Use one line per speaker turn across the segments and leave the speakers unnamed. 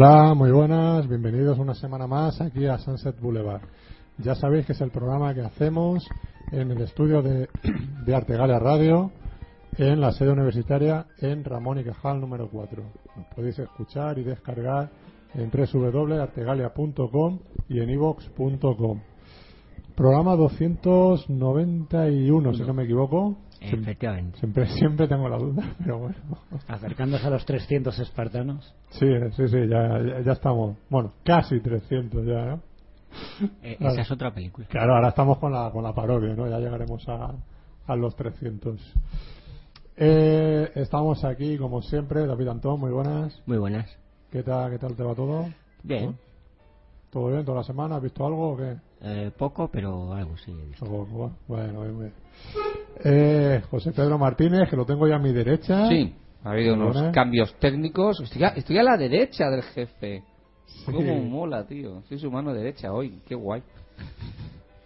Hola, muy buenas, bienvenidos una semana más aquí a Sunset Boulevard. Ya sabéis que es el programa que hacemos en el estudio de, de Artegalia Radio, en la sede universitaria en Ramón y Cajal número 4. Nos podéis escuchar y descargar en www.artegalia.com y en ivox.com. Programa 291, si no me equivoco.
Efectivamente.
Siempre, siempre tengo la duda, pero bueno.
Acercándose a los 300 espartanos.
Sí, sí, sí, ya, ya, ya estamos. Bueno, casi 300 ya, ¿no?
Eh,
Claro.
Esa es otra película.
Claro, ahora estamos con la, con la parodia, ¿no? Ya llegaremos a, a los 300. Eh, estamos aquí, como siempre, David Antón, muy buenas.
Muy buenas.
¿Qué tal, qué tal te va todo?
Bien.
¿Todo bien toda la semana? ¿Has visto algo o qué?
Eh, poco, pero algo sí he visto.
Algo, bueno, bueno, bien, bien. Eh, José Pedro Martínez, que lo tengo ya a mi derecha.
Sí, ha habido unos
Buenas.
cambios técnicos. Estoy a, estoy a la derecha del jefe.
Sí.
Cómo mola, tío. Soy su mano derecha hoy. Qué guay.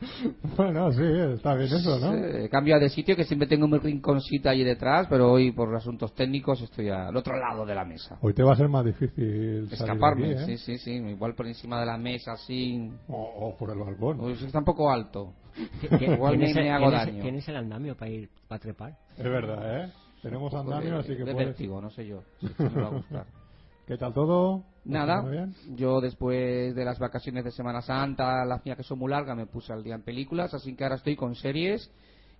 Bueno, sí, está bien eso, ¿no?
Sí, cambio de sitio que siempre tengo mi rinconcito allí detrás, pero hoy por asuntos técnicos estoy al otro lado de la mesa.
Hoy te va a ser más difícil salir de
Escaparme,
aquí, ¿eh?
sí, sí, sí. Igual por encima de la mesa, así.
O, o por el balcón.
Uy, está un poco alto. Igual me,
¿Tienes,
me
el-
hago
tienes-
daño.
tienes el andamio para ir a trepar?
Es verdad, ¿eh? Tenemos andamio, así que
de
puedes...
vértigo, no sé yo. si me va a gustar.
¿Qué tal todo?
Nada,
¿Todo bien?
yo después de las vacaciones de Semana Santa, las mías que son muy largas, me puse al día en películas, así que ahora estoy con series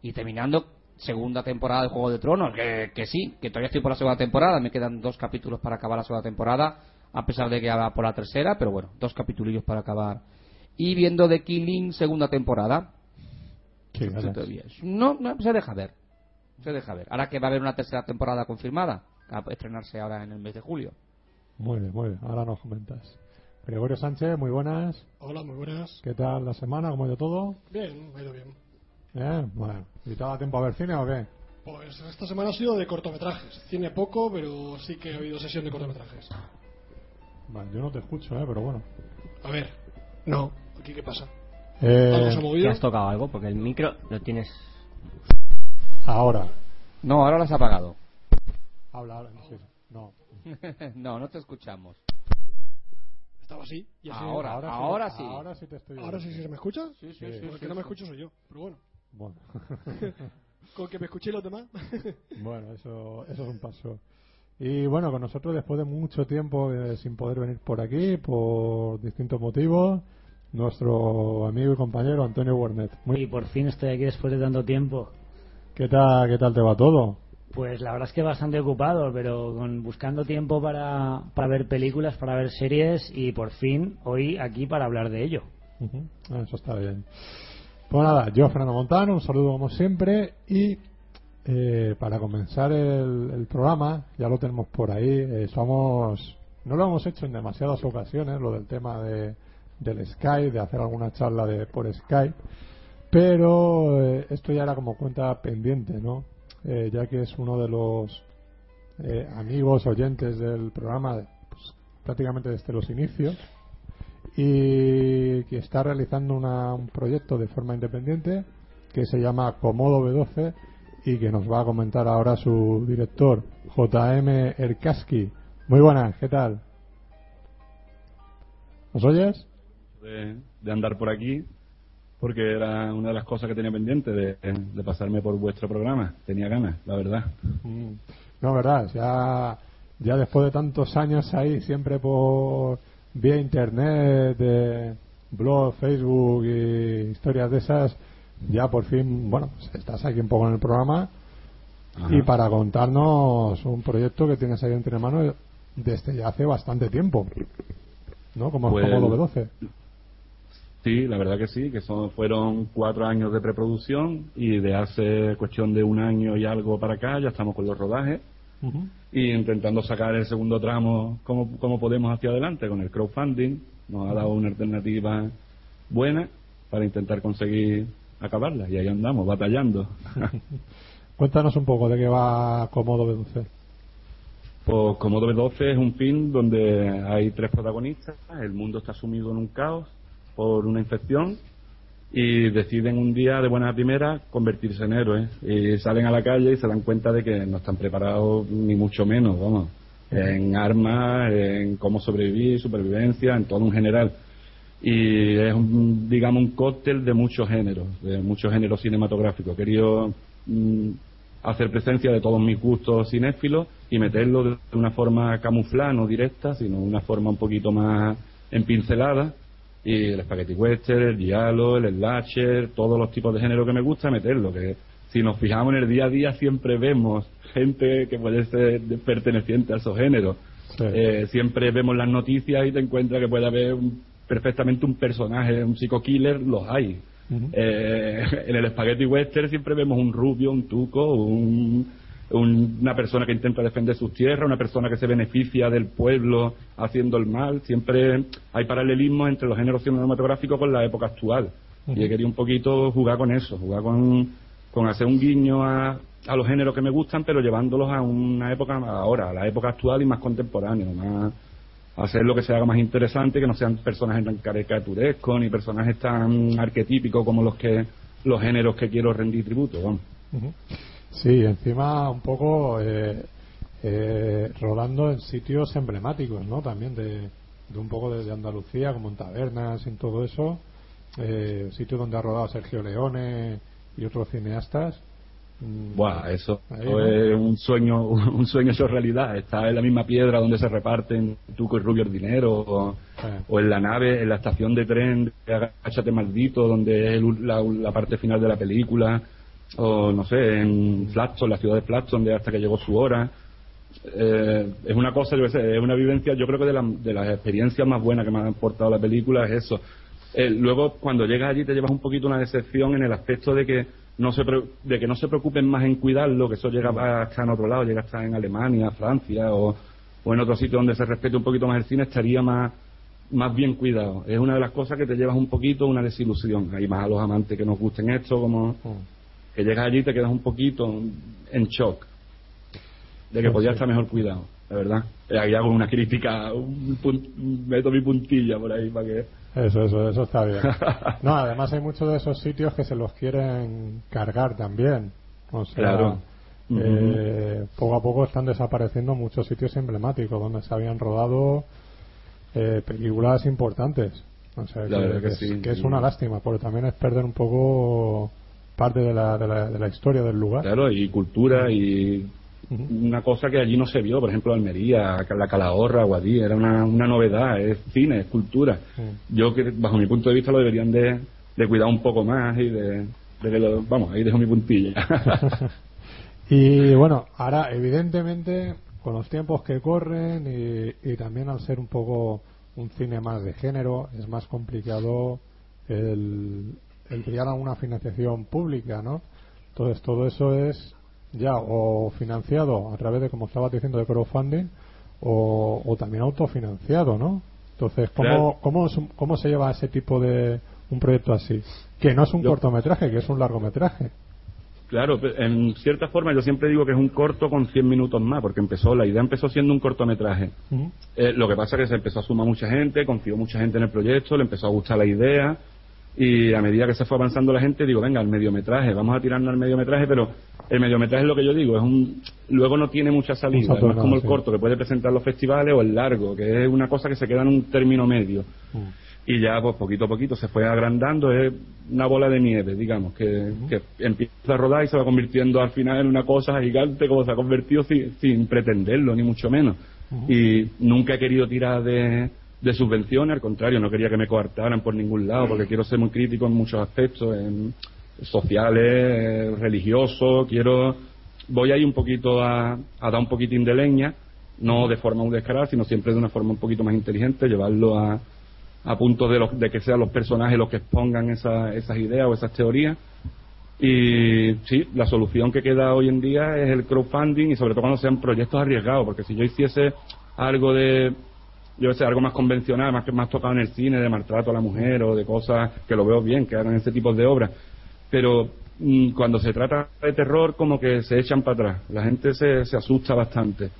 y terminando segunda temporada de Juego de Tronos, que, que sí, que todavía estoy por la segunda temporada, me quedan dos capítulos para acabar la segunda temporada, a pesar de que ya va por la tercera, pero bueno, dos capitulillos para acabar. Y viendo The Killing segunda temporada,
Qué.
No, no, se deja ver. Se deja ver. Ahora que va a haber una tercera temporada confirmada, a estrenarse ahora en el mes de julio.
Muy bien, muy bien. Ahora nos comentas. Gregorio Sánchez, muy buenas.
Hola, muy buenas.
¿Qué tal la semana? ¿Cómo ha ido todo?
Bien, me ha ido bien.
¿Eh? Bueno. ¿Y te ha dado tiempo a ver cine o qué?
Pues esta semana ha sido de cortometrajes. Cine poco, pero sí que ha habido sesión de cortometrajes.
Vale, yo no te escucho, ¿eh? Pero bueno.
A ver, no, aquí qué pasa.
Eh,
¿Algo se ha
¿Te
movido?
has tocado algo? Porque el micro lo tienes...
ahora.
No, ahora las ha apagado.
Habla, habla. Sí, no.
no, no te escuchamos.
Estaba así. Y así
Ahora,
sí,
ahora sí.
Ahora sí te estoy
¿Ahora sí, sí se me escucha?
Sí, sí,
Sí.
sí.
Porque
sí,
no me escucho soy yo, pero bueno.
Bueno.
Con que me escuché los demás.
Bueno, eso, eso es un paso. Y bueno, con nosotros después de mucho tiempo eh, sin poder venir por aquí, por distintos motivos, nuestro amigo y compañero Antonio Wernet. Muy,
Y por fin estoy aquí después de tanto tiempo.
¿qué, tal, ¿Qué tal te va todo?
Pues la verdad es que bastante ocupado, pero con, buscando tiempo para, ver películas, para ver series y por fin hoy aquí para hablar de ello.
Eso está bien. Pues nada, yo, Fernando Montano, un saludo como siempre. Y eh, para comenzar el, el programa, ya lo tenemos por ahí, eh, somos. No lo hemos hecho en demasiadas ocasiones, lo del tema de, del Skype, de hacer alguna charla de, por Skype. Pero eh, esto ya era como cuenta pendiente, ¿no? Eh, ya que es uno de los eh, amigos oyentes del programa pues, prácticamente desde los inicios y que está realizando una- un proyecto de forma independiente que se llama Comodo B12 y que nos va a comentar ahora su director JM Erkaski. Muy buenas, ¿qué tal? ¿Nos oyes?
de, de andar por aquí porque era una de las cosas que tenía pendiente de, de pasarme por vuestro programa. Tenía ganas, la verdad.
Mm, No, verdad, ya, ya después de tantos años ahí, siempre por vía internet, de blog, Facebook y historias de esas, ya por fin, bueno, pues estás aquí un poco en el programa
Ajá.
y para contarnos un proyecto que tienes ahí entre manos desde ya hace bastante tiempo. ¿no? Como,
Pues-
como B12.
Sí, la verdad que sí, que son, fueron cuatro años de preproducción y de hace cuestión de un año y algo para acá ya estamos con los rodajes y intentando sacar el segundo tramo como, como podemos hacia adelante con el crowdfunding. Nos ha dado una alternativa buena para intentar conseguir acabarla y ahí andamos, batallando.
Cuéntanos un poco de qué va Comodo B12.
Pues Comodo B12 es un film donde hay tres protagonistas, el mundo está sumido en un caos por una infección y deciden un día de buena primera convertirse en héroes y salen a la calle y se dan cuenta de que no están preparados ni mucho menos, vamos, en armas, en cómo sobrevivir, supervivencia, en todo en general. Y es, un, digamos, un cóctel de muchos géneros, de muchos géneros cinematográficos. Querido mm, hacer presencia de todos mis gustos cinéfilos y meterlo de una forma camuflada, no directa, sino una forma un poquito más en pincelada. Y el spaghetti western, el diálogo, el slasher, todos los tipos de género que me gusta, meterlo. Que si nos fijamos en el día a día siempre vemos gente que puede ser perteneciente a esos géneros.
Sí.
Eh, siempre vemos las noticias y te encuentras que puede haber un- perfectamente un personaje, un psico-killer, los hay. Eh, en el spaghetti western siempre vemos un rubio, un tuco, un- un- una persona que intenta defender sus tierras, una persona que se beneficia del pueblo haciendo el mal. Siempre hay paralelismos entre los géneros cinematográficos con la época actual. Y he querido un poquito jugar con eso, jugar con, con hacer un guiño a, a los géneros que me gustan, pero llevándolos a una época ahora, a la época actual y más contemporánea, más hacer lo que se haga más interesante, que no sean personajes tan caricaturescos ni personajes tan arquetípicos como los que los géneros que quiero rendir tributo. Vamos.
Sí, encima un poco eh, eh, rodando en sitios emblemáticos, ¿no? También de, de un poco de, de Andalucía, como en tabernas y en todo eso. Eh, sitios donde ha rodado Sergio Leone y otros cineastas. Mm,
Buah, eso
Ahí,
eso
¿no?
es un sueño, un sueño hecho realidad. Está en la misma piedra donde se reparten Tuco y Rubio el dinero, o,
Eh.
o en la nave, en la estación de tren de Agáchate Maldito, donde es el- la, la parte final de la película, o no sé, en Flatson, la ciudad de Flatson, hasta que llegó su hora. Eh, es una cosa, yo sé, es una vivencia, yo creo que de, la- de las experiencias más buenas que me ha aportado la película es eso. Eh, luego, cuando llegas allí, te llevas un poquito una decepción en el aspecto de que no se pre- de que no se preocupen más en cuidarlo, que eso llega a estar en otro lado, llega a estar en Alemania, Francia o, o en otro sitio donde se respete un poquito más el cine, estaría más más bien cuidado. Es una de las cosas que te llevas un poquito una desilusión. Hay más a los amantes que nos gusten esto, como
mm.
Que llegas allí y te quedas un poquito en shock de que podía estar mejor cuidado, de verdad. Eh, Ahí hago una crítica, un pun- meto mi puntilla por ahí para que...
Eso, eso, eso está bien. No, además hay muchos de esos sitios que se los quieren cargar también. O sea,
Claro.
eh, poco a poco están desapareciendo muchos sitios emblemáticos donde se habían rodado eh, películas importantes. O sea,
La
que, es, que es una lástima, porque también es perder un poco parte de la, de la, de la historia del lugar.
Claro, y cultura y una cosa que allí no se vio, por ejemplo, Almería, la Calahorra, Guadí, era una, una novedad, es cine, es cultura. Yo, que bajo mi punto de vista, lo deberían de, de cuidar un poco más y de, de lo- vamos, ahí dejo mi puntilla.
Y bueno, ahora evidentemente con los tiempos que corren y, y también al ser un poco un cine más de género es más complicado el, llegar a una financiación pública, ¿no? Entonces todo eso es ya o financiado a través de, como estabas diciendo, de crowdfunding o, o también autofinanciado, ¿no? Entonces, ¿cómo,
Claro.
cómo, ¿cómo se lleva ese tipo de un proyecto así? Que no es un
Yo-
cortometraje, que es un largometraje.
Claro, en cierta forma yo siempre digo que es un corto con 100 minutos más, porque empezó, la idea empezó siendo un cortometraje. Eh, lo que pasa es que se empezó a sumar mucha gente, confió mucha gente en el proyecto, le empezó a gustar la idea y a medida que se fue avanzando la gente digo, venga, el mediometraje, vamos a tirarnos al mediometraje, pero el mediometraje es lo que yo digo, es un luego no tiene mucha salida, no es como el
sí.
corto que puede presentar los festivales o el largo, que es una cosa que se queda en un término medio.
Mm.
Y ya pues poquito a poquito se fue agrandando, es una bola de nieve, digamos, que, que empieza a rodar y se va convirtiendo al final en una cosa gigante como se ha convertido sin, sin pretenderlo, ni mucho menos. Y nunca he querido tirar de, de subvenciones, al contrario, no quería que me coartaran por ningún lado, porque quiero ser muy crítico en muchos aspectos, en sociales, eh, religiosos, quiero, voy ahí un poquito a, a dar un poquitín de leña, no de forma muy descarada, sino siempre de una forma un poquito más inteligente, llevarlo a, a punto de, los- de que sean los personajes los que expongan esa- esas ideas o esas teorías. Y sí, la solución que queda hoy en día es el crowdfunding y sobre todo cuando sean proyectos arriesgados, porque si yo hiciese algo de, yo sé, algo más convencional, más que más tocado en el cine, de maltrato a la mujer o de cosas que lo veo bien, que hagan ese tipo de obras, pero mm, cuando se trata de terror como que se echan para atrás, la gente se, se asusta bastante.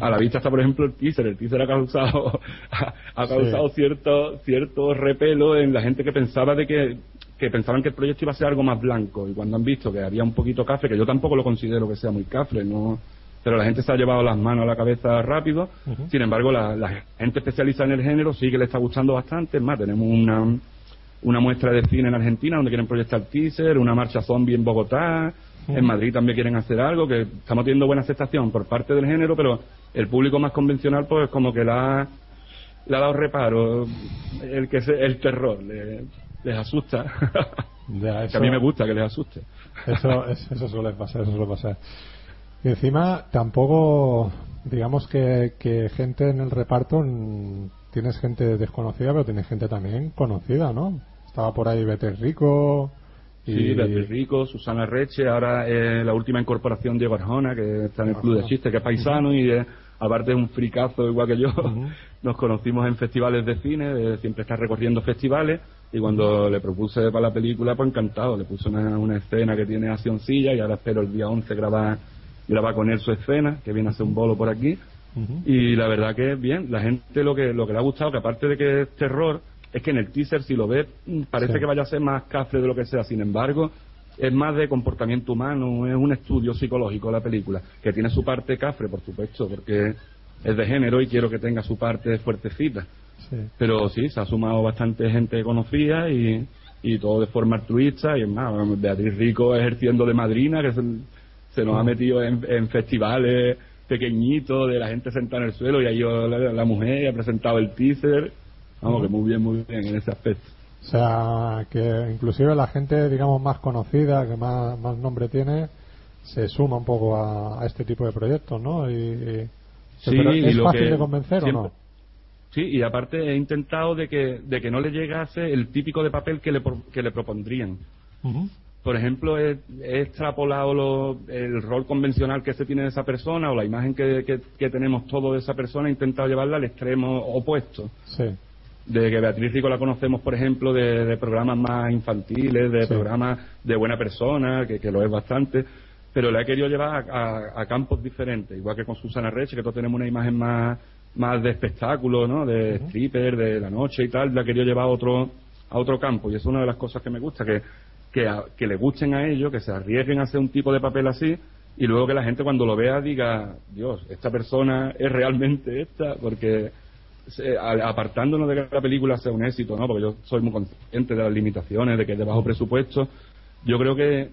A la vista está, por ejemplo, el teaser. El teaser ha causado, ha, ha causado cierto, cierto repelo en la gente que pensaba de que, que pensaban que el proyecto iba a ser algo más blanco. Y cuando han visto que había un poquito cafre, que yo tampoco lo considero que sea muy cafre, no, pero la gente se ha llevado las manos a la cabeza rápido. Sin embargo, la, la gente especializada en el género sí que le está gustando bastante. Es más, tenemos una, una muestra de cine en Argentina donde quieren proyectar teaser, una marcha zombie en Bogotá, en Madrid también quieren hacer algo, que estamos teniendo buena aceptación por parte del género, pero el público más convencional pues como que la, le ha dado reparo el que se- el terror, le- les asusta.
Ya,
que a mí me gusta que les asuste.
Eso, es- eso suele pasar, eso suele pasar. Y encima, tampoco, digamos que, que gente en el reparto, mm, tienes gente desconocida, pero tienes gente también conocida, ¿no? Estaba por ahí Betes Rico. Y...
Sí, Beatriz Rico, Susana Reche, ahora eh, la última incorporación Diego Arjona, que está en el Club de Chistes, que es paisano y eh, aparte es un fricazo igual que yo. Nos conocimos en festivales de cine, eh, siempre está recorriendo festivales y cuando le propuse para la película, pues encantado. Le puse una, una escena que tiene accioncilla y ahora espero el día 11 grabar, grabar con él su escena, que viene a hacer un bolo por aquí. Y la verdad que bien, la gente lo que, lo que le ha gustado, que aparte de que es terror, es que en el teaser, si lo ves, mm, parece
Sí.
que vaya a ser más cafre de lo que sea. Sin embargo, es más de comportamiento humano, es un estudio psicológico la película, que tiene su parte cafre, por supuesto, porque es de género y quiero que tenga su parte fuertecita.
Sí.
Pero sí, se ha sumado bastante gente conocida y, y todo de forma altruista. Y es más, Beatriz Rico ejerciendo de madrina, que se, se nos ha metido en, en festivales pequeñitos de la gente sentada en el suelo y ahí yo, la, la mujer ha presentado el teaser. Vamos, que muy bien, muy bien en ese aspecto.
O sea, que inclusive la gente, digamos, más conocida, que más, más nombre tiene, se suma un poco a, a este tipo de proyectos, ¿no? Y, y-
Sí,
pero
y
¿Es
lo
fácil
que
de convencer
siempre-
o no?
Sí, y aparte he intentado de que, de que no le llegase el típico de papel que le, que le propondrían. Por ejemplo, he, he extrapolado lo- el rol convencional que se tiene de esa persona o la imagen que, que- que tenemos todos de esa persona, he intentado llevarla al extremo opuesto.
Sí.
De que Beatriz Rico la conocemos, por ejemplo, de, de programas más infantiles, de
Sí.
programas de buena persona, que, que lo es bastante, pero la he querido llevar a, a- a campos diferentes, igual que con Susana Reche, que todos tenemos una imagen más, más de espectáculo, ¿no? De stripper, de la noche y tal, la he querido llevar a otro, a otro campo, y es una de las cosas que me gusta, que, que, a- que le gusten a ellos, que se arriesguen a hacer un tipo de papel así, y luego que la gente cuando lo vea diga, Dios, esta persona es realmente esta, porque se- apartándonos de que la película sea un éxito, ¿no? Porque yo soy muy consciente de las limitaciones, de que es de bajo presupuesto. Yo creo que,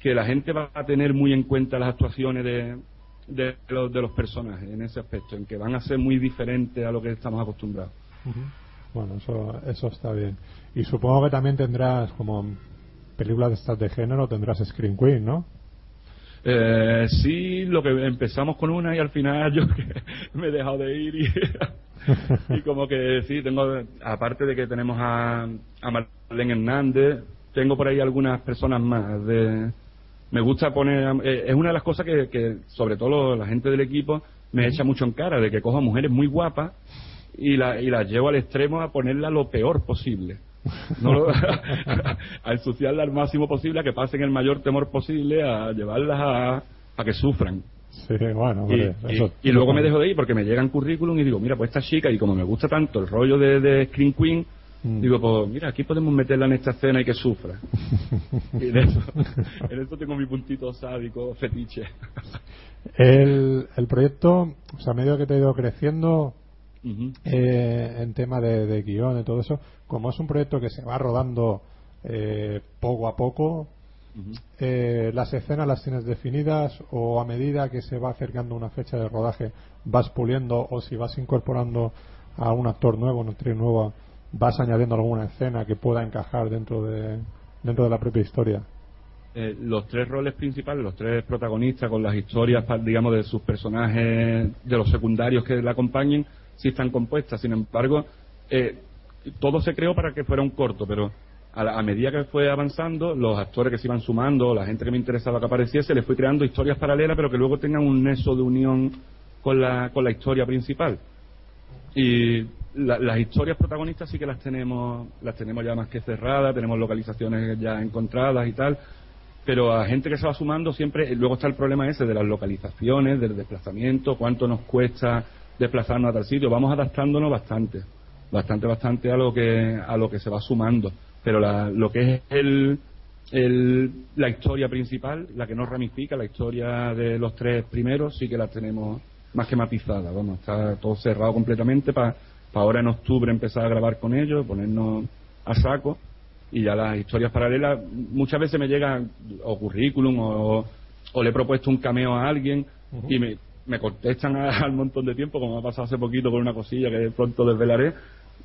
que la gente va a tener muy en cuenta las actuaciones de, de, los, de los personajes en ese aspecto, en que van a ser muy diferentes a lo que estamos acostumbrados.
Bueno, eso, eso está bien. Y supongo que también tendrás, como películas de estas de género, tendrás Screen Queen, ¿no?
Eh, sí, lo que empezamos con una y al final yo me he dejado de ir y, como que sí, tengo, aparte de que tenemos a, a Marlene Hernández, tengo por ahí algunas personas más. De, me gusta poner, eh, es una de las cosas que, que sobre todo lo- la gente del equipo me echa mucho en cara, de que cojo a mujeres muy guapas y, la, y las llevo al extremo a ponerla lo peor posible. No lo- a ensuciarla al máximo posible, a que pasen el mayor temor posible, a llevarlas a, a que sufran.
Sí, bueno,
Y,
hombre,
y-
eso-
y luego me dejo de ir porque me llegan currículum y digo, mira, pues esta chica, y como me gusta tanto el rollo de, de Screen Queen,
Mm.
digo, pues mira, aquí podemos meterla en esta escena y que sufra. y en eso, en eso tengo mi puntito sádico, fetiche.
El, el proyecto, o sea, a medida que te ha ido creciendo Eh, en tema de, de guion y todo eso, como es un proyecto que se va rodando eh, poco a poco, eh, ¿las escenas las tienes definidas o a medida que se va acercando una fecha de rodaje vas puliendo o si vas incorporando a un actor nuevo, una actriz nueva, vas añadiendo alguna escena que pueda encajar dentro de, dentro de la propia historia?
Eh, los tres roles principales, los tres protagonistas con las historias, digamos, de sus personajes, de los secundarios que la acompañen, sí están compuestas. Sin embargo, eh, todo se creó para que fuera un corto, pero a, la- a medida que fue avanzando, los actores que se iban sumando, la gente que me interesaba que apareciese, les fui creando historias paralelas, pero que luego tengan un nexo de unión con la, con la historia principal. Y la- las historias protagonistas sí que las tenemos, las tenemos ya más que cerradas, tenemos localizaciones ya encontradas y tal, pero a gente que se va sumando siempre, luego está el problema ese de las localizaciones, del desplazamiento, cuánto nos cuesta desplazarnos a tal sitio, vamos adaptándonos bastante, bastante, bastante a lo que, a lo que se va sumando, pero la- lo que es el, el- la historia principal, la que nos ramifica, la historia de los tres primeros, sí que la tenemos más que matizada, vamos, está todo cerrado completamente para ahora en octubre empezar a grabar con ellos, ponernos a saco. Y ya las historias paralelas muchas veces me llegan o currículum o, o le he propuesto un cameo a alguien y me, me contestan al montón de tiempo como ha pasado hace poquito con una cosilla que pronto desvelaré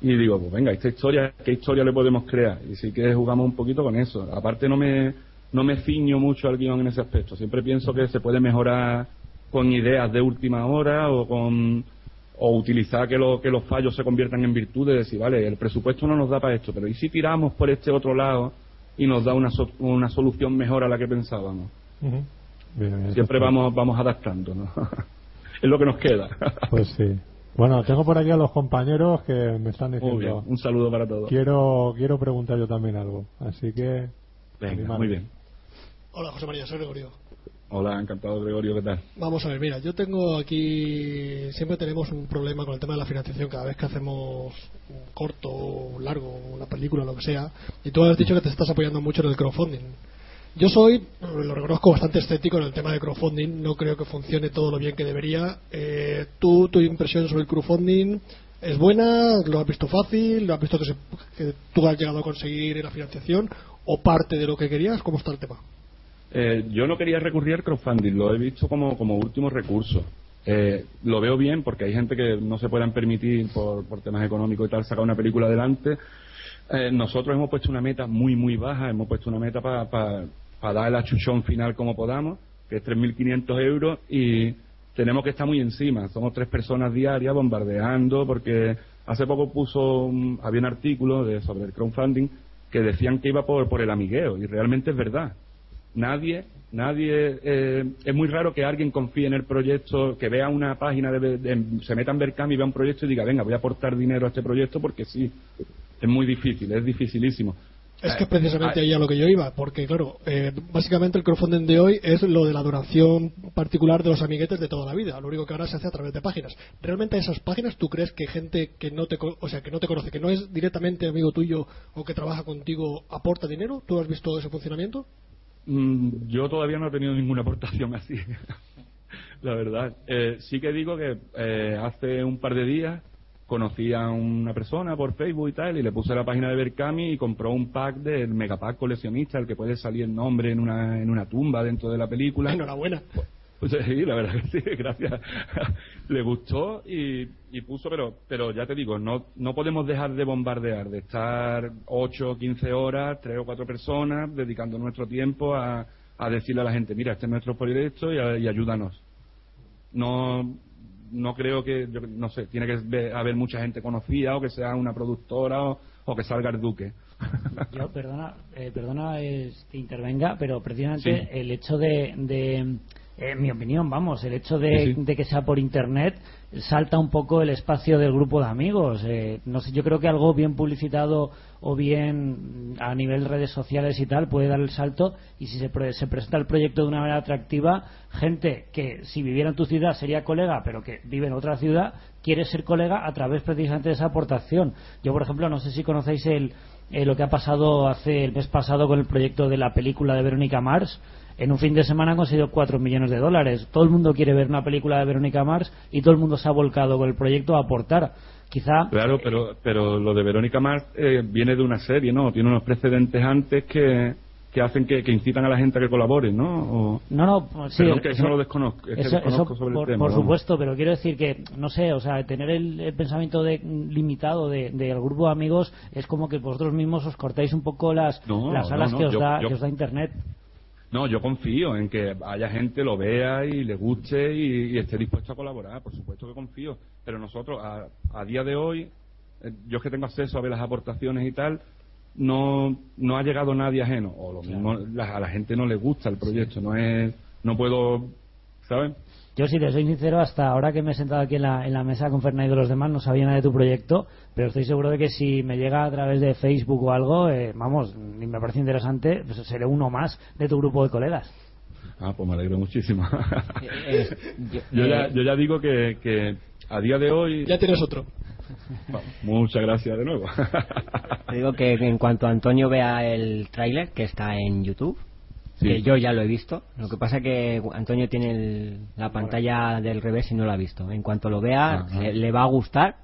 y digo pues venga esta historia qué historia le podemos crear y sí que jugamos un poquito con eso. Aparte no me no me ciño mucho al guion en ese aspecto. Siempre pienso que se puede mejorar con ideas de última hora o con o utilizar que, lo- que los fallos se conviertan en virtudes, decir, vale, el presupuesto no nos da para esto, pero ¿y si tiramos por este otro lado y nos da una, so- una solución mejor a la que pensábamos?
Bien,
Siempre vamos, vamos adaptando, ¿no? es lo que nos queda.
Pues sí. Bueno, tengo por aquí a los compañeros que me están
Muy bien,
diciendo.
un saludo para todos.
Quiero, quiero preguntar yo también algo. Así que.
Venga, muy bien.
Hola, José María, soy Gregorio.
Hola, encantado Gregorio, ¿qué tal?
Vamos a ver, mira, yo tengo aquí, siempre tenemos un problema con el tema de la financiación cada vez que hacemos un corto, un largo, una película, lo que sea, y tú has dicho que te estás apoyando mucho en el crowdfunding. Yo soy, lo reconozco, bastante escéptico en el tema de crowdfunding, no creo que funcione todo lo bien que debería. Eh, ¿Tú, tu impresión sobre el crowdfunding es buena? ¿Lo has visto fácil? ¿Lo has visto que, se- que tú has llegado a conseguir la financiación? ¿O parte de lo que querías? ¿Cómo está el tema?
Eh, yo no quería recurrir al crowdfunding, lo he visto como, como último recurso. Eh, lo veo bien porque hay gente que no se puedan permitir por, por temas económicos y tal sacar una película adelante. Eh, nosotros hemos puesto una meta muy, muy baja, hemos puesto una meta para dar el achuchón final como podamos, que es 3.500 euros y tenemos que estar muy encima. Somos tres personas diarias bombardeando porque hace poco puso había un artículo de, sobre el crowdfunding que decían que iba por, por el amigueo y realmente es verdad nadie nadie eh, es muy raro que alguien confíe en el proyecto que vea una página de, se meta en Bercam y vea un proyecto y diga venga voy a aportar dinero a este proyecto porque sí es muy difícil es dificilísimo
Es que precisamente
ah,
ahí a lo que yo iba, porque claro, eh, básicamente el crowdfunding de hoy es lo de la donación particular de los amiguetes de toda la vida. Lo único que ahora se hace a través de páginas. ¿Realmente esas páginas tú crees que gente que no te, o sea, que no te conoce, que no es directamente amigo tuyo o que trabaja contigo, aporta dinero? ¿Tú has visto ese funcionamiento?
Mm, yo todavía no he tenido ninguna aportación así, la verdad. Eh, sí que digo que eh, hace un par de días conocí a una persona por Facebook y tal y le puse la página de Berkami y compró un pack del megapack coleccionista, el que puede salir el nombre en una, en una tumba dentro de la película.
Enhorabuena.
Pues sí, la verdad que sí, gracias. Le gustó y, y puso, pero pero ya te digo, no no podemos dejar de bombardear, de estar 8 o 15 horas, tres o cuatro personas, dedicando nuestro tiempo a, a decirle a la gente, mira, este es nuestro proyecto y, a- y ayúdanos. No no creo que, yo no sé, tiene que haber mucha gente conocida o que sea una productora o, o que salga el duque.
Yo, perdona, eh, perdona eh, que intervenga, pero precisamente
Sí.
el hecho de, de en mi opinión, vamos, el hecho de,
Sí, sí.
de que sea por internet salta un poco el espacio del grupo de amigos. Eh, no sé, yo creo que algo bien publicitado o bien a nivel redes sociales y tal puede dar el salto y si se, pre- se presenta el proyecto de una manera atractiva, gente que si viviera en tu ciudad sería colega, pero que vive en otra ciudad, quiere ser colega a través precisamente de esa aportación. Yo, por ejemplo, no sé si conocéis el, eh, lo que ha pasado hace el mes pasado con el proyecto de la película de Verónica Mars. En un fin de semana han conseguido 4 millones de dólares. Todo el mundo quiere ver una película de Verónica Mars y todo el mundo se ha volcado con el proyecto a aportar. Quizá
Claro, pero, pero lo de Verónica Mars eh, viene de una serie, ¿no? Tiene unos precedentes antes que, que hacen que, que incitan a la gente a que colabore, ¿no? O-
No, no, sí,
Perdón, que eso
eso-
no lo desconozco, es que
eso,
desconozco
eso
sobre el
por,
tema,
por
vamos.
supuesto, pero quiero decir que, no sé, o sea, tener el, el pensamiento de, limitado de- del grupo de amigos es como que vosotros mismos os cortáis un poco las,
No,
las
no,
alas
no,
que, os
yo-
da,
yo-
que os da Internet.
No, yo confío en que haya gente, lo vea y le guste y, y esté dispuesto a colaborar, por supuesto que confío. Pero nosotros, a, a día de hoy, eh, yo es que tengo acceso a ver las aportaciones y tal, no, no ha llegado nadie ajeno. O lo mismo, la- a la gente no le gusta el proyecto, no es, no puedo, ¿sabes?
Yo, si te soy sincero, hasta ahora que me he sentado aquí en la, en la mesa con Fernando y los demás, no sabía nada de tu proyecto, pero estoy seguro de que si me llega a través de Facebook o algo, eh, vamos, y me parece interesante, pues seré uno más de tu grupo de colegas.
Ah, pues me alegro muchísimo.
Eh, yo-
yo, ya,
eh,
yo ya digo que, que a día de hoy...
Ya tienes otro.
Bueno, muchas gracias de nuevo.
Te digo que en cuanto Antonio vea el tráiler, que está en YouTube,
Sí.
que yo ya lo he visto, lo que pasa que Antonio tiene el- la pantalla del revés y no lo ha visto. En cuanto lo vea, le, le va a gustar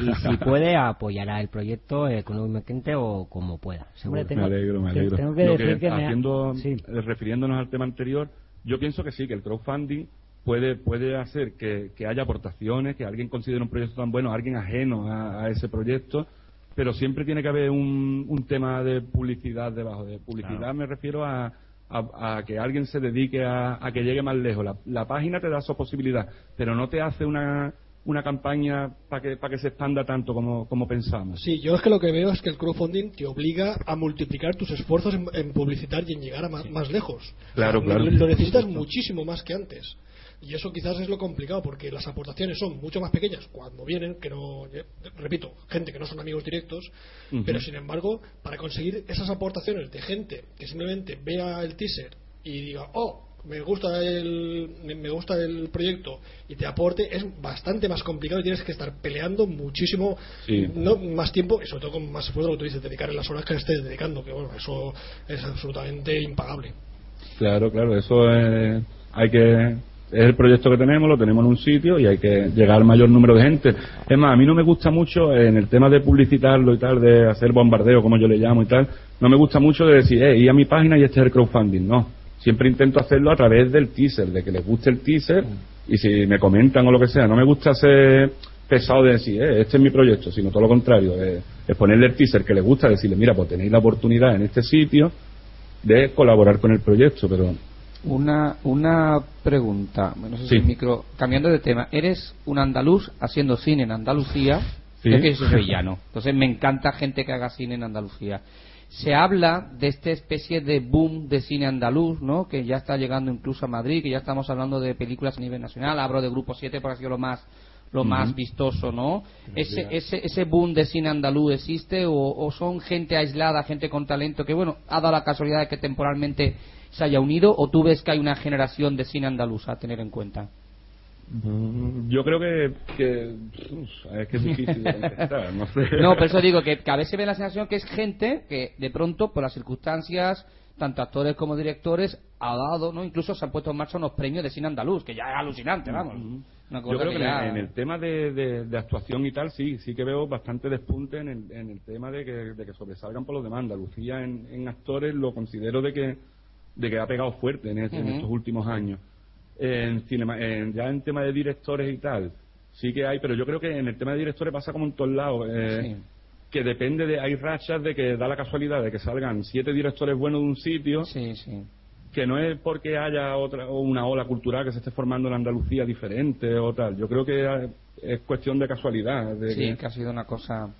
y si puede apoyará el proyecto económicamente o como pueda. seguro.
Hombre, tengo-
me alegro, me alegro.
tengo que
Lo
decir que me ha-
haciendo,
sí.
refiriéndonos al tema anterior, yo pienso que sí, que el crowdfunding puede, puede hacer que, que haya aportaciones, que alguien considere un proyecto tan bueno, alguien ajeno a, a ese proyecto, pero siempre tiene que haber un, un tema de publicidad debajo. De publicidad me refiero a, a- a que alguien se dedique a, a que llegue más lejos. La, la página te da esa posibilidad, pero no te hace una, una campaña para que, para que se expanda tanto como, como pensamos.
Sí, yo es que lo que veo es que el crowdfunding te obliga a multiplicar tus esfuerzos en, en publicitar y en llegar a ma- más, lejos.
Claro,
O sea,
claro.
Lo, lo necesitas muchísimo más que antes. Y eso quizás es lo complicado, porque las aportaciones son mucho más pequeñas cuando vienen, que no, eh, repito, gente que no son amigos directos, pero sin embargo, para conseguir esas aportaciones de gente que simplemente vea el teaser y diga, oh, me gusta el me gusta el proyecto y te aporte es bastante más complicado y tienes que estar peleando muchísimo
Sí.
no más tiempo y sobre todo con más esfuerzo lo que tú dices dedicar las horas que estés dedicando que bueno eso es absolutamente impagable
Claro, claro, eso es, hay que es el proyecto que tenemos, lo tenemos en un sitio y hay que llegar al mayor número de gente. Es más, a mí no me gusta mucho en el tema de publicitarlo y tal, de hacer bombardeo, como yo le llamo y tal, no me gusta mucho de decir, eh, ir a mi página y este es el crowdfunding, no. Siempre intento hacerlo a través del teaser, de que les guste el teaser y si me comentan o lo que sea, no me gusta ser pesado de decir, eh, este es mi proyecto, sino todo lo contrario, eh, es ponerle el teaser que les gusta, decirle, mira, pues tenéis la oportunidad en este sitio de colaborar con el proyecto, pero
Una, una pregunta, no sé si
Sí.
el micro, cambiando de tema, eres un andaluz haciendo cine en Andalucía,
Sí.
yo que soy sevillano, entonces me encanta gente que haga cine en Andalucía. Se habla de esta especie de boom de cine andaluz, ¿no? Que ya está llegando incluso a Madrid, que ya estamos hablando de películas a nivel nacional, hablo de Grupo 7 porque ha sido lo más lo más vistoso, ¿no? Ese, ese, ese boom de cine andaluz existe o, o son gente aislada, gente con talento que, bueno, ha dado la casualidad de que temporalmente se haya unido o tú ves que hay una generación de cine andaluz a tener en cuenta?
Mm, Yo creo que, que uf, es que es difícil de contestar, no sé.
No, por eso digo que, que a veces ve la sensación que es gente que de pronto, por las circunstancias, tanto actores como directores, ha dado, ¿no? Incluso se han puesto en marcha unos premios de cine andaluz, que ya es alucinante, vamos. Una cosa
Yo creo que, en
ya-
el- en el tema de, de- de actuación y tal, sí, sí que veo bastante despunte en el, en el tema de que, de que sobresalgan por los demás. Andalucía en, en actores lo considero de que, de que ha pegado fuerte en, este- en estos últimos años. En cinema, en- ya en tema de directores y tal, sí que hay, pero yo creo que en el tema de directores pasa como en todos lados. eh,
Sí.
Que depende de, hay rachas de que da la casualidad de que salgan siete directores buenos de un sitio
Sí, sí.
Que no es porque haya otra o una ola cultural que se esté formando en Andalucía diferente o tal. Yo creo que es cuestión de casualidad. De
Sí,
que-
que ha sido una cosa...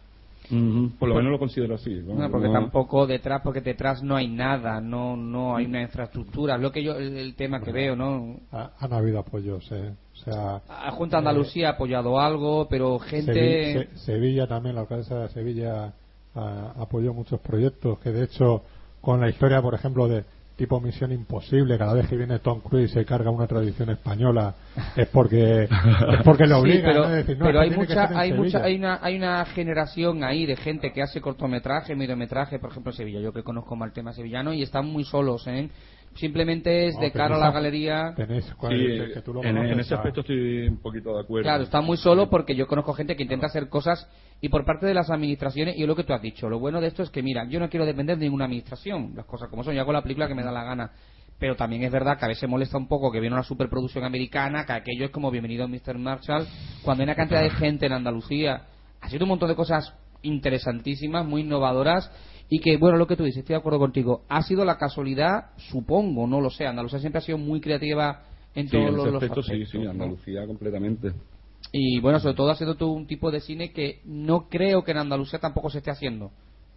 Por lo menos lo considero así.
No, porque
no-
tampoco detrás, porque detrás no hay nada, no no hay una infraestructura. Es lo que yo, el, el tema que veo, ¿no?
Ha- han habido apoyos, eh. O sea,
La Junta Andalucía ha apoyado algo, pero gente...
Sevi- Se- Sevilla también, la alcaldesa de Sevilla ah, apoyó muchos proyectos que de hecho con la historia, por ejemplo, de tipo Misión Imposible, cada vez que viene Tom Cruise y se carga una tradición española, es porque es porque le
Sí,
obligan
pero,
¿no? decir, no,
pero hay mucha,
en
hay mucha,
Sevilla.
hay una, hay una generación ahí de gente que hace cortometraje, mediometraje, por ejemplo en Sevilla, yo que conozco mal el tema sevillano y están muy solos, ¿eh? Simplemente es
No,
de cara a la galería.
Tenéis, cuál-
Sí,
que- que tú lo
en, ese aspecto estoy un poquito de acuerdo.
Claro, están muy solos porque yo conozco gente que intenta hacer cosas y por parte de las administraciones, y es lo que tú has dicho, lo bueno de esto es que, mira, yo no quiero depender de ninguna administración, las cosas como son, yo hago la película que me da la gana. Pero también es verdad que a veces molesta un poco que viene una superproducción americana, que aquello es como bienvenido Mr. Marshall, cuando hay una cantidad de gente en Andalucía. Ha sido un montón de cosas interesantísimas, muy innovadoras, y que, bueno, lo que tú dices, estoy de acuerdo contigo, ha sido la casualidad, supongo, no lo sé, Andalucía siempre ha sido muy creativa en
Sí,
todos
en
los,
ese
los
aspecto sí,
aspectos,
sí,
¿no?
Andalucía completamente.
y bueno, sobre todo haciendo tú un tipo de cine que no creo que en Andalucía tampoco se esté haciendo.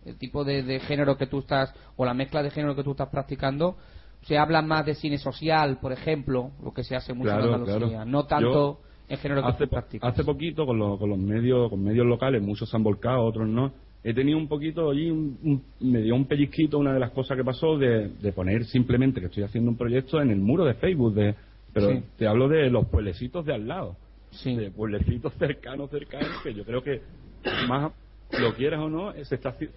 El tipo de, de género que tú estás, o la mezcla de género que tú estás practicando, se habla más de cine social, por ejemplo, lo que se hace mucho
Claro,
en Andalucía,
claro.
no tanto
Yo
el género que
hace,
tú practicas.
hace poquito con, los- con los medios con medios locales muchos se han volcado otros no he tenido un poquito allí un- un- me dio un pellizquito una de las cosas que pasó de, de poner simplemente que estoy haciendo un proyecto en el muro de Facebook de pero
Sí.
te hablo de los pueblecitos de al lado
Sí.
de pueblecitos cercanos cercanos que yo creo que más lo quieras o no se está se,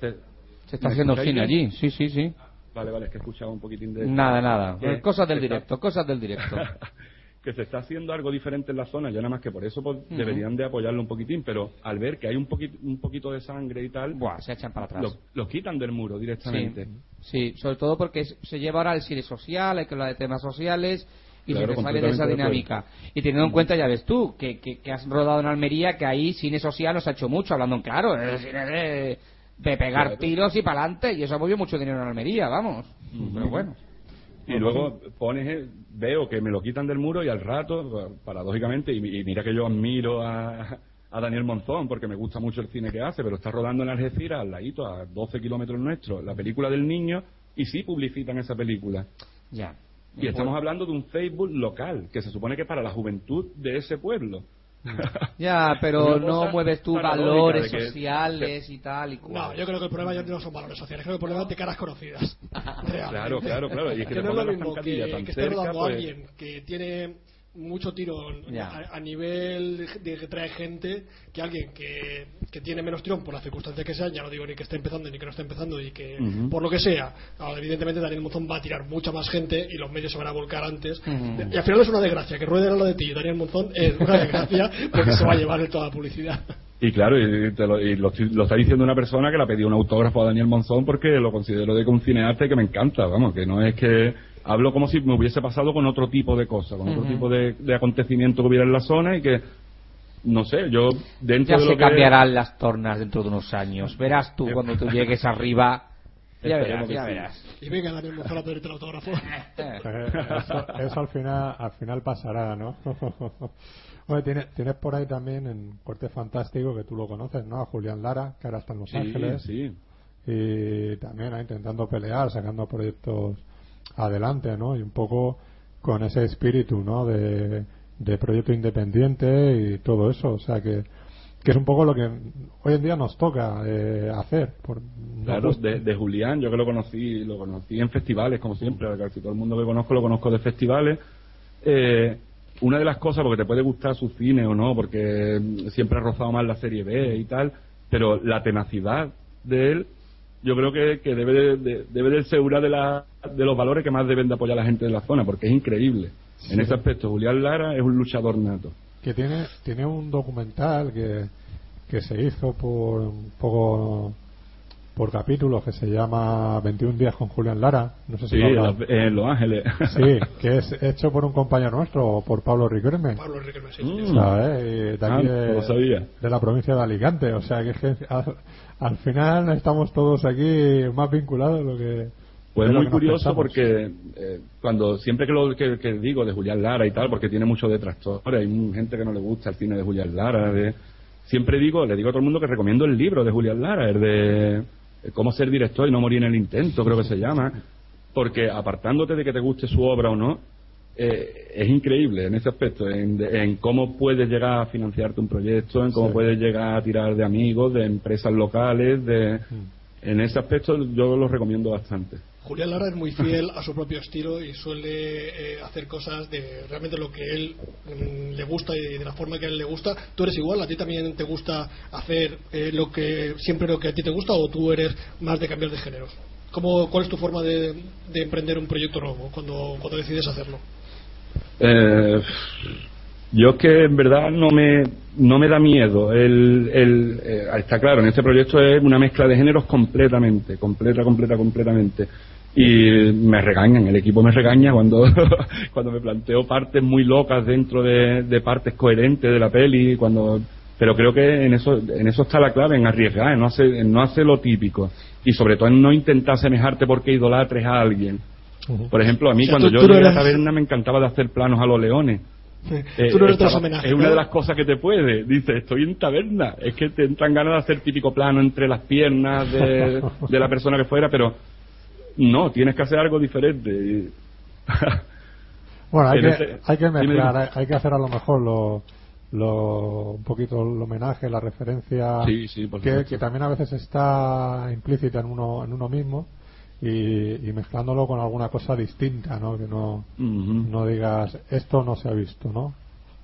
Se está
¿me
haciendo cine allí, sí, sí, sí.
vale vale es que he escuchado un poquitín de
Nada, nada.
Que-
Cosas del directo, cosas del directo.
que se está haciendo algo diferente en la zona, ya nada más que por eso pues, deberían de apoyarlo un poquitín, pero al ver que hay un poquito, un poquito de sangre y tal,
Buah, se echan para atrás.
lo, lo quitan del muro directamente.
Sí, sí, sobre todo porque se lleva ahora el cine social, hay que hablar de temas sociales y
Claro,
se te sale de esa dinámica. Y teniendo en cuenta, ya ves tú, que, que, que has rodado en Almería, que ahí cine social nos ha hecho mucho, hablando en claro, el cine de, de pegar
Claro.
tiros y para adelante, y eso ha movido mucho dinero en Almería, vamos. Pero bueno.
Y luego pones, eh, veo que me lo quitan del muro y al rato, paradójicamente, y, y mira que yo admiro a, a Daniel Monzón porque me gusta mucho el cine que hace, pero está rodando en Algeciras, al ladito, a 12 kilómetros nuestro, la película del niño, y sí publicitan esa película.
Ya.
Y estamos hablando de un Facebook local, que se supone que es para la juventud de ese pueblo.
Ya, pero no mueves tú valores
que-
sociales y tal y cual.
No, yo creo que el problema ya no son valores sociales, creo que el problema es de caras conocidas. Realmente.
Claro, claro, claro. Y es que, te
no es lo mismo que,
tan
que esté
cerca,
rodando
pues-
alguien que tiene mucho tirón a, a nivel de que trae gente que alguien que, que tiene menos tirón por las circunstancias que sean, ya no digo ni que esté empezando ni que no esté empezando y que por lo que sea, ahora, evidentemente Daniel Monzón va a tirar mucha más gente y los medios se van a volcar antes. Y al final es una desgracia, que ruede lo de ti y Daniel Monzón es una desgracia porque se va a llevar toda la publicidad.
Y claro, y, te lo, y lo, está diciendo una persona que le ha pedido un autógrafo a Daniel Monzón porque lo considero de un cinearte que me encanta, vamos, que no es que hablo como si me hubiese pasado con otro tipo de cosas, con otro tipo de, de acontecimiento que hubiera en la zona y que, no sé, yo dentro
Ya
de lo
se
que...
cambiarán las tornas dentro de unos años. Verás tú cuando tú llegues arriba. Ya verás, ya verás.
Y venga Daniel Monzón a pedirte el autógrafo.
Eh, eso, eso al final al final pasará, ¿no? Oye, tienes, tienes por ahí también en Corte Fantástico, que tú lo conoces, ¿no? A Julián Lara, que ahora está en Los
Sí,
Ángeles.
sí.
Y también ahí intentando pelear, sacando proyectos adelante, ¿no? Y un poco con ese espíritu, ¿no? De, proyecto independiente y todo eso. O sea que, que es un poco lo que hoy en día nos toca eh, hacer. Por,
Claro, de, de Julián, yo que lo conocí, lo conocí en festivales, como siempre, casi todo el mundo que conozco lo conozco de festivales. Eh, una de las cosas, porque te puede gustar su cine o no, porque siempre ha rozado más la serie B y tal, pero la tenacidad de él, yo creo que, que debe, de, de- debe de ser una de, la- de los valores que más deben de apoyar la gente de la zona, porque es increíble. En ese aspecto, Julián Lara es un luchador nato.
que tiene tiene un documental que, que se hizo por un poco por capítulos que se llama 21 días con Julián Lara no sé si
Sí,
lo
en Los- Ángeles.
sí que es hecho por un compañero nuestro por Pablo Riquelme
Pablo Enrique Messi.
Mm.
¿sabes? De, aquí
Ah,
de-
no lo sabía.
de la provincia de Alicante o sea que, es que al, al final estamos todos aquí más vinculados de lo que
Pues
lo
muy curioso
pensamos.
porque eh, cuando siempre que lo que, que digo de Julián Lara y tal, porque tiene muchos detractores, hay gente que no le gusta el cine de Julián Lara, de, siempre digo, le digo a todo el mundo que recomiendo el libro de Julián Lara, el de Cómo ser director y no morir en el intento, creo que se llama, porque apartándote de que te guste su obra o no, eh, es increíble en ese aspecto, en, en cómo puedes llegar a financiarte un proyecto, en cómo
Sí.
puedes llegar a tirar de amigos, de empresas locales, de... En ese aspecto yo lo recomiendo bastante.
Julián Lara es muy fiel a su propio estilo y suele eh, hacer cosas de realmente lo que él mm, le gusta y de la forma que a él le gusta. ¿Tú eres igual? ¿A ti también te gusta hacer eh, lo que siempre lo que a ti te gusta o tú eres más de cambiar de géneros? ¿Cómo, ¿Cuál es tu forma de, de emprender un proyecto nuevo cuando, decides hacerlo?
Eh, yo que en verdad no me, no me da miedo. El, el, eh, está claro, en este proyecto es una mezcla de géneros completamente, completa, completa, completamente. Y me regañan, el equipo me regaña cuando, cuando me planteo partes muy locas dentro de, de partes coherentes de la peli, cuando pero creo que en eso, en eso está la clave, en arriesgar, en no hacer, en no hacer lo típico. Y sobre todo en no intentar semejarte porque idolatres a alguien. Por ejemplo, a mí
O sea,
cuando
tú-
yo
tú
llegué a la taberna me encantaba de hacer planos a los leones. Eh,
Tú no eres
estaba-
homenajes,
es una de las cosas que te puede. Dice, estoy en taberna. Es que te entran ganas de hacer típico plano entre las piernas de, de la persona que fuera, pero no, tienes que hacer algo diferente.
Bueno, hay que,
ese-
hay que mezclar, hay, hay que hacer a lo mejor lo, lo, un poquito el homenaje, la referencia
Sí, sí, por
que, también a veces está implícita en uno, en uno mismo y, y mezclándolo con alguna cosa distinta, ¿no? Que no, no digas esto no se ha visto, ¿no?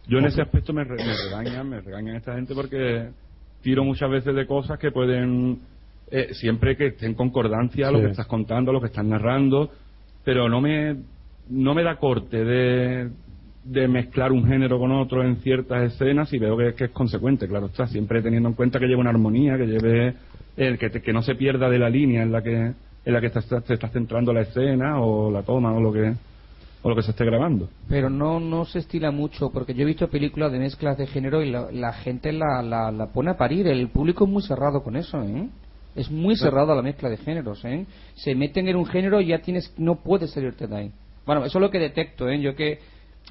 Yo en ese aspecto me, re- me regañan, me regañan esta gente porque tiro muchas veces de cosas que pueden, eh, siempre que esté en concordancia lo que estás contando, lo que estás narrando, pero no me, no me da corte de, de mezclar un género con otro en ciertas escenas y veo que, que es consecuente, claro está, siempre teniendo en cuenta que lleve una armonía, que lleve, el que, te- que no se pierda de la línea en la que, en la que estás, te estás centrando la escena o la toma o lo que, o lo que se esté grabando.
Pero no, no se estila mucho, porque yo he visto películas de mezclas de género y la, la gente la, la, la pone a parir. El público es muy cerrado con eso, ¿eh? Es muy cerrado a la mezcla de géneros, ¿eh? Se meten en un género y ya tienes, no puedes salirte de ahí. Bueno, eso es lo que detecto, ¿eh? Yo que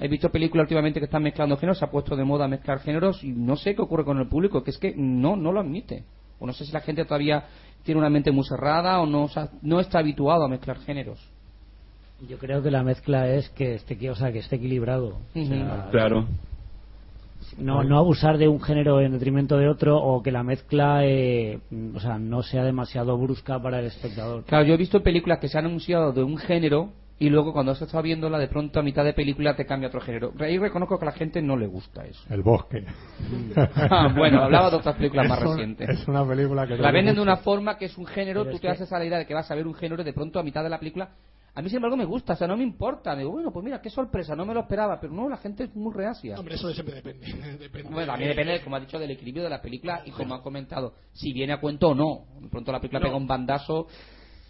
he visto películas últimamente que están mezclando géneros, se ha puesto de moda mezclar géneros y no sé qué ocurre con el público, que es que no, no lo admite. O no sé si la gente todavía tiene una mente muy cerrada o no, o sea, no está habituado a mezclar géneros.
Yo creo que la mezcla es que esté, o sea, que esté equilibrado. O sea,
Claro.
No, no abusar de un género en detrimento de otro o que la mezcla eh, o sea, no sea demasiado brusca para el espectador.
Claro, yo he visto películas que se han anunciado de un género y luego cuando has estado viéndola de pronto a mitad de película te cambia otro género. Ahí reconozco que a la gente no le gusta eso.
El bosque.
Ah, bueno, hablaba de otras películas más
Es un-
recientes.
Es una película que...
La venden de una forma que es un género,
Pero
tú te
que-
haces a la idea de que vas a ver un género y de pronto a mitad de la película... A mí, sin embargo, me gusta, o sea, no me importa. Digo, bueno, pues mira, qué sorpresa, no me lo esperaba. Pero no, la gente es muy reacia.
Hombre, eso siempre depende. depende
Bueno, a mí depende, como ha dicho, del equilibrio de la película y como ha comentado, si viene a cuento o no. De pronto la película
No.
pega un bandazo.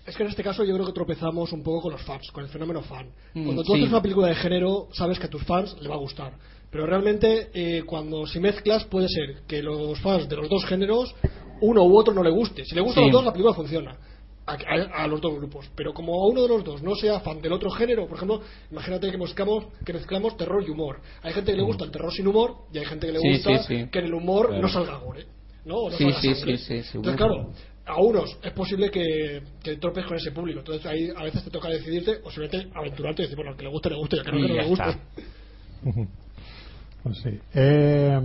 Es que en este caso yo creo que tropezamos un poco con los fans, con el fenómeno fan.
Mm,
Cuando tú
sí.
haces una película de género, sabes que a tus fans le va a gustar. Pero realmente, eh, cuando si mezclas, puede ser que los fans de los dos géneros, uno u otro no le guste. Si le gustan
Sí.
los dos, la película funciona. A, a- a los dos grupos. Pero como a uno de los dos no sea fan del otro género, por ejemplo, imagínate que mezclamos, que mezclamos terror y humor. Hay gente que le gusta el terror sin humor y hay gente que le
Sí,
gusta
sí, sí.
que en el humor
Claro.
no salga gore. ¿no? O no
Sí,
salga
sí,
sangre.
sí, sí, sí,
Entonces,
bueno.
claro, a unos es posible que, que tropes con ese público. Entonces ahí a veces te toca decidirte o simplemente aventurarte y decir, bueno, al que le guste, le guste, y al que no, que no le guste.
Pues sí. Eh,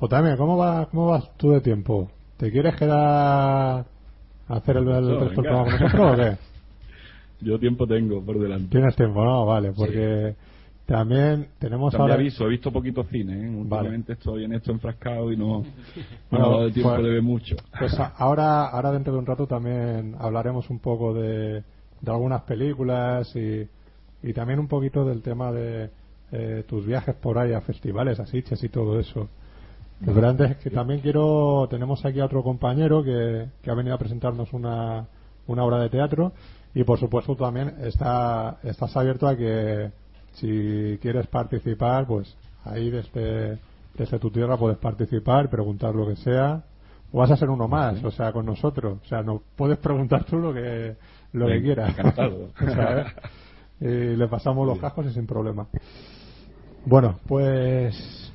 JM, ¿cómo, va, ¿cómo vas tú de tiempo? ¿Te quieres quedar hacer el, el resto del programa con nosotros o qué?
Yo tiempo tengo por delante.
Tienes tiempo, ¿no? Vale, porque también tenemos
También
ahora...
aviso, he visto poquito cine, ¿eh? Últimamente estoy en esto enfrascado y no, no
Bueno,
dado tiempo
pues-
de ver mucho.
Pues ahora, ahora dentro de un rato también hablaremos un poco de, de algunas películas y, y también un poquito del tema de eh, tus viajes por ahí a festivales, a Sitges y todo eso. Lo grande es que también quiero, tenemos aquí a otro compañero que, que ha venido a presentarnos una, una obra de teatro y por supuesto también está, estás abierto a que si quieres participar, pues ahí desde, desde tu tierra puedes participar, preguntar lo que sea o vas a ser uno más, o sea, con nosotros. O sea, no puedes preguntar tú lo que, lo que quieras.
encantado.
¿Sabes? Y le pasamos los cascos y sin problema. Bueno, pues.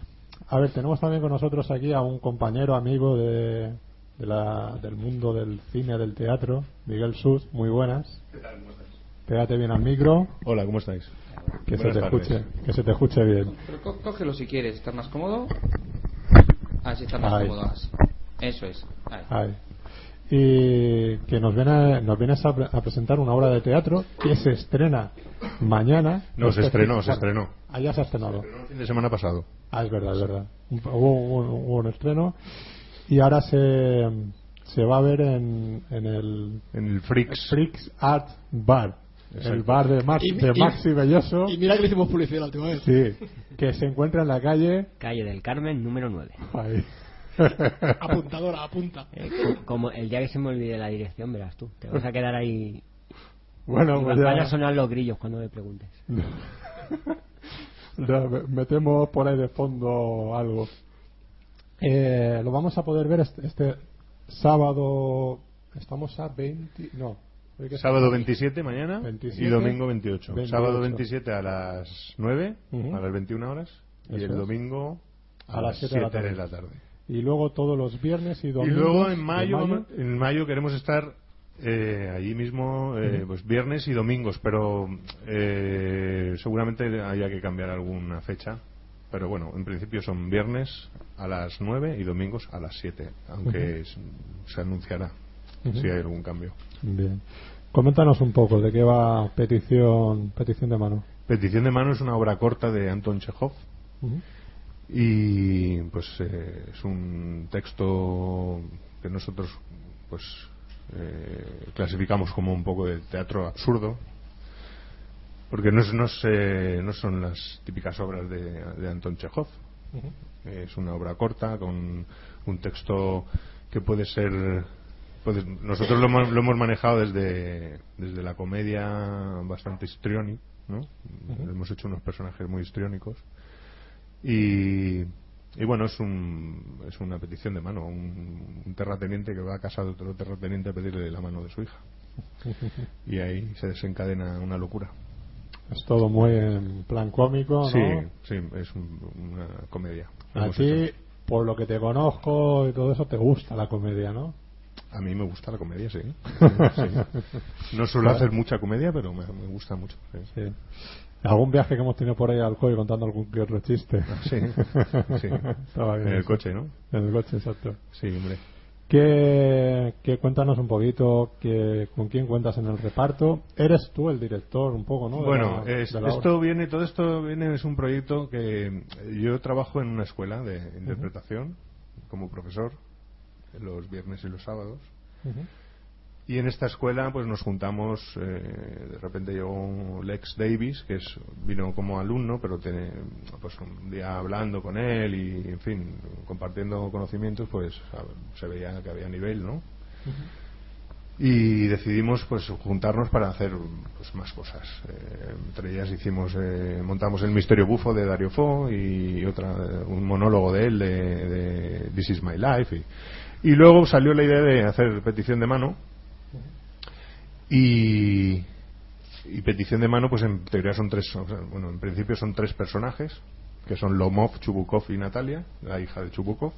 A ver, tenemos también con nosotros aquí a un compañero, amigo de, de la, del mundo del cine, del teatro, Miguel Sus. Muy buenas. Pégate bien al micro.
Hola, ¿cómo estáis?
Que se, te
tardes.
escuche, que se te escuche bien.
Pero có- cógelo si quieres, ¿estás más cómodo? Así está más
Ahí.
cómodo. así. Eso es. Ahí.
Ahí. Y que nos, viene, nos vienes a, pre- a presentar una obra de teatro que se estrena mañana.
No, se estrenó, se estrenó.
Ah, ya se ha estrenado.
El fin de semana pasado.
Ah, es verdad, es verdad. Un- Hubo, hubo- hubo un estreno y ahora se, se va a ver en, en el
En el Freaks.
Freaks Art Bar,
Exacto.
el bar de, Max,
Y-
de
y-
Maxi Belloso.
Y mira que le hicimos publicidad la última vez.
Sí, que se encuentra en la calle.
Calle del Carmen, número 9.
Ahí.
Apuntadora, apunta.
Eh, co- como el día que se me olvide la dirección, verás tú. Te vas a quedar ahí.
Bueno,
y
pues
van
ya-
a sonar los grillos cuando me preguntes.
Metemos por ahí de fondo algo. Eh, lo vamos a poder ver este, este sábado. Estamos a 20. No,
Sábado
estamos-
27 mañana
27,
y domingo 28.
28.
Sábado 27 a las 9,
Ujú.
a las 21 horas. y
Eso
el
es.
domingo
A las 7 de la tarde.
la tarde.
Y luego todos los viernes y
Y
domingos.
luego en
de
mayo, en mayo queremos estar eh, allí mismo, eh, pues viernes y domingos, pero eh, seguramente haya que cambiar alguna fecha. Pero bueno, en principio son viernes a las 9 y domingos a las 7, aunque se anunciará si hay algún cambio.
Bien. Coméntanos un poco de qué va petición, petición de mano.
Petición de mano es una obra corta de Anton Chekhov y pues eh, es un texto que nosotros pues eh, clasificamos como un poco de teatro absurdo porque no, es- no, se- no son las típicas obras de, de Anton Chekhov. Es una obra corta con un texto que puede ser puede- nosotros lo, hemos- lo hemos manejado desde desde la comedia bastante histriónica ¿no? Hemos hecho unos personajes muy histriónicos. Y, y bueno, es, un, es una petición de mano. Un, un terrateniente que va a casa de otro terrateniente a pedirle la mano de su hija. Y ahí se desencadena una locura.
Es todo muy en plan cómico, ¿no?
Sí, sí, es un- una comedia.
A ti, por lo que te conozco y todo eso, te gusta la comedia, ¿no?
A mí me gusta la comedia, sí. Sí. No suelo hacer mucha comedia, pero me, me gusta mucho. sí.
Sí. ¿Algún viaje que hemos tenido por ahí al COI contando algún que otro chiste?
Sí, sí.
Estaba bien
En el coche, ¿no?
En el coche, exacto.
Sí, hombre.
Que, que cuéntanos un poquito que, con quién cuentas en el reparto. Eres tú el director un poco, ¿no? De
Bueno,
la-
es- esto
obra.
viene, todo esto viene, es un proyecto que yo trabajo en una escuela de interpretación como profesor los viernes y los sábados. Y en esta escuela pues nos juntamos, eh, de repente llegó Lex Davis, que es, vino como alumno, pero tiene, pues un día hablando con él y, en fin, compartiendo conocimientos, pues a- se veía que había nivel, ¿no? y decidimos pues juntarnos para hacer pues, más cosas. Eh, entre ellas hicimos eh, montamos el misterio bufo de Dario Fo y otra un monólogo de él de, de This is my life y, y luego salió la idea de hacer petición de mano y petición de mano pues en teoría son tres bueno en principio son tres personajes que son Lomov, Chubukov y Natalia la hija de Chubukov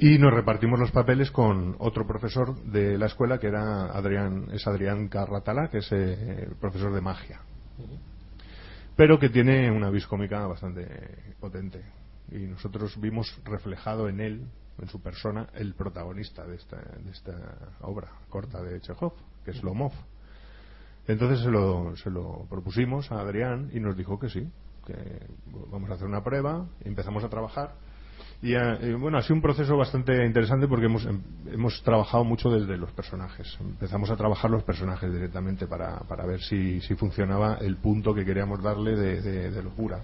y nos repartimos los papeles con otro profesor de la escuela que era Adrián, es Adrián Carratala, que es eh, profesor de magia. Pero que tiene una vis cómica bastante potente. Y nosotros vimos reflejado en él, en su persona, el protagonista de esta, de esta obra corta de Chekhov, que es Lomov. Entonces se lo, se lo propusimos a Adrián y nos dijo que sí, que vamos a hacer una prueba, empezamos a trabajar. Y eh, bueno, ha sido un proceso bastante interesante porque hemos, em- hemos trabajado mucho desde los personajes. Empezamos a trabajar los personajes directamente para, para ver si, si funcionaba el punto que queríamos darle de- de locura.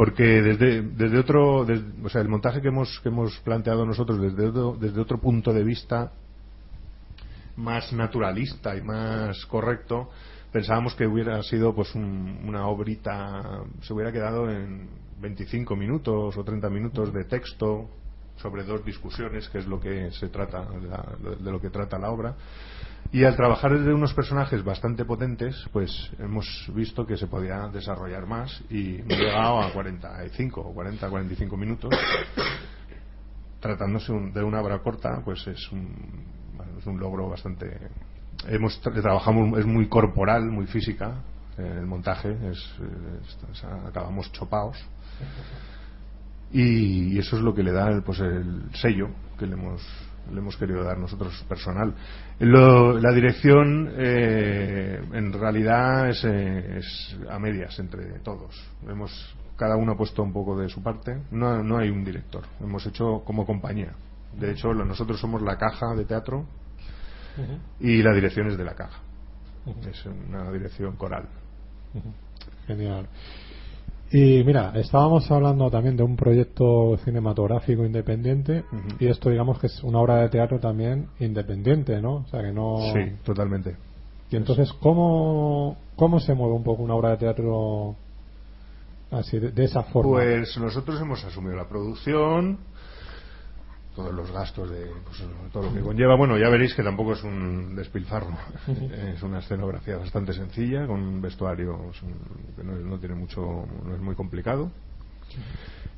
Porque desde, desde otro, des- o sea, el montaje que hemos, que hemos planteado nosotros desde otro, desde otro punto de vista más naturalista y más correcto, pensábamos que hubiera sido pues un- una obrita, se hubiera quedado en 25 minutos o 30 minutos de texto sobre dos discusiones, que es lo que se trata, de lo que trata la obra. Y al trabajar desde unos personajes bastante potentes, pues hemos visto que se podía desarrollar más y hemos llegado a 45 o 40, 45 minutos. Tratándose un- de una obra corta, pues es un, es un logro bastante. Hemos tra- trabajamos, es muy corporal, muy física. eh, el montaje es, acabamos chopaos y, eso es lo que le da el, pues el sello que le hemos le hemos querido dar nosotros personal. Lo- la dirección eh, en realidad es, eh, es a medias entre todos. Hemos cada uno ha puesto un poco de su parte. No, no hay un director. Hemos hecho como compañía. De hecho lo- nosotros somos la caja de teatro y la dirección es de la caja. Es una dirección coral.
Genial. Y mira, estábamos hablando también de un proyecto cinematográfico independiente y esto digamos que es una obra de teatro también independiente, ¿no? O sea que no...
sí totalmente
Y entonces, ¿cómo, ¿cómo se mueve un poco una obra de teatro así, de, de esa forma?
Pues nosotros hemos asumido la producción todos los gastos de pues, todo lo que conlleva. Bueno, ya veréis que tampoco es un despilfarro. es una escenografía bastante sencilla, con un vestuario pues, que no, no tiene mucho, no es muy complicado.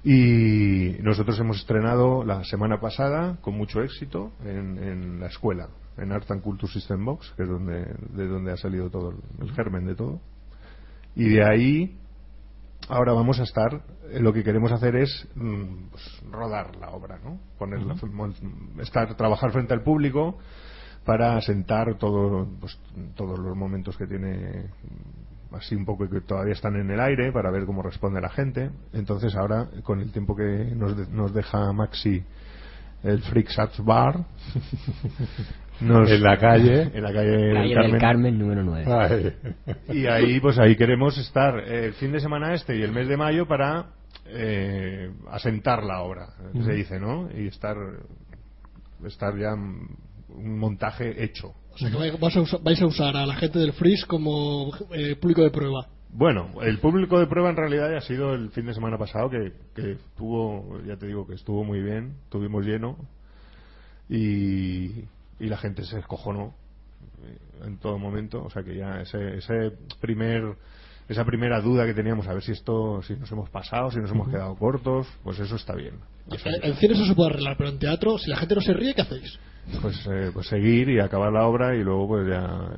Y nosotros hemos estrenado la semana pasada con mucho éxito en, en la escuela, en Art and Culture System Box, que es donde, de donde ha salido todo el, el germen de todo. Y de ahí ahora vamos a estar eh, lo que queremos hacer es mm, pues, rodar la obra no ponerla mon- estar trabajar frente al público para asentar todo, pues, todos los momentos que tiene mm, así un poco que todavía están en el aire para ver cómo responde la gente. Entonces ahora con el tiempo que nos, de- nos deja Maxi el Freak Sats Bar nos-
En la calle.
en la calle, del
Calle del
Carmen.
Carmen, número 9.
Ay.
Y ahí, pues ahí queremos estar el fin de semana este y el mes de mayo para eh, asentar la obra, se dice, ¿no? Y estar, estar ya un montaje hecho.
O sea que vais- a usar- vais a usar a la gente del Freeze como eh, público de prueba.
Bueno, el público de prueba en realidad ya ha sido el fin de semana pasado que, que estuvo, ya te digo que estuvo muy bien, tuvimos lleno y, y la gente se escojonó eh, en todo momento, o sea que ya ese, ese primer esa primera duda que teníamos a ver si esto si nos hemos pasado, si nos hemos quedado cortos, pues eso está bien. O sea
En cine eso se puede arreglar, pero en teatro, si la gente no se ríe, ¿qué hacéis?
pues, eh, pues seguir y acabar la obra y luego pues ya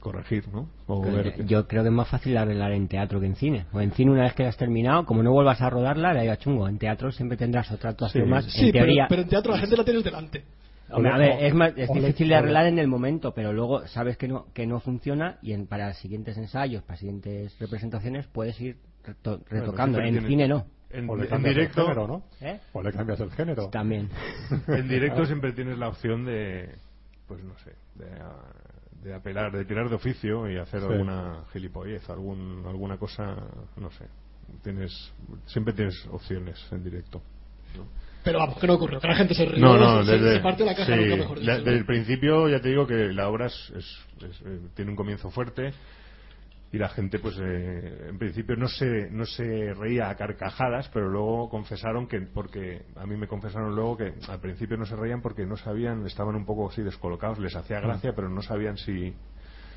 corregir, ¿no? O ver que-
Yo creo que es más fácil arreglar en teatro que en cine. O en cine una vez que la has terminado, como no vuelvas a rodarla, la iba chungo. En teatro siempre tendrás otra actuación más.
Sí,
en
pero,
teoría,
pero en teatro la gente la tienes delante.
Hombre, a ver, es, más, es difícil de arreglar en el momento, pero luego sabes que no, que no funciona y en, para siguientes ensayos, para siguientes representaciones, puedes ir reto- retocando.
siempre
en cine no.
En,
O le
en
cambias el
directo,
género, ¿no?
¿Eh?
O le cambias el género.
También.
en directo siempre tienes la opción de, pues no sé, de, de apelar, de tirar de oficio y hacer
Sí.
alguna gilipollez, algún, alguna cosa, no sé. Tienes, siempre tienes opciones en directo.
Pero vamos, que no ocurrió, que la gente se ríe.
No, no,
se,
desde,
se la caja
sí,
nunca mejor dicho.
desde el principio ya te digo que la obra es, es- es, eh, tiene un comienzo fuerte y la gente pues eh, en principio no se no se reía a carcajadas pero luego confesaron que porque a mí me confesaron luego que al principio no se reían porque no sabían estaban un poco así descolocados les hacía gracia pero no sabían si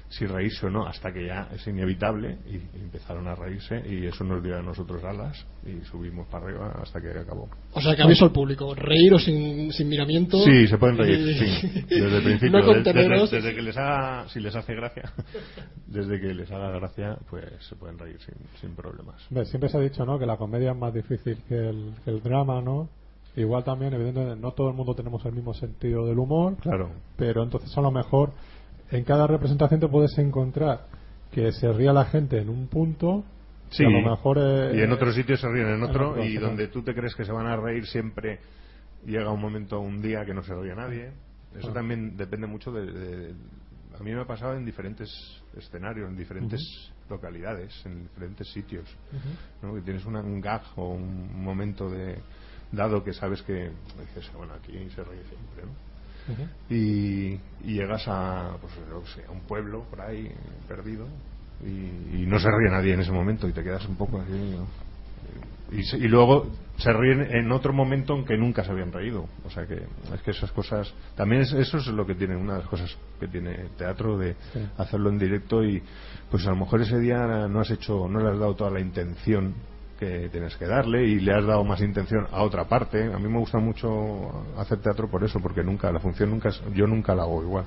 si reírse o no hasta que ya es inevitable y, y empezaron a reírse y eso nos dio a nosotros alas y subimos para arriba hasta que acabó
O sea, que aviso al público, reír o sin, sin miramiento.
Sí, se pueden reír, sí. Desde el principio.
No
desde, desde que les haga, si les hace gracia, desde que les haga gracia, pues se pueden reír sin, sin problemas.
Siempre se ha dicho ¿no? que la comedia es más difícil que el, que el drama, ¿no? Igual también, evidentemente, no todo el mundo tenemos el mismo sentido del humor,
Claro.
pero entonces a lo mejor en cada representación te puedes encontrar que se ría la gente en un punto
Sí,
y a lo mejor eh,
y en otro sitio se ríen en otro,
otro,
y donde tú te crees que se van a reír siempre, llega un momento, un día que no se ríe nadie. Eso
Ah.
también depende mucho de, de- A mí me ha pasado en diferentes escenarios, en diferentes localidades, en diferentes sitios. ¿no? Que tienes una- un gag o un momento de dado que sabes que dices, bueno, aquí se ríe siempre, ¿no? Y, y llegas a, pues, qué sé, a un pueblo por ahí perdido y, y no se ríe nadie en ese momento y te quedas un poco así ¿no? y, se- y luego se ríen en otro momento en que nunca se habían reído o sea que es que esas cosas también es- eso es lo que tiene una de las cosas que tiene el teatro de
Sí.
hacerlo en directo y pues a lo mejor ese día no has hecho no le has dado toda la intención que tienes que darle y le has dado más intención a otra parte. A mí me gusta mucho hacer teatro por eso, porque nunca, la función nunca, es- yo nunca la hago igual.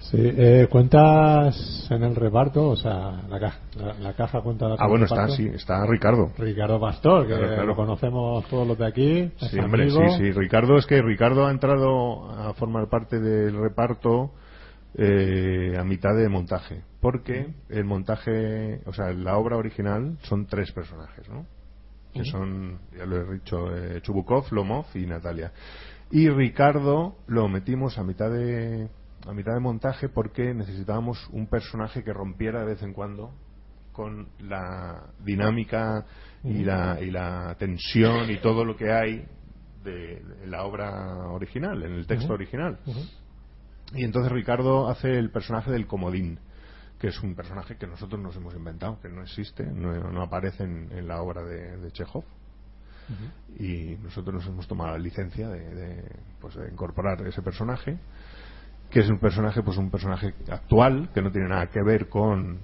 Sí, eh, cuentas en el reparto, o sea, la caja, la, la caja cuenta
Ah, bueno, está, sí, está Ricardo.
Ricardo Pastor, que
Claro, claro.
lo conocemos todos los de aquí.
Sí, hombre, sí, sí. Ricardo es que Ricardo ha entrado a formar parte del reparto eh, a mitad de montaje. Porque el montaje, o sea, la obra original son tres personajes, ¿no? Que son, ya lo he dicho, eh, Chubukov, Lomov y Natalia. Y Ricardo lo metimos a mitad de a mitad de montaje porque necesitábamos un personaje que rompiera de vez en cuando con la dinámica y la, y la tensión y todo lo que hay de, de la obra original, en el texto original. Y entonces Ricardo hace el personaje del comodín, que es un personaje que nosotros nos hemos inventado, que no existe, no, no aparece en, en la obra de, de Chekhov. y nosotros nos hemos tomado la licencia de, de, pues, de incorporar ese personaje que es un personaje pues un personaje actual que no tiene nada que ver con,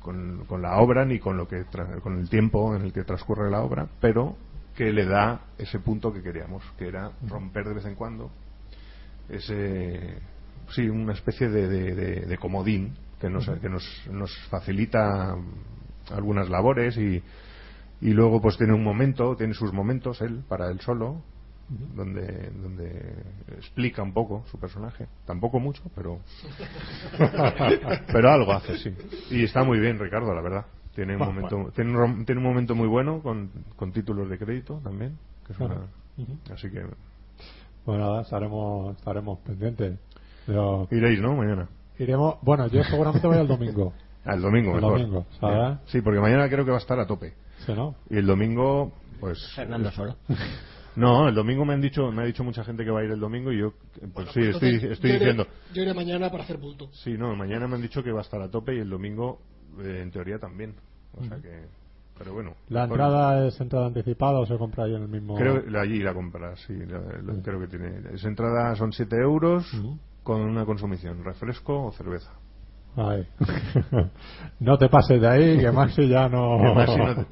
con, con la obra ni con lo que con el tiempo en el que transcurre la obra pero que le da ese punto que queríamos que era romper de vez en cuando ese sí una especie de, de- de- de comodín que nos que nos, nos facilita algunas labores y y luego pues tiene un momento tiene sus momentos él para él solo donde donde explica un poco su personaje. Tampoco mucho pero pero algo hace sí. Y está muy bien Ricardo la verdad. Tiene un momento
bueno.
tiene un, tiene un momento muy bueno con, con títulos de crédito también que es una- así que
Bueno, nada, estaremos, estaremos pendientes. Pero
iréis no mañana
iremos, bueno, yo seguramente voy el domingo.
El domingo
El
mejor.
domingo, ¿sabes?
sí porque mañana creo que va a estar a tope
Sí, ¿no?
y el domingo pues
Fernando solo.
no el domingo me han dicho me ha dicho mucha gente que va a ir el domingo y yo pues sí estoy
Entonces,
estoy
yo iré-
diciendo
yo iré mañana para hacer bulto.
Sí, no, mañana me han dicho que va a estar a tope y el domingo, eh, en teoría, también. O sea que. Pero bueno.
¿La
mejor-
entrada es entrada anticipada o se compra ahí en el mismo...?
Creo que allí la compras, sí. la- la- Creo que tiene. Esa entrada son 7 euros con una consumición, refresco o cerveza.
Ay. no te pases de ahí, que Maxi ya no...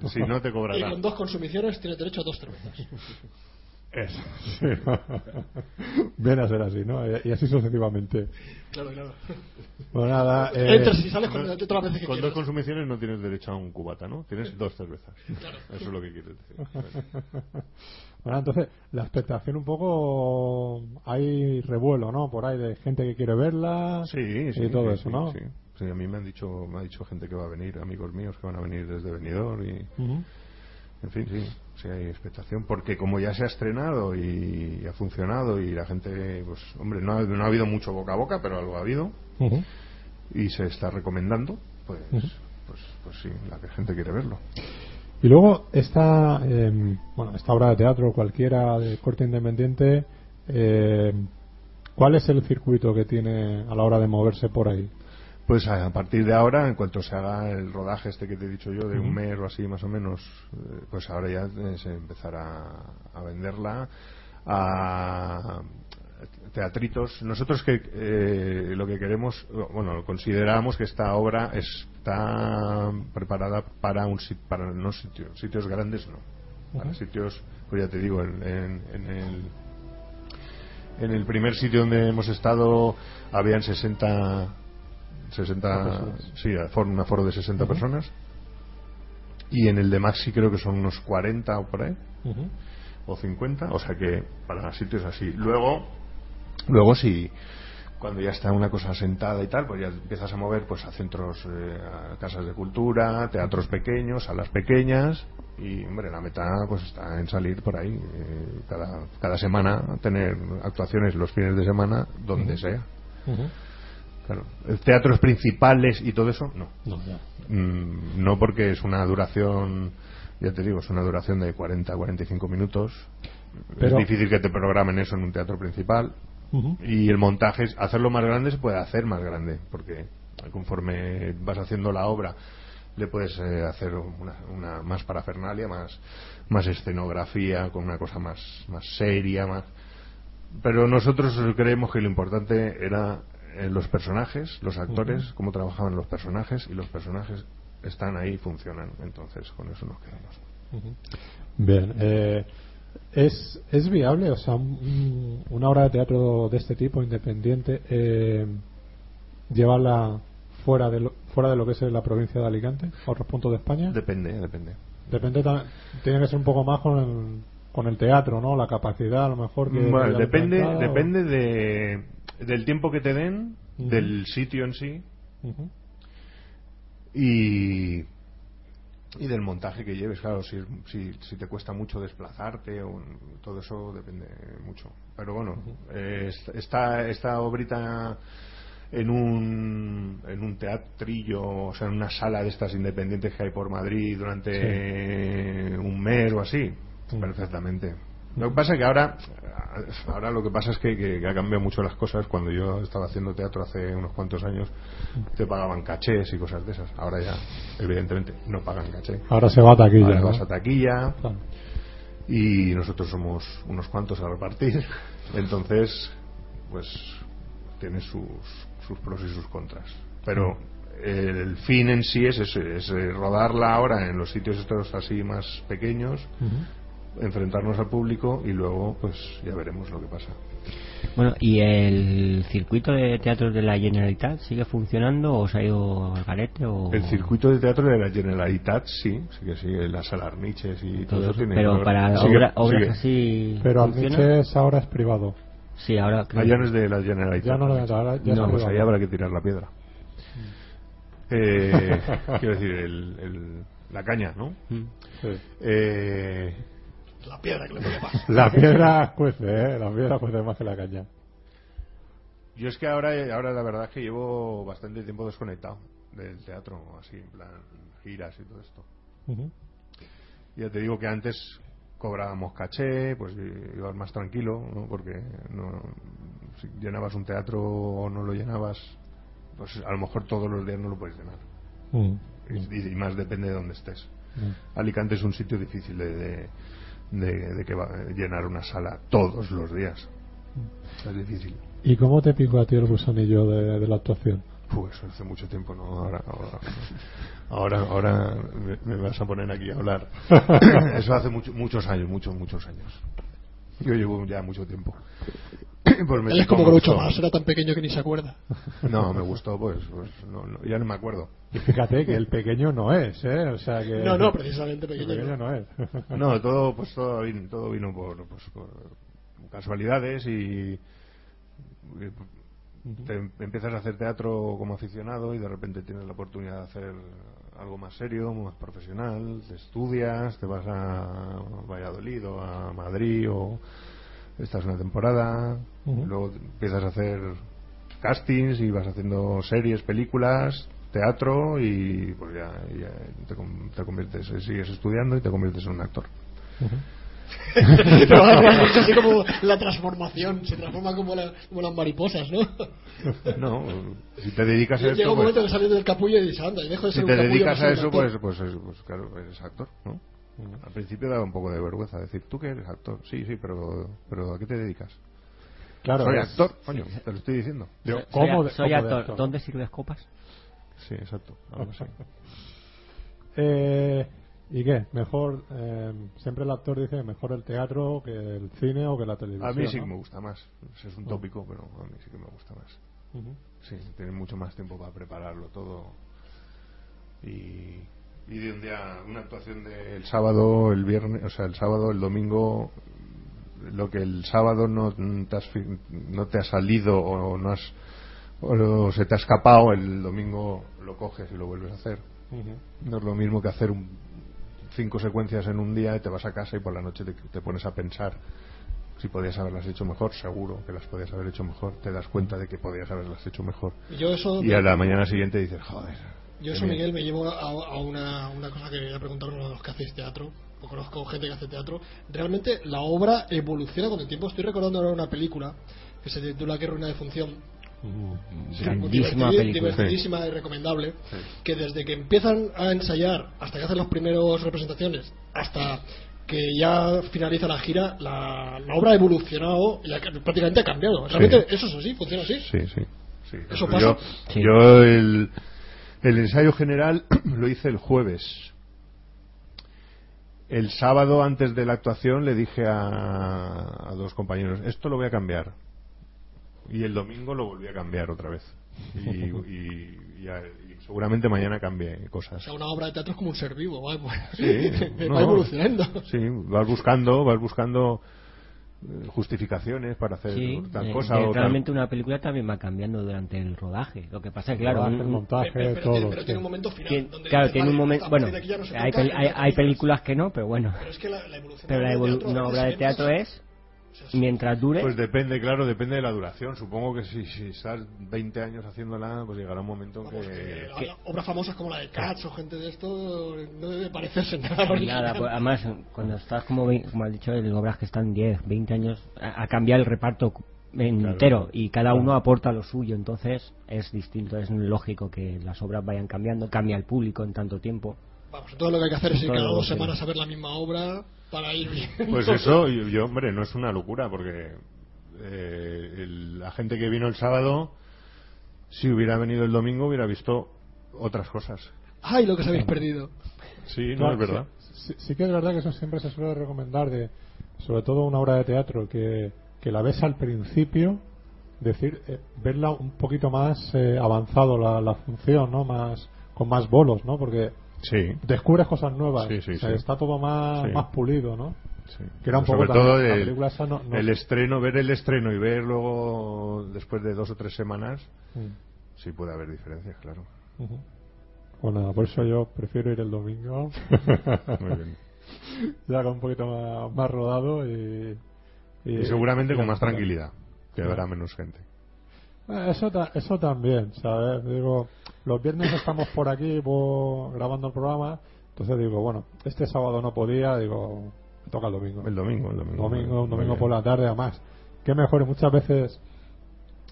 Te- si no te cobra
Y
nada.
con dos consumiciones tienes derecho a dos cervezas.
Eso, sí. Viene a ser así, ¿no? Y así sucesivamente.
Claro, claro.
Bueno, nada... eh,
Entras y sales con, todas las veces que
Con
quieras.
dos consumiciones no tienes derecho a un cubata, ¿no? Tienes dos cervezas. Eso es lo que quieres decir.
Bueno, entonces, la expectación un poco... Hay revuelo, ¿no? Por ahí de gente que quiere verla
Sí, sí.
y todo
sí,
eso, ¿no?
Sí. Sí, a mí me han dicho, me ha dicho gente que va a venir, amigos míos que van a venir desde Benidorm y,
Ujú.
En fin, sí, sí hay expectación porque como ya se ha estrenado y, ha funcionado y la gente, pues, hombre, no ha, no ha habido mucho boca a boca, pero algo ha habido y se está recomendando, pues, pues, pues sí, la gente quiere verlo.
Y luego esta, eh, bueno, esta obra de teatro cualquiera de corte independiente, eh, ¿cuál es el circuito que tiene a la hora de moverse por ahí?
Pues a partir de ahora, en cuanto se haga el rodaje este que te he dicho yo, de un mes o así más o menos, eh, pues ahora ya eh, se empezará a venderla a teatritos. Nosotros que eh, lo que queremos, bueno, consideramos que esta obra está preparada para un para no sitios, sitios grandes no, para sitios, pues ya te digo, en, en- en el en el primer sitio donde hemos estado habían 60 60
Personas.
sí, un aforo de 60 personas. Y en el de Maxi creo que son unos 40 o por ahí.
Ujú.
o 50 o sea que para sitios así. Luego luego si cuando ya está una cosa sentada y tal pues ya empiezas a mover pues a centros eh, a casas de cultura teatros pequeños salas pequeñas. Y hombre la meta pues está en salir por ahí eh, cada, cada semana tener actuaciones los fines de semana donde sea. Claro. Teatros principales y todo eso, no.
No.
Mm, no porque es una duración, ya te digo, es una duración de 40 45 minutos.
Pero-
Es difícil que te programen eso en un teatro principal. Y el montaje, es- hacerlo más grande se puede hacer más grande, porque conforme vas haciendo la obra le puedes eh, hacer una, una más parafernalia, más, más escenografía, con una cosa más, más seria, más... Pero nosotros creemos que lo importante era eh, los personajes, los actores, cómo trabajaban los personajes, y los personajes están ahí y funcionan. Entonces, con eso nos quedamos.
Bien, eh, ¿es, ¿es viable, o sea, un- una obra de teatro de este tipo, independiente, eh, llevarla fuera de, lo, fuera de lo que es la provincia de Alicante, a otros puntos de España?
Depende, depende.
Depende, tiene que ser un poco más con el, con el teatro, ¿no? La capacidad, a lo mejor. Que
Bueno, depende,
o-
depende de, del tiempo que te den, del sitio en sí y, y del montaje que lleves. Claro, si, si, si te cuesta mucho desplazarte, o, todo eso depende mucho. Pero bueno, eh, est- esta, esta obrita en un, en un teatrillo, o sea, en una sala de estas independientes que hay por Madrid durante un mes o así, perfectamente. Lo que pasa es que ahora, ahora lo que pasa es que, que- que ha cambiado mucho las cosas. Cuando yo estaba haciendo teatro hace unos cuantos años, te pagaban cachés y cosas de esas. Ahora ya, evidentemente, no pagan caché.
Ahora se va a taquilla,
Ahora
¿no?
vas a taquilla.
Claro.
y nosotros somos unos cuantos a repartir. Entonces, pues tiene sus, sus pros y sus contras. Pero el fin en sí es, ese, es eh, rodarla ahora en los sitios estos así más pequeños, enfrentarnos al público y luego pues ya veremos lo que pasa.
Bueno, ¿y el circuito de teatros de la Generalitat sigue funcionando o se ha ido al garete? O...
El circuito de teatro de la Generalitat sí, sí que sigue, las Alarniches y todo,
Todo
eso tiene.
pero para
sigue-
obra- obras
sigue.
así
Pero
¿funciona?
Arniches ahora es privado.
Sí, ahora creo
Ah,
que-
no es de la Generalitat.
Ya no lo ya
no, pues ahí habrá que tirar la piedra. Eh, quiero decir, el, el- la caña, ¿no?
Mm.
Sí.
La
Eh,
piedra que le pone más.
La piedra cuece, ¿eh? La piedra cuece más que la caña.
yo es que ahora, ahora la verdad es que llevo bastante tiempo desconectado del teatro, así, en plan giras y todo esto.
Ujú.
Ya te digo que antes cobrábamos caché, pues i- ibas más tranquilo, ¿no? Porque no, si llenabas un teatro o no lo llenabas, pues a lo mejor todos los días no lo puedes llenar.
Mm.
Y, y más depende de dónde estés.
Mm.
Alicante es un sitio difícil de, de, de- de que va, llenar una sala todos los días. Es difícil.
¿Y cómo te picó a ti el gusanillo de, de la actuación?
Pues hace mucho tiempo, ¿no? Ahora, ahora, ahora, ahora me, me vas a poner aquí a hablar. Eso hace mucho- muchos años, muchos, muchos años. Yo llevo ya mucho tiempo. Pues
Él es
picó,
como Groucho más, era tan pequeño que ni se acuerda.
No, me gustó, pues, pues no, no, ya no me acuerdo.
Y fíjate que el pequeño no es, ¿eh? O sea que...
No, no, precisamente
el
pequeño.
no es.
No, todo, pues todo vino, todo vino por, pues, por casualidades y te em- empiezas a hacer teatro como aficionado y de repente tienes la oportunidad de hacer algo más serio, más profesional, te estudias, te vas a Valladolid o a Madrid o estás una temporada,
Ujú.
luego empiezas a hacer castings y vas haciendo series, películas, teatro y pues ya, ya te, con- te conviertes, sigues estudiando y te conviertes en un actor.
Pero vale, es así como la transformación, se transforma como, la- como las mariposas, ¿no?
No, si te dedicas a
Llega
esto,
un momento
pues,
que sales del capullo y dices, anda, y dejo de
si
ser
te
un
dedicas a eso,
actor.
pues, pues, es- pues claro, eres actor, ¿no? Al principio daba un poco de vergüenza decir, ¿tú que eres actor? Sí, sí, pero, pero ¿a qué te dedicas?
Claro,
Soy
es-
actor, coño, te lo estoy diciendo.
Yo,
Soy,
¿cómo de-
soy
cómo de
actor. ¿Dónde sirves copas?
Sí, exacto. algo así.
Eh, ¿Y qué? Mejor, eh, siempre el actor dice mejor el teatro que el cine o que la televisión.
A mí sí
¿no?
que me gusta más. Ese es un
Ah.
tópico, pero a mí sí que me gusta más. Sí, tienes mucho más tiempo para prepararlo todo. Y, y de un día, una actuación del sábado, el viernes, o sea, el sábado, el domingo, lo que el sábado no te, has no te ha salido o no has o se te ha escapado, el domingo lo coges y lo vuelves a hacer. No es lo mismo que hacer un- cinco secuencias en un día y te vas a casa y por la noche te, te pones a pensar si podías haberlas hecho mejor, seguro que las podías haber hecho mejor, te das cuenta de que podías haberlas hecho mejor.
Y yo eso,
Y a la mañana siguiente dices, joder.
Yo eso Miguel, me llevo a, a una, una cosa que quería preguntar a uno de los que hacéis teatro, o conozco gente que hace teatro. Realmente la obra evoluciona con el tiempo. Estoy recordando ahora una película que se titula Qué ruina de función,
Grandísima
divertidi-
película.
divertidísima y recomendable que desde que empiezan a ensayar hasta que hacen las primeras representaciones hasta que ya finaliza la gira la, la obra ha evolucionado y ha- prácticamente ha cambiado realmente eso es así funciona así
Sí, sí.
¿Eso
Yo-
pasa?
Sí.
Yo el, el ensayo general lo hice el jueves. El sábado antes de la actuación le dije a, a dos compañeros, esto lo voy a cambiar. Y el domingo lo volví a cambiar otra vez. Y, y- y a- y seguramente mañana cambie
o
cosas.
sea una obra de teatro es como un ser vivo va,
Sí,
va evolucionando
Sí, vas buscando, vas buscando justificaciones para hacer
Sí,
tal
eh,
cosa
que
o tal.
realmente una película también va cambiando durante el rodaje. Lo que pasa es que, claro,
Rodaje,
un-
montaje,
pero, pero
todo.
tiene, pero
sí.
tiene un momento final
tiene-
donde
claro, tiene un momento. Bueno,
no
hay, hay, hay películas que no, pero bueno.
pero es que la, la evolución
Pero la evolu-
teatro
una obra de teatro es, mientras dure,
Pues depende, claro, depende de la duración. Supongo que si, si estás 20 años haciéndola, pues llegará un momento en
Vamos,
que...
que obras famosas como la de Cats o gente de esto no debe parecerse nada original.
Nada, pues, además, cuando estás como, como has dicho, en obras que están 10, 20 años, a, a cambiar el reparto entero y cada uno aporta lo suyo, entonces es distinto, es lógico que las obras vayan cambiando, cambia el público en tanto tiempo.
Vamos, entonces lo que hay que hacer es ir
Todo,
cada dos semanas a ver la misma obra para ir bien.
Pues eso, yo, yo, hombre, no es una locura porque eh, el- la gente que vino el sábado, si hubiera venido el domingo, hubiera visto otras cosas.
¡Ay, lo que os habéis perdido!
Sí, no
Claro,
es verdad.
Sí, sí- sí que es verdad que eso siempre se suele recomendar, de, sobre todo una obra de teatro, que, que la ves al principio, decir, eh, verla un poquito más eh, avanzado la, la función, ¿no? Más, con más bolos, ¿no? Porque
Sí.
descubres cosas nuevas.
Sí, sí,
O sea. Está todo más, más pulido, ¿no?
Sí.
Que era un
Sobre
poco
todo
también-
el,
película esa no- no-
el estreno, ver el estreno y ver luego después de dos o tres semanas,
Mm.
sí puede haber diferencias, claro.
Ujú. Pues nada, por eso yo prefiero ir el domingo.
Muy bien.
ya con un poquito más, más rodado y,
Y seguramente con más
tranquilidad
que habrá menos gente.
Eh, Eso, ta- eso también, ¿sabes? Digo, los viernes estamos por aquí por- grabando el programa, entonces digo, bueno, este sábado no podía, digo, me toca el domingo.
El domingo, el domingo.
Domingo, un domingo por la tarde, además. Qué mejor, muchas veces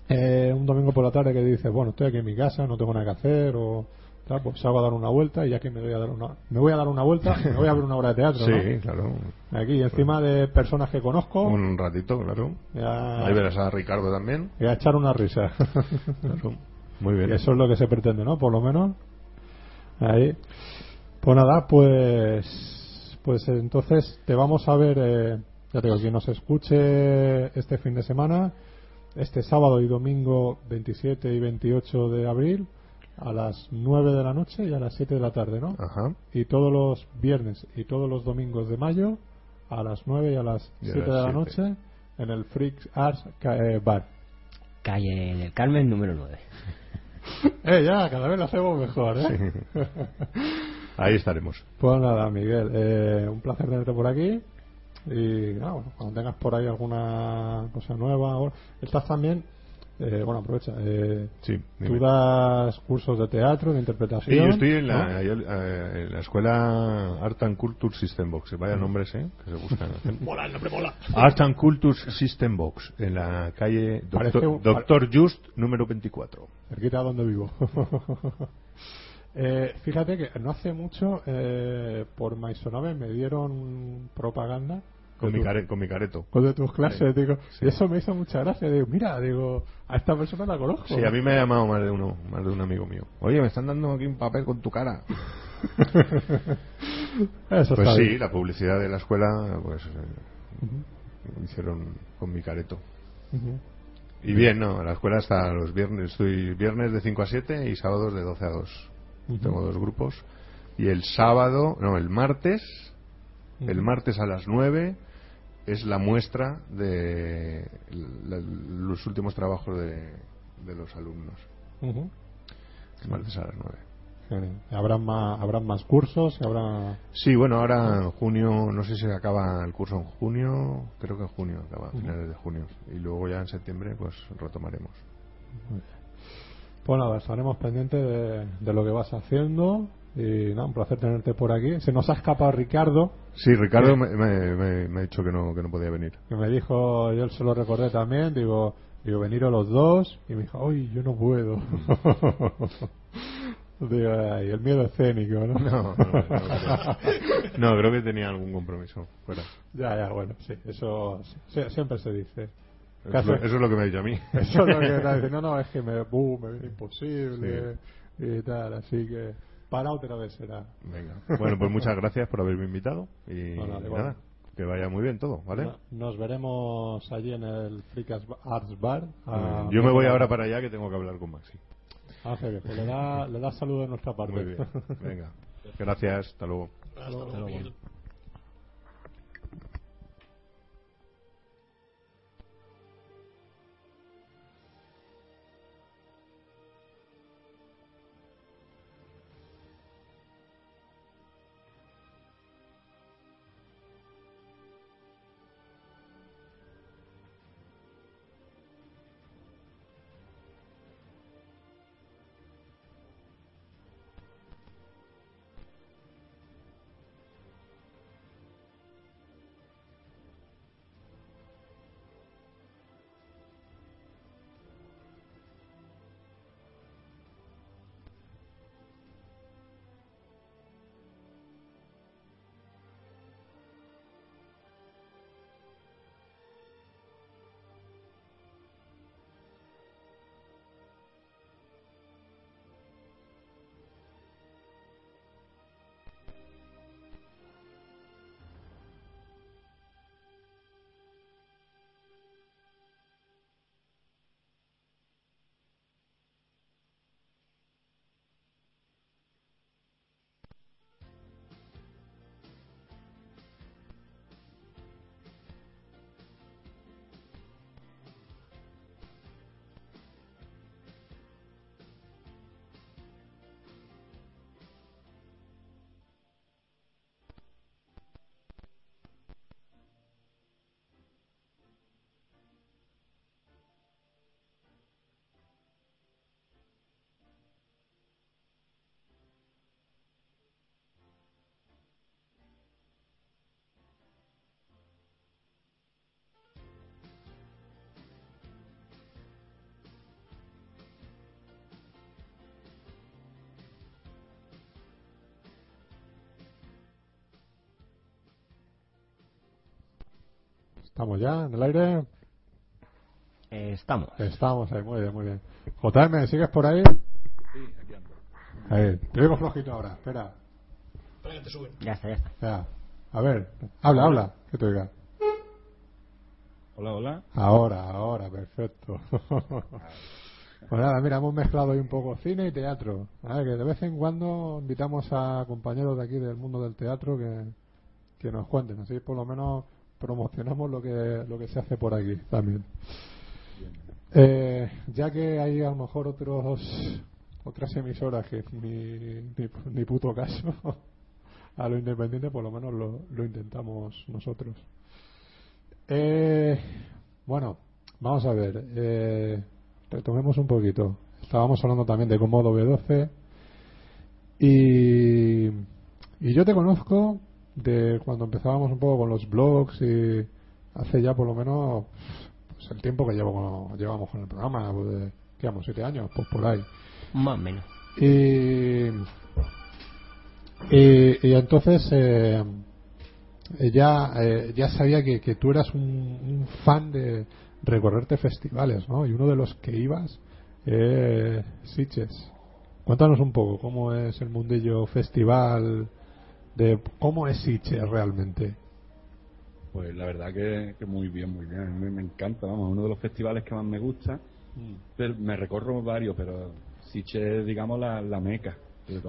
eh, un domingo por la tarde que dices, bueno, estoy aquí en mi casa, no tengo nada que hacer, o tal, pues salgo a dar una vuelta y aquí me voy a dar una, me voy a dar una vuelta, me voy a ver una obra de teatro,
Sí,
¿no?
claro.
Aquí, encima de personas que conozco,
Un ratito, claro.
ya,
Ahí verás a Ricardo también.
y a echar una risa.
Claro. Muy bien.
Y eso es lo que se pretende, ¿no? Por lo menos. Ahí. Pues nada, pues. Pues entonces te vamos a ver. eh, ya te digo, quien nos escuche este fin de semana, este sábado y domingo 27 y 28 de abril, a las 9 de la noche y a las 7 de la tarde, ¿no?
Ajá.
Y todos los viernes y todos los domingos de mayo, a las 9 y a las
Y a
7 de la
7.
noche, en el Freaks Arts Ca- eh, Bar.
Calle del Carmen, número 9.
Eh, ya, cada vez lo hacemos mejor, ¿eh?
Ahí estaremos.
Pues nada, Miguel, eh, un placer tenerte por aquí. Y nada, bueno, cuando tengas por ahí alguna cosa nueva. Estás también, eh, bueno, aprovecha. Eh,
Sí,
tú das cursos de teatro, de interpretación.
Sí, yo estoy en la,
¿no?
eh, en la escuela Art and Culture System Box. Vaya nombres, ¿eh? Que se buscan.
Mola, el nombre mola.
Art and Culture System Box, en la calle
Parece
Doctor,
un-
Doctor Just, número 24.
cerquita de donde vivo. Eh, fíjate que no hace mucho eh, por Maisonave me dieron propaganda
Con mi,
tu-
care- con mi careto.
con de tus clases,
Sí,
digo,
sí.
y eso me hizo mucha gracia. Digo, mira, digo, a esta persona la conozco.
Sí, a mí me ha llamado más de uno, más de un amigo mío. Oye, me están dando aquí un papel con tu cara.
Eso
Pues sí,
bien.
la publicidad de la escuela, pues eh, hicieron con mi careto. Y bien, no, la escuela está los viernes, estoy viernes de 5 a 7 y sábados de 12 a 2.
Ujú.
Tengo dos grupos. Y el sábado, no, el martes, el martes a las 9 es la muestra de la- los últimos trabajos de, de los alumnos.
Ujú.
El martes a las 9.
Genial. ¿Habrán más, habrán más cursos? ¿Habrá...
Sí, bueno, ahora en junio, no sé si acaba el curso en junio, creo que en junio, acaba a finales de junio. Y luego ya en septiembre, pues retomaremos.
Pues nada, estaremos pendientes de, de lo que vas haciendo. Y nada, un placer tenerte por aquí. Se nos ha escapado Ricardo,
Sí, Ricardo
Sí.
me, me- me- me ha dicho que no, que no podía venir.
que me dijo, yo se lo recordé también, digo, digo, veniros los dos. Y me dijo, uy, yo no puedo. digo, "Ay, el miedo escénico, ¿no?
No, no, no, creo. No, creo que tenía algún compromiso fuera.
ya, ya, bueno, sí, eso sí, siempre se dice.
Eso,
¿Qué
es lo-
hace?
eso es lo que me ha dicho a mí.
Eso es lo que está diciendo, no, es que me, buh, me viene imposible y tal, así que para otra vez será.
Venga. Bueno, pues muchas gracias por haberme invitado y
nada,
que vaya muy bien todo, ¿vale?
No- Nos veremos allí en el Freak Arts Bar. a-
Yo me voy ahora para allá que tengo que hablar con Maxi.
Ah, pues le da, le da saludo de nuestra parte.
Muy bien. Venga. Gracias, hasta luego.
Hasta luego.
¿Estamos ya en el aire?
Eh, estamos.
Estamos ahí, muy bien, muy bien. JM, ¿sigues por ahí?
Sí, aquí ando.
Ahí, te flojito ahora, espera.
Espera que te suben.
Ya está, ya está.
Ya. A ver, habla, habla, que te oiga.
Hola, hola.
Ahora, ahora, perfecto. Pues nada, mira, hemos mezclado ahí un poco cine y teatro. A ver, que de vez en cuando invitamos a compañeros de aquí del mundo del teatro que, que nos cuenten. Así por lo menos promocionamos lo que, lo que se hace por aquí también. Eh, ya que hay a lo mejor otros otras emisoras que ni, ni, ni puto caso a lo independiente, por lo menos lo, lo intentamos nosotros. Eh, bueno, vamos a ver. Eh, retomemos un poquito. Estábamos hablando también de Comodo V12. Y, y yo te conozco de cuando empezábamos un poco con los blogs y hace ya por lo menos pues, el tiempo que llevo con- llevamos con el programa. Pues, de, ¿Qué vamos? ¿Siete años? Pues por ahí.
Más o menos.
Y, y, y entonces eh, eh, ya, eh, ya sabía que, que tú eras un, un fan de recorrerte festivales, ¿no? Y uno de los que ibas eh, Sitges. Cuéntanos un poco cómo es el mundillo festival, de cómo es Sitges realmente.
Pues la verdad que, que muy bien, muy bien. A mí me encanta, vamos, uno de los festivales que más me gusta. Pero me recorro varios, pero Sitges es, digamos, la, la meca.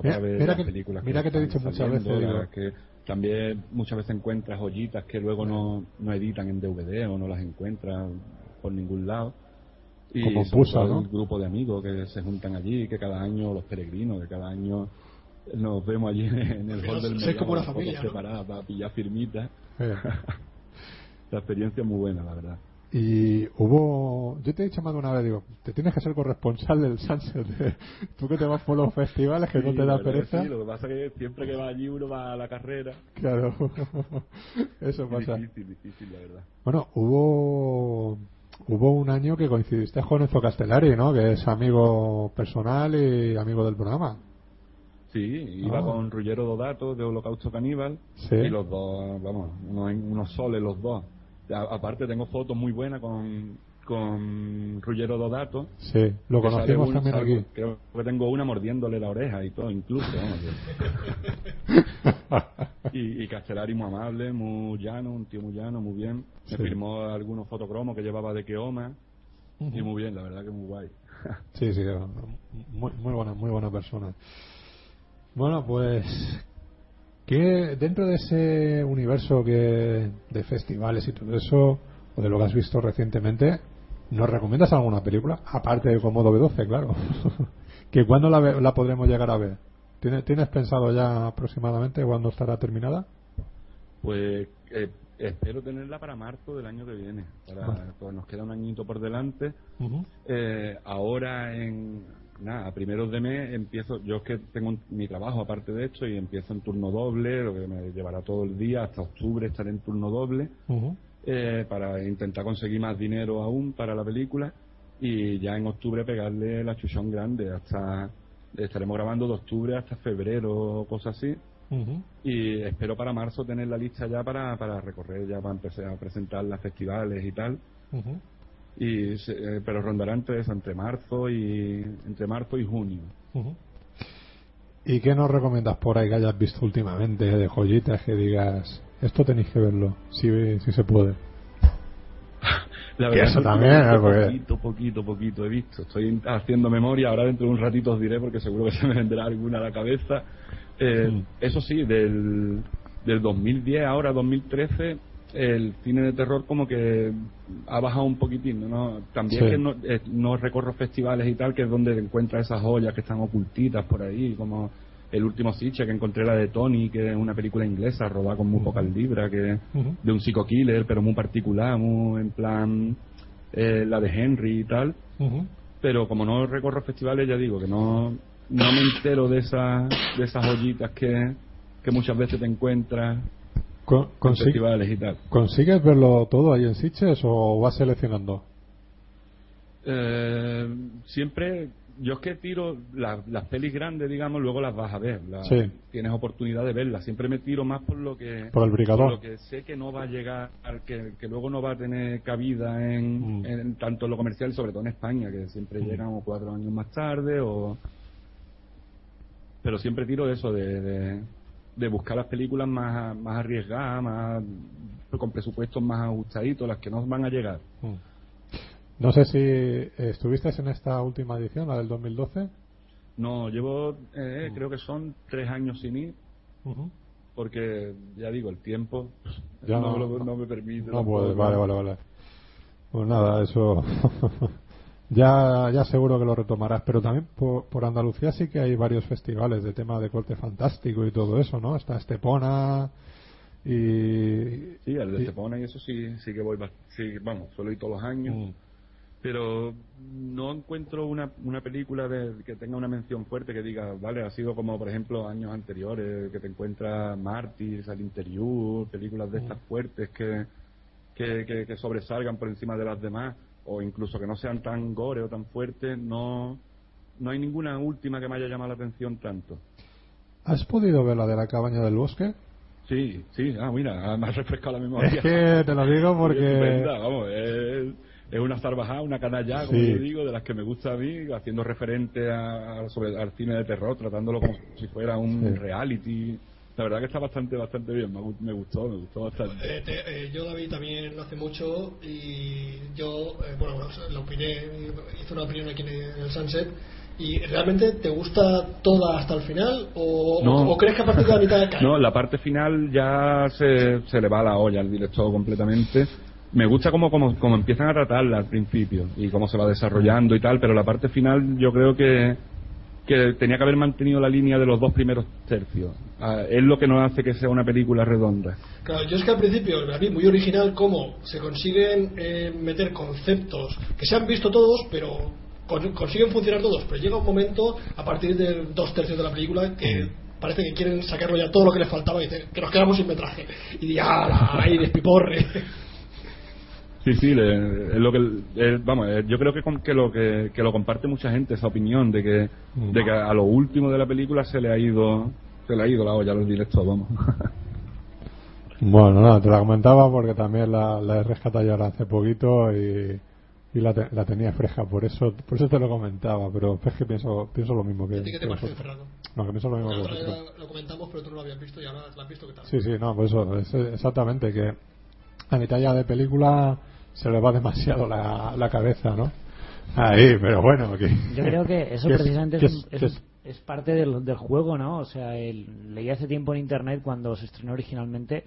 Mira- mira
las
que-
películas
mira que te he dicho muchas veces,
las que también muchas veces encuentras joyitas que luego no, no editan en DVD o no las encuentras por ningún lado. Y
Como Pusa, ¿no?
el grupo de amigos que se juntan allí, que cada año, los peregrinos, que cada año nos vemos allí en el hall del
Sois como una familia, ¿no?
separadas para pillar firmitas.
Eh.
La experiencia es muy buena, la verdad.
Y hubo, yo te he dicho más de una vez, digo, te tienes que ser corresponsal del Sunset. de- tú que te vas por los festivales, que no
Sí,
te
la
da pereza.
sí, lo que pasa es que siempre que va allí uno va a la carrera.
Claro, eso pasa.
Difícil, difícil, la verdad.
Bueno, hubo hubo un año que coincidiste con Enzo Castellari, ¿no? Que es amigo personal y amigo del programa.
Sí, iba
Ah.
con Ruggero Dodato de Holocausto Caníbal
Sí.
y los dos, vamos, unos, unos soles los dos. A- aparte tengo fotos muy buenas con, con Ruggero Dodato.
Sí, lo
un-
también aquí.
Creo que tengo una mordiéndole la oreja y todo, incluso. vamos, y, y Castellari muy amable, muy llano, un tío muy llano, muy bien. Me
Sí.
firmó algunos fotocromos que llevaba de Keoma y
Ujú.
muy bien, la verdad que muy guay.
Sí, sí, muy, muy buena, muy buena persona. Bueno, pues que dentro de ese universo que de festivales y todo eso, o de lo que has visto recientemente, ¿nos recomiendas alguna película? Aparte de Comodo B12, claro. que cuándo la, la podremos llegar a ver? ¿Tienes, ¿Tienes pensado ya aproximadamente cuándo estará terminada?
Pues eh, espero tenerla para marzo del año que viene. Para, pues nos queda un añito por delante. Eh, ahora en nada, a primeros de mes empiezo, yo es que tengo un- mi trabajo aparte de esto y empiezo en turno doble, lo que me llevará todo el día, hasta octubre estaré en turno doble, eh, para intentar conseguir más dinero aún para la película y ya en octubre pegarle la chuchón grande, hasta estaremos grabando de octubre hasta febrero, cosas así.
Ujú.
Y espero para marzo tener la lista ya para, para recorrer, ya para empezar a presentar las festivales y tal.
Ujú.
Y se- eh, pero rondará entre eso, entre marzo y entre marzo y junio.
¿Y qué nos recomiendas por ahí que hayas visto últimamente de joyitas que digas, esto tenéis que verlo, si, si se puede?
La verdad
eso
es que
también,
poquito,
¿eh? Porque-
poquito, poquito, poquito he visto. Estoy haciendo memoria, ahora dentro de un ratito os diré porque seguro que se me vendrá alguna a la cabeza. Eh,
Mm.
Eso sí, del, del 2010 ahora 2013 el cine de terror como que ha bajado un poquitín, ¿no? También
Sí.
que no, eh, no recorro festivales y tal, que es donde encuentras esas joyas que están ocultitas por ahí, como el último Siche que encontré la de Tony, que es una película inglesa rodada con muy pocas libras, que de un psico killer, pero muy particular, muy en plan eh, la de Henry y tal. Pero como no recorro festivales, ya digo que no, no me entero de esas, de esas joyitas que, que muchas veces te encuentras
Con-
en
consi-
festivales y tal.
¿Consigues verlo todo ahí en Sitges o vas seleccionando?
Eh, siempre yo es que tiro las, las pelis grandes, digamos, luego las vas a ver. las-
Sí.
Tienes oportunidad de verlas. Siempre me tiro más por lo que.
Por el brigador.
lo que sé que no va a llegar, que, que luego no va a tener cabida en,
Mm.
en tanto en lo comercial y sobre todo en España, que siempre llegan o cuatro años más tarde o. Pero siempre tiro eso de, de, de buscar las películas más, más arriesgadas, más con presupuestos más ajustaditos, las que no van a llegar.
Mm. No sé si eh, estuviste en esta última edición, la del 2012.
No, llevo, eh,
Mm.
creo que son tres años sin ir, porque ya digo, el tiempo
Ya
no,
no-
me lo- no me permite.
No vale, vale, vale. Pues nada, eso. ya, ya seguro que lo retomarás. Pero también por, por Andalucía sí que hay varios festivales de tema de corte fantástico y todo eso, ¿no? Está Estepona y.
Sí, el de
y-
Estepona y eso sí, sí que voy, sí, vamos, suelo ir todos los años.
Mm.
Pero no encuentro una, una película de, que tenga una mención fuerte que diga, vale, ha sido como por ejemplo años anteriores, que te encuentras Mártires al interior, películas de estas fuertes que, que, que, que sobresalgan por encima de las demás, o incluso que no sean tan gore o tan fuertes, no, no hay ninguna última que me haya llamado la atención tanto.
¿Has podido ver la de la cabaña del bosque?
Sí, sí, ah, mira, me ha refrescado la memoria.
Es que te lo digo porque-
Estupenda, vamos, es, es una salvajada, una canalla, como
Sí.
yo digo, de las que me gusta a mí, haciendo referente a, a- sobre, al cine de terror, tratándolo como si fuera un
Sí.
reality. La verdad que está bastante, bastante bien, me, gu- me gustó, me gustó bastante.
Eh, te- eh, yo la vi también hace mucho y yo, eh, bueno, la opiné, hice una opinión aquí en el Sunset. ¿Y realmente te gusta toda hasta el final? ¿O,
No.
o crees que a partir de la mitad cae?
No, la parte final ya se, se le va a la olla al director completamente. Me gusta cómo, cómo, cómo empiezan a tratarla al principio y cómo se va desarrollando y tal, pero la parte final yo creo que, que tenía que haber mantenido la línea de los dos primeros tercios. Ah, es lo que nos hace que sea una película redonda.
Claro, yo es que al principio la vi muy original cómo se consiguen eh, meter conceptos que se han visto todos, pero con- consiguen funcionar todos. Pero llega un momento, a partir de dos tercios de la película, que parece que quieren sacarlo ya todo lo que les faltaba y dicen que nos quedamos sin metraje. Y ya, ahí despiporre.
Sí, sí, le- es lo que, eh, vamos, eh, yo creo que, con- que lo que, que lo comparte mucha gente esa opinión de que, de que a lo último de la película se le ha ido, se le ha ido la olla a los directos, vamos.
Bueno, nada, te la comentaba porque también la, la he rescatado yo ahora hace poquito y, y la, te- la tenía fresca, por eso por eso te lo comentaba, pero es que pienso, pienso lo mismo que,
¿A ti qué te
que
pareció. Fernando?
No, que pienso lo mismo que vosotros.
lo comentamos, pero tú no lo habías visto y ahora lo has visto. ¿qué tal?
Sí, sí, no, pues eso, es exactamente, que a mitad ya de película se le va demasiado la, la cabeza, ¿no? Ahí, pero bueno, que...
Yo creo que eso
que
precisamente es, es
que
es parte del, del juego, ¿no? O sea, el- leí hace tiempo en internet cuando se estrenó originalmente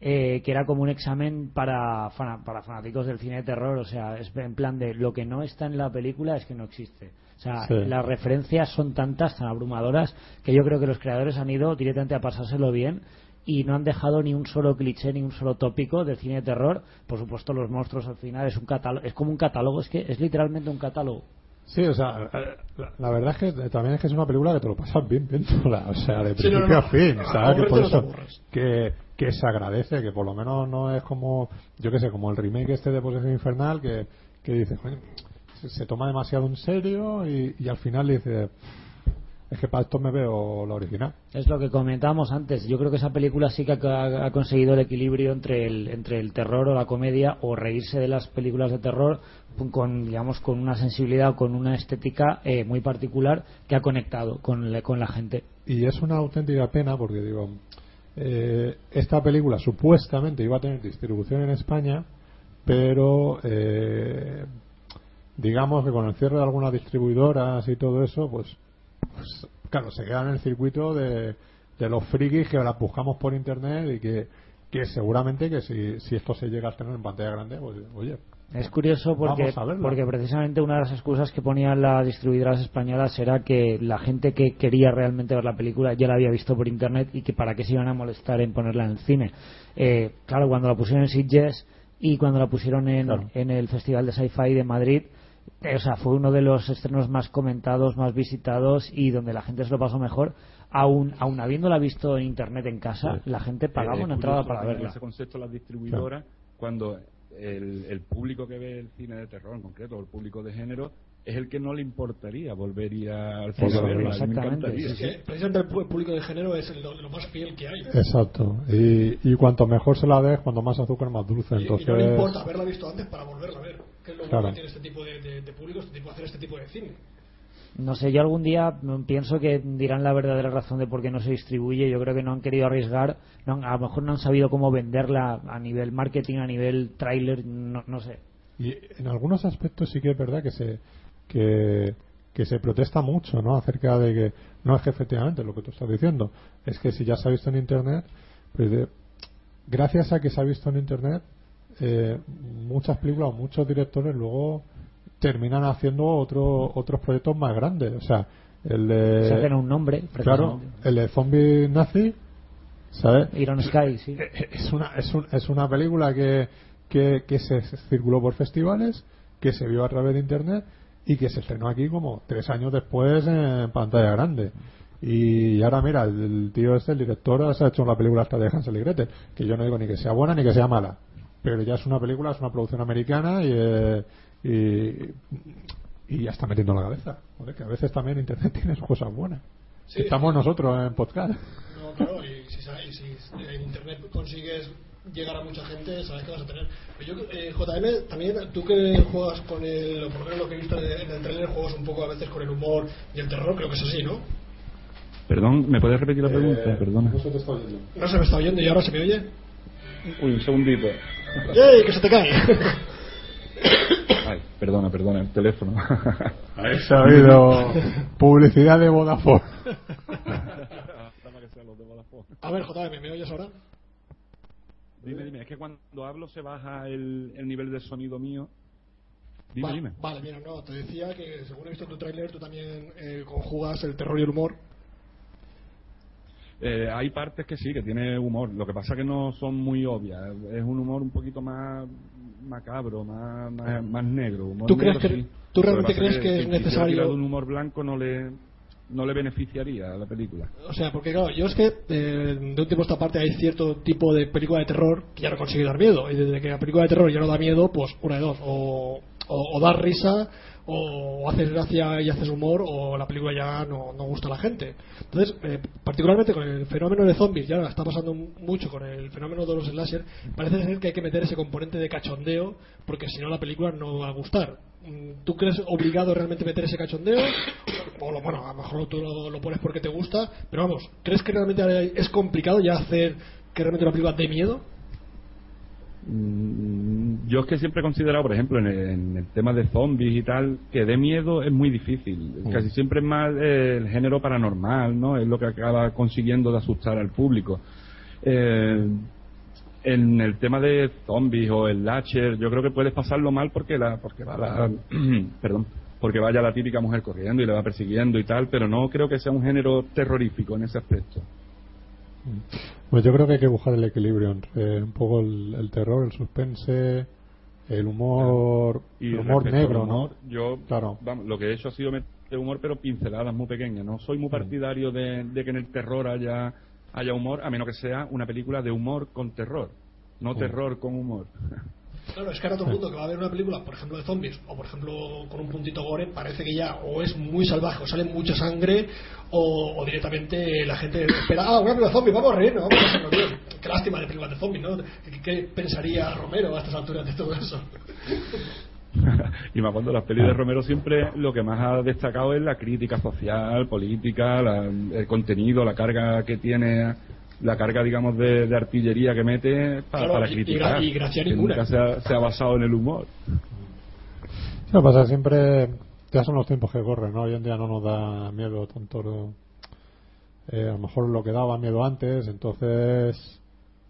eh, que era como un examen para, fana- para fanáticos del cine de terror. O sea, es en plan de lo que no está en la película es que no existe. O sea,
Sí.
las referencias son tantas, tan abrumadoras, que yo creo que los creadores han ido directamente a pasárselo bien y no han dejado ni un solo cliché ni un solo tópico del cine de terror. Por supuesto, los monstruos al final es un catálogo, es como un catálogo, es que es literalmente un catálogo.
Sí, o sea, eh, la, la verdad es que también es que es una película que te lo pasas bien viéndola, o sea, de
Sí,
principio
no, no,
a fin,
no,
¿sabes? Que por eso, que, que se agradece, que por lo menos no es como, yo qué sé, como el remake este de Posesión Infernal, que, que dices, se, se toma demasiado en serio y, y al final dice, es que para esto me veo la original.
Es lo que comentábamos antes. Yo creo que esa película sí que ha, ha conseguido el equilibrio entre el, entre el terror o la comedia o reírse de las películas de terror con, digamos, con una sensibilidad o con una estética eh, muy particular que ha conectado con, con la gente.
Y es una auténtica pena porque, digo, eh, esta película supuestamente iba a tener distribución en España, pero eh, digamos que con el cierre de algunas distribuidoras y todo eso, pues, pues, claro, se queda en el circuito de, de los frikis que las buscamos por internet y que, que seguramente que si, si esto se llega a tener en pantalla grande, pues oye,
Es curioso porque, porque precisamente una de las excusas que ponían las distribuidoras españolas era que la gente que quería realmente ver la película ya la había visto por internet y que para qué se iban a molestar en ponerla en el cine. Eh, claro, cuando la pusieron en Sitges y cuando la pusieron en,
Claro.
en el Festival de Sci-Fi de Madrid, o sea, fue uno de los estrenos más comentados, más visitados y donde la gente se lo pasó mejor. Aún, aún habiéndola visto en internet en casa, la gente pagaba
Eh,
una entrada para verla.
Ese concepto las distribuidoras, cuando el, el público que ve el cine de terror en concreto, o el público de género, es el que no le importaría volver a ir al cine a verla. Me
exactamente.
Es que precisamente el público de género es lo, lo más fiel que hay.
Exacto. Y, y cuanto mejor se la des, cuanto más azúcar, más dulce.
Y-
Entonces,
y no le importa haberla visto antes para volverla a ver. Que es lo
Claro.
que tiene este tipo de, de, de público, este tipo, hacer este tipo de cine.
No sé, yo algún día mm, pienso que dirán la verdadera razón de por qué no se distribuye. Yo creo que no han querido arriesgar, no a lo mejor no han sabido cómo venderla a nivel marketing, a nivel tráiler, no, no sé.
Y en algunos aspectos sí que es verdad que se que, que se protesta mucho, ¿no? Acerca de que no es que efectivamente lo que tú estás diciendo es que si ya se ha visto en internet, pues de- gracias a que se ha visto en internet, eh, muchas películas o muchos directores luego terminan haciendo otro, otros proyectos más grandes, o sea, el de
Se hacen un nombre,
claro, el de zombie nazi, ¿sabes?
Iron Sky, sí.
es una, es, un- es una película que, que, que se circuló por festivales, que se vio a través de internet y que se estrenó aquí como tres años después en pantalla grande. Y ahora mira, el, tío este, el director, se ha hecho la película hasta de Hansel y Gretel, que yo no digo ni que sea buena ni que sea mala, pero ya es una película, es una producción americana y, eh, y, y ya está metiendo en la cabeza. Joder, que a veces también internet tiene sus cosas buenas.
Sí.
Estamos nosotros en podcast.
No, claro, y si, sa- y si en internet consigues llegar a mucha gente, sabes que vas a tener. Pero yo, eh, JM, también tú que juegas con el, o por lo menos lo que he visto en el, en el trailer, juegas un poco a veces con el humor y el terror, creo que es así, ¿no?
Perdón, ¿me puedes repetir la pregunta?
Eh,
Perdona.
no se te está oyendo.
No se me está oyendo y ahora se me oye.
Uy, un segundito.
¡Ey, que se te cae!
Ay, perdona, perdona, el teléfono.
Ahí se ha oído publicidad de Vodafone.
A ver, JM, ¿me oyes ahora?
Dime, dime, es que cuando hablo se baja el, el nivel de sonido mío. Dime,
vale,
dime.
Vale, mira, no, te decía que según he visto en tu tráiler, tú también eh, conjugas el terror y el humor.
Eh, hay partes que sí, que tiene humor. Lo que pasa que no son muy obvias. Es un humor un poquito más macabro, más, más, más negro. Humor
¿Tú crees que-
sí.
tú realmente crees que es
si
necesario-
un humor blanco no le, no le beneficiaría a la película.
O sea, porque claro, yo es que eh, de un tiempo a esta parte hay cierto tipo de película de terror que ya no consigue dar miedo. Y desde que la película de terror ya no da miedo, pues una de dos. O, o, o das risa, o haces gracia y haces humor, o la película ya no, gusta a la gente. Entonces, eh, particularmente con el fenómeno de zombies, ya está pasando mucho con el fenómeno de los slasher, parece ser que hay que meter ese componente de cachondeo, porque si no la película no va a gustar. Mm, ¿Tú crees obligado realmente meter ese cachondeo? O lo- bueno, a lo mejor tú lo, lo pones porque te gusta, pero vamos, ¿crees que realmente es complicado ya hacer que realmente una película dé miedo?
Mm, Yo es que siempre he considerado, por ejemplo, en el, en el tema de zombies y tal, que de miedo es muy difícil. Casi siempre es más eh, el género paranormal, ¿no? Es lo que acaba consiguiendo de asustar al público. Eh, en el tema de zombies o el lasher, yo creo que puedes pasarlo mal porque la, porque va la, perdón, porque vaya la típica mujer corriendo y le va persiguiendo y tal, pero no creo que sea un género terrorífico en ese aspecto.
Pues yo creo que hay que buscar el equilibrio entre un poco el, el terror, el suspense, el humor,
Y
el humor negro,
humor,
¿no?
Yo,
Claro.
vamos, lo que he hecho ha sido meter humor, pero pinceladas muy pequeñas. No soy muy partidario de, de que en el terror haya, haya humor, a menos que sea una película de humor con terror, no terror con humor.
Claro, es que ahora todo el mundo que va a ver una película, por ejemplo, de zombies, o por ejemplo con un puntito gore, parece que ya o es muy salvaje, o sale mucha sangre, o, o directamente la gente espera, ah, una película de zombies, vamos a reírnos, vamos a pasarlo bien. Qué lástima de películas de zombies, ¿no? ¿Qué, qué pensaría Romero a estas alturas de todo eso?
y más cuando las pelis de Romero siempre lo que más ha destacado es la crítica social, política, la- el contenido, la carga que tiene, la carga, digamos, de, de artillería que mete
Claro,
para criticar.
y gracia ninguna.
nunca se ha, se ha basado en el humor.
Lo que pasa siempre, ya son los tiempos que corren, ¿no? Hoy en día no nos da miedo tanto, eh, a lo mejor lo que daba miedo antes, entonces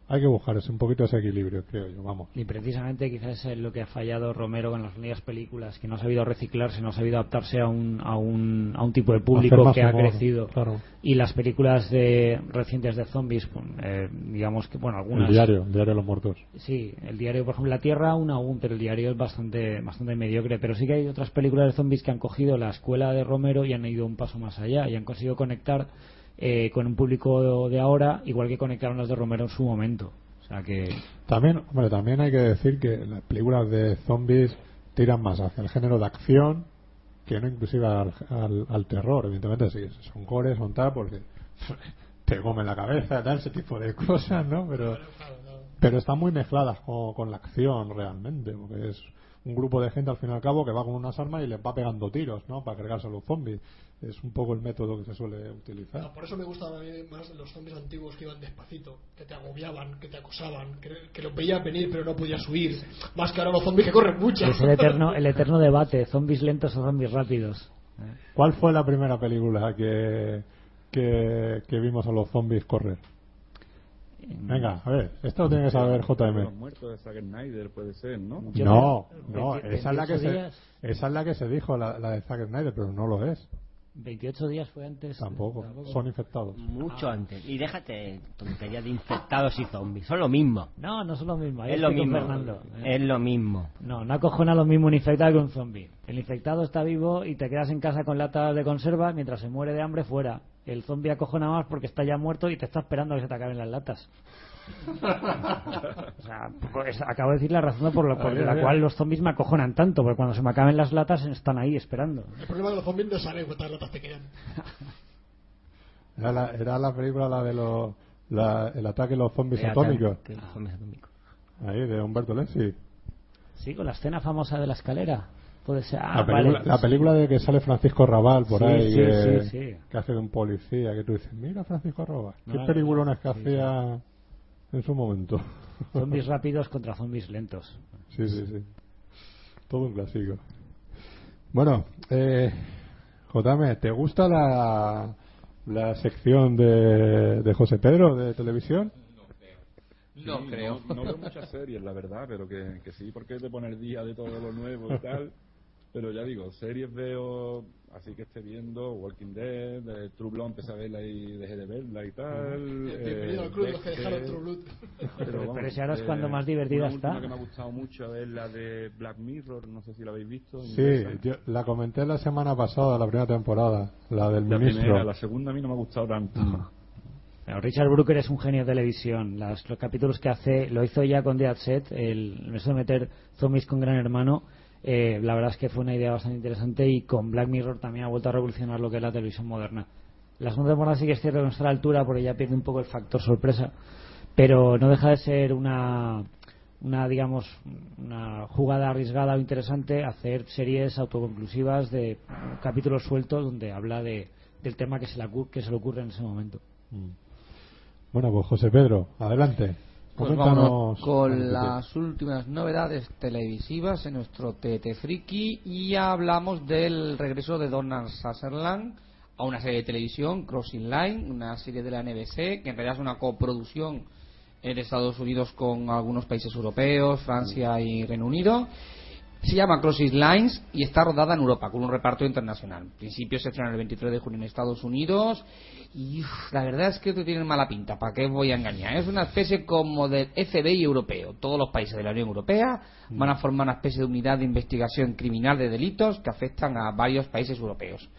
hay que buscar ese, un poquito ese equilibrio, creo yo, vamos.
Y precisamente quizás es lo que ha fallado Romero con las únicas películas, que no ha sabido reciclarse, no ha sabido adaptarse a un, a un, a un tipo de público que ha
humor,
crecido.
Claro.
Y las películas de, recientes de zombies, eh, digamos que, bueno, algunas.
El diario, el diario de los muertos.
Sí, el diario, por ejemplo, La Tierra aún aún, pero el diario es bastante, bastante mediocre. Pero sí que hay otras películas de zombies que han cogido la escuela de Romero y han ido un paso más allá y han conseguido conectar eh, con un público de ahora, igual que conectaron las de Romero en su momento. O sea que.
También, hombre, también hay que decir que las películas de zombies tiran más hacia el género de acción que no inclusive al, al, al terror. Evidentemente, sí, son gores, son tal, porque te comen la cabeza, tal, ese tipo de cosas, ¿no? Pero, pero están muy mezcladas con, con la acción realmente, porque es un grupo de gente al fin y al cabo que va con unas armas y les va pegando tiros, ¿no? Para cargarse a los zombies. Es un poco el método que se suele utilizar.
No, por eso me gustan a mí más los zombies antiguos que iban despacito, que te agobiaban, que te acosaban, que, que los veías venir pero no podías huir. Más que ahora los zombies que corren mucho.
Es el eterno, el eterno debate: zombies lentos o zombies rápidos.
¿Cuál fue la primera película que, que, que vimos a los zombies correr? Venga, a ver, esto lo tiene que saber
Los
JM.
muertos de Zack Snyder puede ser, ¿no?
No, no, esa es la que
28
se, esa es la que se dijo, la, la de Zack Snyder, pero no lo es.
28 días fue antes.
Tampoco, son infectados.
Mucho antes. Y déjate tontería de infectados y zombies. Son lo mismo.
No, no son lo mismo. Ahí
Es lo mismo.
Fernando.
Es lo mismo.
No, no acojona lo mismo un infectado que un zombie. El infectado está vivo y te quedas en casa con latas de conserva mientras se muere de hambre fuera. El zombie acojona más porque está ya muerto y te está esperando a que se te acaben las latas. O sea, pues acabo de decir la razón por la, por
Ay,
la
ay,
cual
ay.
los zombies me acojonan tanto, porque cuando se me acaben las latas están ahí esperando.
El problema que los zombies no saben cuántas latas te quedan.
Era la, era la película la de los, la- el ataque de los zombies
El
atómicos.
ataque de los zombies atómicos.
Ahí, de Humberto Lenzi.
Sí, con la escena famosa de la escalera. Puede ser. Ah,
la, película,
vale.
la película de que sale Francisco Rabal por
Sí,
ahí,
sí,
que,
sí, sí.
que hace de un policía, que tú dices, mira Francisco Rabal, qué
No,
peliculones que
sí,
hacía en su momento.
Zombies rápidos contra zombies lentos.
Sí, sí, sí. Todo un clásico. Bueno, eh, JM, ¿te gusta la, la sección de, de José Pedro de televisión?
No
Sí,
creo.
No, no veo muchas series, la verdad, pero que, que sí, porque te pone el día de todo lo nuevo y tal. Pero ya digo, series veo, así que esté viendo Walking Dead, eh, True Blood, empecé a verla y dejé de verla y tal.
Bienvenido
eh,
al club, los que
Dexter,
dejaron True Blood.
Pero
vamos,
ese ahora es cuando
eh,
más divertida está.
que me ha gustado mucho es la de Black Mirror, no sé si la habéis visto.
Sí, yo la comenté la semana pasada, la primera temporada, la del
La
ministro.
primera, la segunda a mí no me ha gustado tanto.
Pero Richard Brooker es un genio de televisión. Las- los capítulos que hace, lo hizo ya con Dead Set, el, eso de meter zombies con Gran Hermano. Eh, la verdad es que fue una idea bastante interesante y con Black Mirror también ha vuelto a revolucionar lo que es la televisión moderna. La segunda temporada sí que es cierto no está a la altura porque ya pierde un poco el factor sorpresa, pero no deja de ser una, una digamos, una jugada arriesgada o interesante hacer series autoconclusivas de capítulos sueltos donde habla de, del tema que se, le, que se le ocurre en ese momento.
Bueno, pues José Pedro, adelante.
Pues vámonos con las últimas novedades televisivas en nuestro TT Friki y ya hablamos del regreso de Donald Sutherland a una serie de televisión, Crossing Line, una serie de la NBC, que en realidad es una coproducción de Estados Unidos con algunos países europeos, Francia y Reino Unido. Se llama Crossing Lines y está rodada en Europa con un reparto internacional. En principio se estrena el 23 de junio en Estados Unidos y la verdad es que esto tiene mala pinta, ¿para qué voy a engañar? Es una especie como del FBI europeo. Todos los países de la Unión Europea van a formar una especie de unidad de investigación criminal de delitos que afectan a varios países europeos.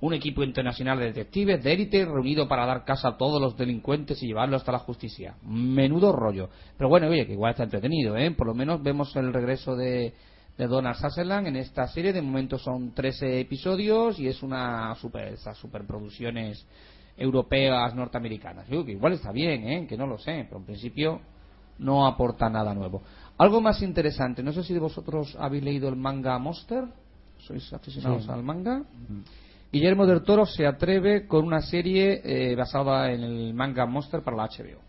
Un equipo internacional de detectives de élite reunido para dar caza a todos los delincuentes y llevarlos hasta la justicia. Menudo rollo. Pero bueno, oye, que igual está entretenido, ¿eh? Por lo menos vemos el regreso de, de Donald Sutherland en esta serie. De momento son 13 episodios y es una super, esas superproducciones europeas norteamericanas. Yo que igual está bien, ¿eh? Que no lo sé, pero en principio no aporta nada nuevo. Algo más interesante, no sé si de vosotros habéis leído el manga Monster, sois aficionados
Sí.
al manga. Guillermo del Toro se atreve con una serie eh, basada en el manga Monster para la HBO.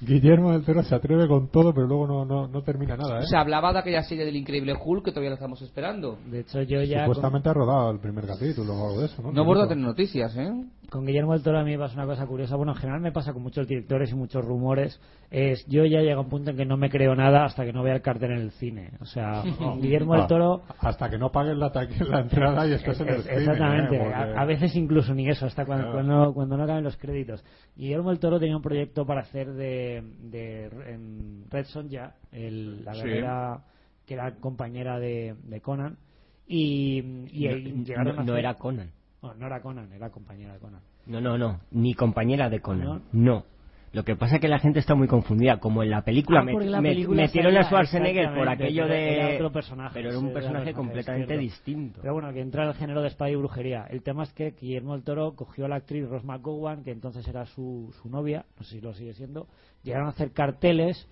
Guillermo del Toro se atreve con todo, pero luego no, no, no termina nada, ¿eh?
Se hablaba de aquella serie del increíble Hulk que todavía la estamos esperando.
De hecho, yo ya
Supuestamente ha rodado el primer capítulo o algo de eso, ¿no?
No vuelvo a tener noticias, ¿eh?
Con, con Guillermo del Toro a mí me pasa una cosa curiosa. Bueno, en general me pasa con muchos directores y muchos rumores. Es yo ya llego a un punto en que no me creo nada hasta que no vea el cartel en el cine. O sea, Guillermo del
Ah,
Toro
Hasta que no pagues la, la entrada y estés en el cine.
Exactamente,
¿eh? Porque-
a, a veces incluso ni eso, hasta cuando,
Claro.
cuando, cuando no caben los créditos. Guillermo del Toro tenía un proyecto para hacer de, de en Red Sonja, el, la
Sí.
guerrera que era compañera de, de Conan, y, y, y
no,
llegaron
no-
a
no
hacer-
era Conan.
No, no era Conan, era compañera de Conan.
No, no, no. Ni compañera de Conan.
¿No?
No. Lo que pasa es que la gente está muy confundida. Como en la película,
Ah,
me- metieron a Schwarzenegger por aquello de.
era otro personaje,
pero era un personaje completamente distinto.
Pero bueno, que entra el género de espada y brujería. El tema es que Guillermo del Toro cogió a la actriz Rose McGowan, que entonces era su, su novia, no sé si lo sigue siendo, llegaron a hacer carteles,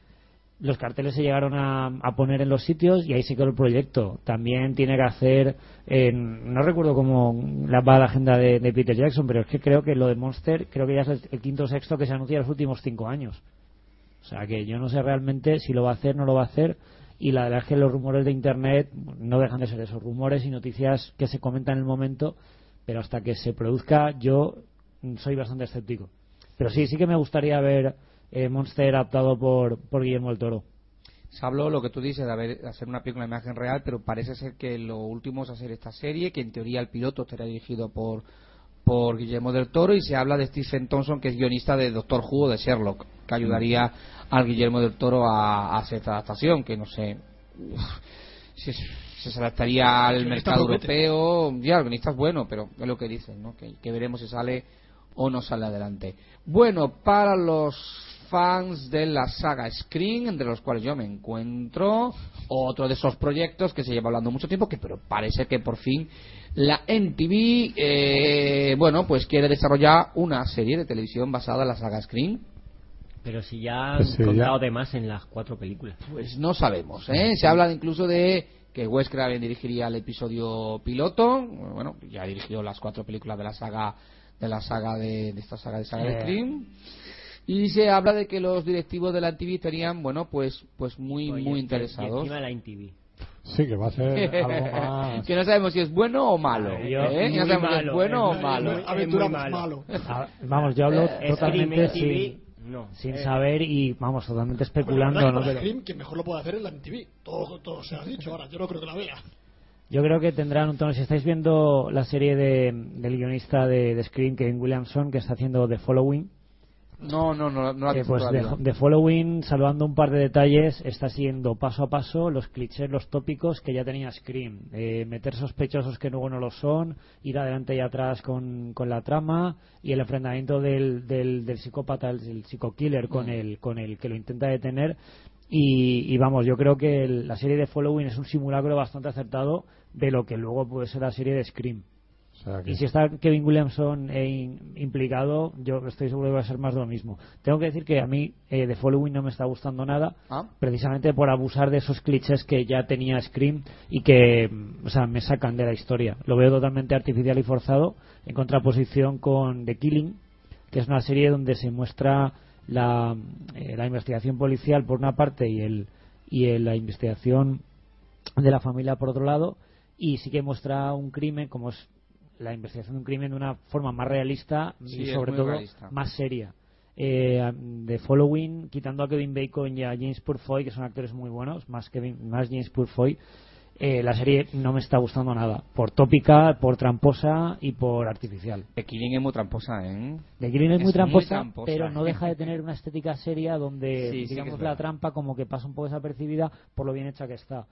los carteles se llegaron a, poner en los sitios y ahí se quedó el proyecto. También tiene que hacer, eh, no recuerdo cómo la, va la agenda de, Peter Jackson, pero es que creo que lo de Monster, creo que ya es el, el quinto o sexto que se anuncia en los últimos cinco años. O sea que yo no sé realmente si lo va a hacer, no lo va a hacer. Y la verdad es que los rumores de Internet no dejan de ser esos rumores y noticias que se comentan en el momento, pero hasta que se produzca yo soy bastante escéptico. Pero sí, sí que me gustaría ver eh, Monster adaptado por, por Guillermo del Toro.
Se habló lo que tú dices de haber, hacer una película de imagen real, pero parece ser que lo último es hacer esta serie, que en teoría el piloto estará dirigido por, por Guillermo del Toro y se habla de Stephen Thompson, que es guionista de Doctor Who o de Sherlock, que ayudaría al Guillermo del Toro a, a hacer esta adaptación, que no sé si, se adaptaría al mercado europeo. Ya, el guionista es bueno, pero es lo que dicen, ¿no? que, que veremos si sale o no sale adelante. Bueno, para los fans de la saga Screen, entre los cuales yo me encuentro, otro de esos proyectos que se lleva hablando mucho tiempo, que pero parece que por fin la NTV, eh, bueno, pues quiere desarrollar una serie de televisión basada en la saga Screen.
Pero si ya han
Pues sí,
contado
ya.
de más en las cuatro películas.
Pues no sabemos, ¿eh? Se habla incluso de que Wes Craven dirigiría el episodio piloto, bueno, ya ha dirigido las cuatro películas de la saga de la saga de, de esta saga de saga de. Scream. Y se habla de que los directivos de la TV estarían, bueno, pues pues muy
Oye,
muy
y-
interesados.
Y encima la INTV.
Sí, que va a ser algo más.
que no sabemos si es bueno o malo.
Ay, yo-
¿eh?
muy
No sabemos si es bueno
es
o malo.
muy-
Aventura
muy malo.
malo.
Ah, vamos, yo hablo
Eh,
totalmente sin,
no.
sin
Eh,
saber y, vamos, totalmente
Bueno, la
especulando.
que
¿no?
Scream, quien mejor lo puede hacer es la MTV. Todo, todo se ha dicho ahora. Yo no creo que la vea.
yo creo que tendrán un tono. Si estáis viendo la serie de, del guionista de, de Scream, Kevin Williamson, que está haciendo The Following,
No, no, no, no la visto
pues de, de Following, salvando un par de detalles, está siguiendo paso a paso los clichés, los tópicos que ya tenía Scream. Eh, meter sospechosos que luego no lo son, ir adelante y atrás con, con la trama y el enfrentamiento del, del, del psicópata, el, el psico-killer con el, con el que lo intenta detener. Y, y vamos, yo creo que el- la serie de Following es un simulacro bastante acertado de lo que luego puede ser la serie de Scream.
O sea que-
Y si está Kevin Williamson eh, in- implicado, yo estoy seguro que va a ser más de lo mismo. Tengo que decir que a mí eh, The Following no me está gustando nada,
Ah.
precisamente por abusar de esos clichés que ya tenía Scream y que o sea, me sacan de la historia. Lo veo totalmente artificial y forzado, en contraposición con The Killing, que es una serie donde se muestra la, eh, la investigación policial por una parte y, el, y el- la investigación de la familia por otro lado y sí que muestra un crimen como es la investigación de un crimen de una forma más realista
Sí,
y sobre todo
realista.
más seria eh, de Following quitando a Kevin Bacon y a James Purfoy que son actores muy buenos más Kevin más James Purfoy eh, la serie no me está gustando nada por tópica por tramposa y por artificial
The Killing es muy tramposa, ¿eh?
The Killing es,
Es
muy,
muy
tramposa, pero no deja de tener una estética seria donde,
Sí, sí
digamos,
es
la trampa como que pasa un poco desapercibida por lo bien hecha que está.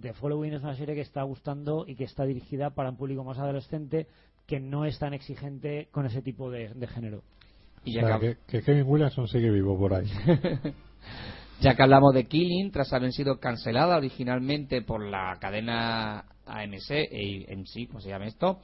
The Following es una serie que está gustando y que está dirigida para un público más adolescente que no es tan exigente con ese tipo de, de género.
Y
o sea,
que,
que, Kevin Williamson sigue vivo por ahí.
ya que hablamos de Killing, tras haber sido cancelada originalmente por la cadena AMC, AMC, ¿cómo se llama esto?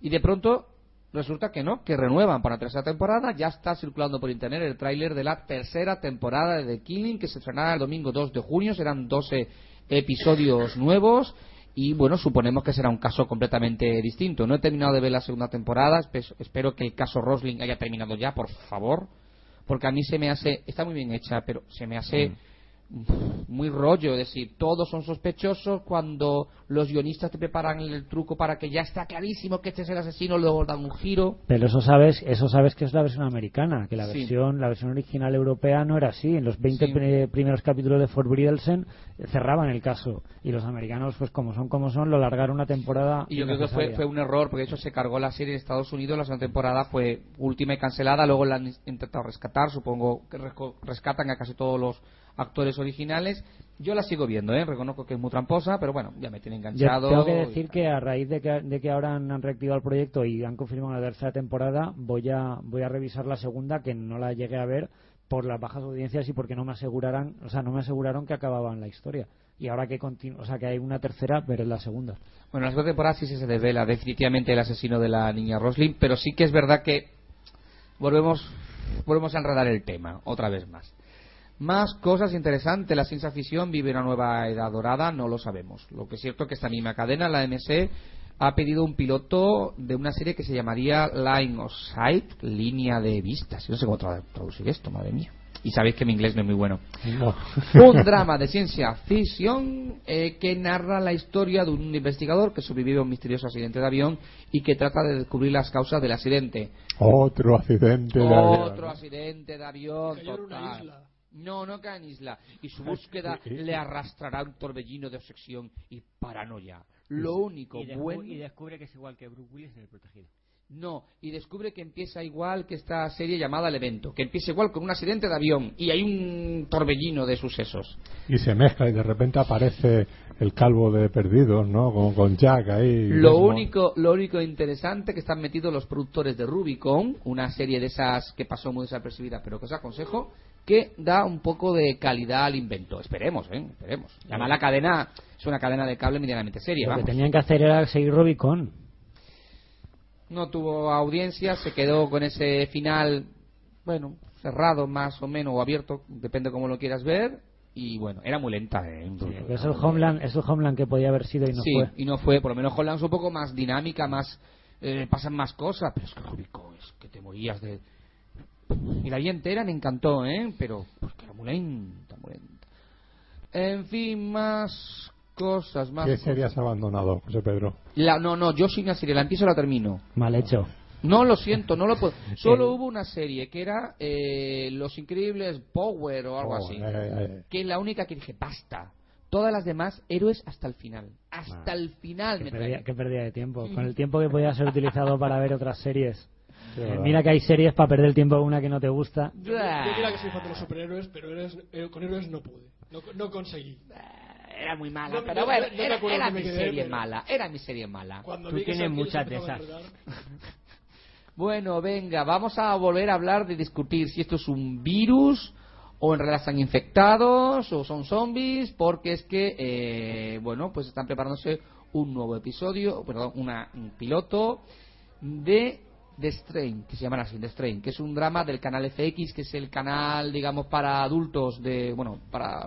Y de pronto resulta que no, que renuevan para la tercera temporada. Ya está circulando por internet el tráiler de la tercera temporada de The Killing, que se estrenará el domingo 2 de junio. Serán 12 episodios nuevos. Y bueno, suponemos que será un caso completamente distinto. No he terminado de ver la segunda temporada. espe- Espero que el caso Rosling haya terminado ya, por favor. Porque a mí se me hace. Está muy bien hecha, pero se me hace muy rollo, es decir, todos son sospechosos cuando los guionistas te preparan el truco para que ya está clarísimo que este es el asesino, luego dan un giro.
Pero eso sabes, eso sabes que es la versión americana, que la
Sí.
versión, la versión original europea no era así. En los 20
Sí.
pri- primeros capítulos de Fort Bridelsen eh, cerraban el caso y los americanos, pues como son como son, lo largaron una temporada.
Y yo creo que fue, fue un error, porque de hecho se cargó la serie en Estados Unidos, la segunda temporada fue última y cancelada, luego la han intentado rescatar, supongo que rescatan a casi todos los actores originales. Yo la sigo viendo, ¿eh? reconozco que es muy tramposa, pero bueno, ya me tiene
Yo
enganchado.
tengo que decir que a raíz de que, de que ahora han, han reactivado el proyecto y han confirmado una tercera temporada, voy a, voy a revisar la segunda, que no la llegué a ver, por las bajas audiencias y porque no me aseguraran, o sea, no me aseguraron que acababan la historia. Y ahora que continu- o sea, que hay una tercera, veré la segunda.
Bueno, en la segunda temporada sí se desvela definitivamente el asesino de la niña Roslin, pero sí que es verdad que volvemos, volvemos a enredar el tema, otra vez más. Más cosas interesantes. La ciencia ficción vive una nueva edad dorada, no lo sabemos. Lo que es cierto es que esta misma cadena, la MC, ha pedido un piloto de una serie que se llamaría Line of Sight, línea de vistas. No sé cómo tra- traducir esto, madre mía. Y sabéis que mi inglés no es muy bueno. un drama de ciencia ficción eh, que narra la historia de un investigador que sobrevive a un misterioso accidente de avión y que trata de descubrir las causas del accidente.
Otro accidente de avión.
Otro accidente de avión total. No, no cae en isla. Y su búsqueda le arrastrará un torbellino de obsesión y paranoia. Lo único
y,
bueno.
y descubre que es igual que Bruce Willis en El Protegido.
No, y descubre que empieza igual que esta serie llamada El Evento, que empieza igual con un accidente de avión y hay un torbellino de sucesos.
Y se mezcla y de repente aparece el calvo de perdidos, ¿no? Con, con Jack ahí.
Lo único, lo único interesante que están metidos los productores de Rubicon, una serie de esas que pasó muy desapercibida, pero que os aconsejo, que da un poco de calidad al invento. Esperemos, ¿eh? Esperemos. La mala cadena es una cadena de cable medianamente seria,
Lo que tenían que hacer era seguir Robicon.
No tuvo audiencia, se quedó con ese final, bueno, cerrado más o menos, o abierto, depende cómo lo quieras ver. Y bueno, era muy lenta, ¿eh?
Es el Homeland, es el Homeland que podía haber sido y no
sí,
fue.
y no fue. Por lo menos Holland es un poco más dinámica, más. eh, pasan más cosas, pero es que Rubicon es que te morías de. Y la vida entera me encantó, ¿eh? Pero. Porque era muy lenta, muy lenta. En fin, más cosas, más.
¿Qué
cosas.
serie has abandonado, José Pedro?
La, no, no, yo soy una serie, la empiezo y la termino.
Mal hecho.
No, lo siento, no lo puedo. Solo hubo una serie que era eh, Los Increíbles Power o algo
Oh,
así.
eh, eh.
Que es la única que dije, basta. Todas las demás, héroes hasta el final. Hasta el final me
Qué qué pérdida de tiempo. Con el tiempo que podía ser utilizado para ver otras series.
Sí,
Eh, mira que hay series para perder el tiempo en una que no te gusta.
Yo, yo mira que soy fan de los superhéroes, pero héroes- eh, con héroes no pude. No, no conseguí.
Era muy mala,
No,
pero
no,
bueno, era, mi
quedé,
serie
pero-
mala. Era mi serie mala.
Cuando
Tú tienes muchas de
a
esas.
Bueno, venga, vamos a volver a hablar de discutir si esto es un virus o en realidad están infectados o son zombies, porque es que, eh, bueno, pues están preparándose un nuevo episodio, perdón, una, un piloto de The Strain, que se llama así, The Strain, que es un drama del canal FX, que es el canal, digamos, para adultos, de, bueno, para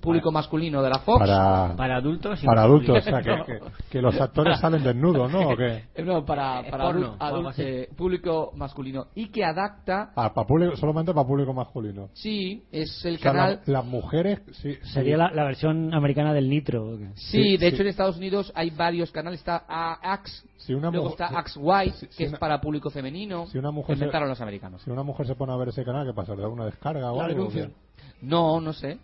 público masculino de la Fox.
Para,
Para adultos y
para adultos, o sea,
No.
que, los actores salen desnudos, ¿no? ¿O qué?
Eh, No, para, para
porno,
eh, público masculino. Y que adapta,
Ah, para público, solamente para público masculino.
sí, es el
O sea,
canal...
la- las mujeres, sí.
Sería
sí.
la, la versión americana del Nitro.
Sí,
Sí,
de
sí.
hecho en Estados Unidos hay varios canales. Está A- Axe,
Si una,
luego está Axe White,
si-
que
si
es
una-
para público femenino.
si una mujer se-
inventaron los americanos.
si una mujer se pone a ver ese canal, ¿qué pasa? ¿Le da una descarga o
La
algo?
No, no sé.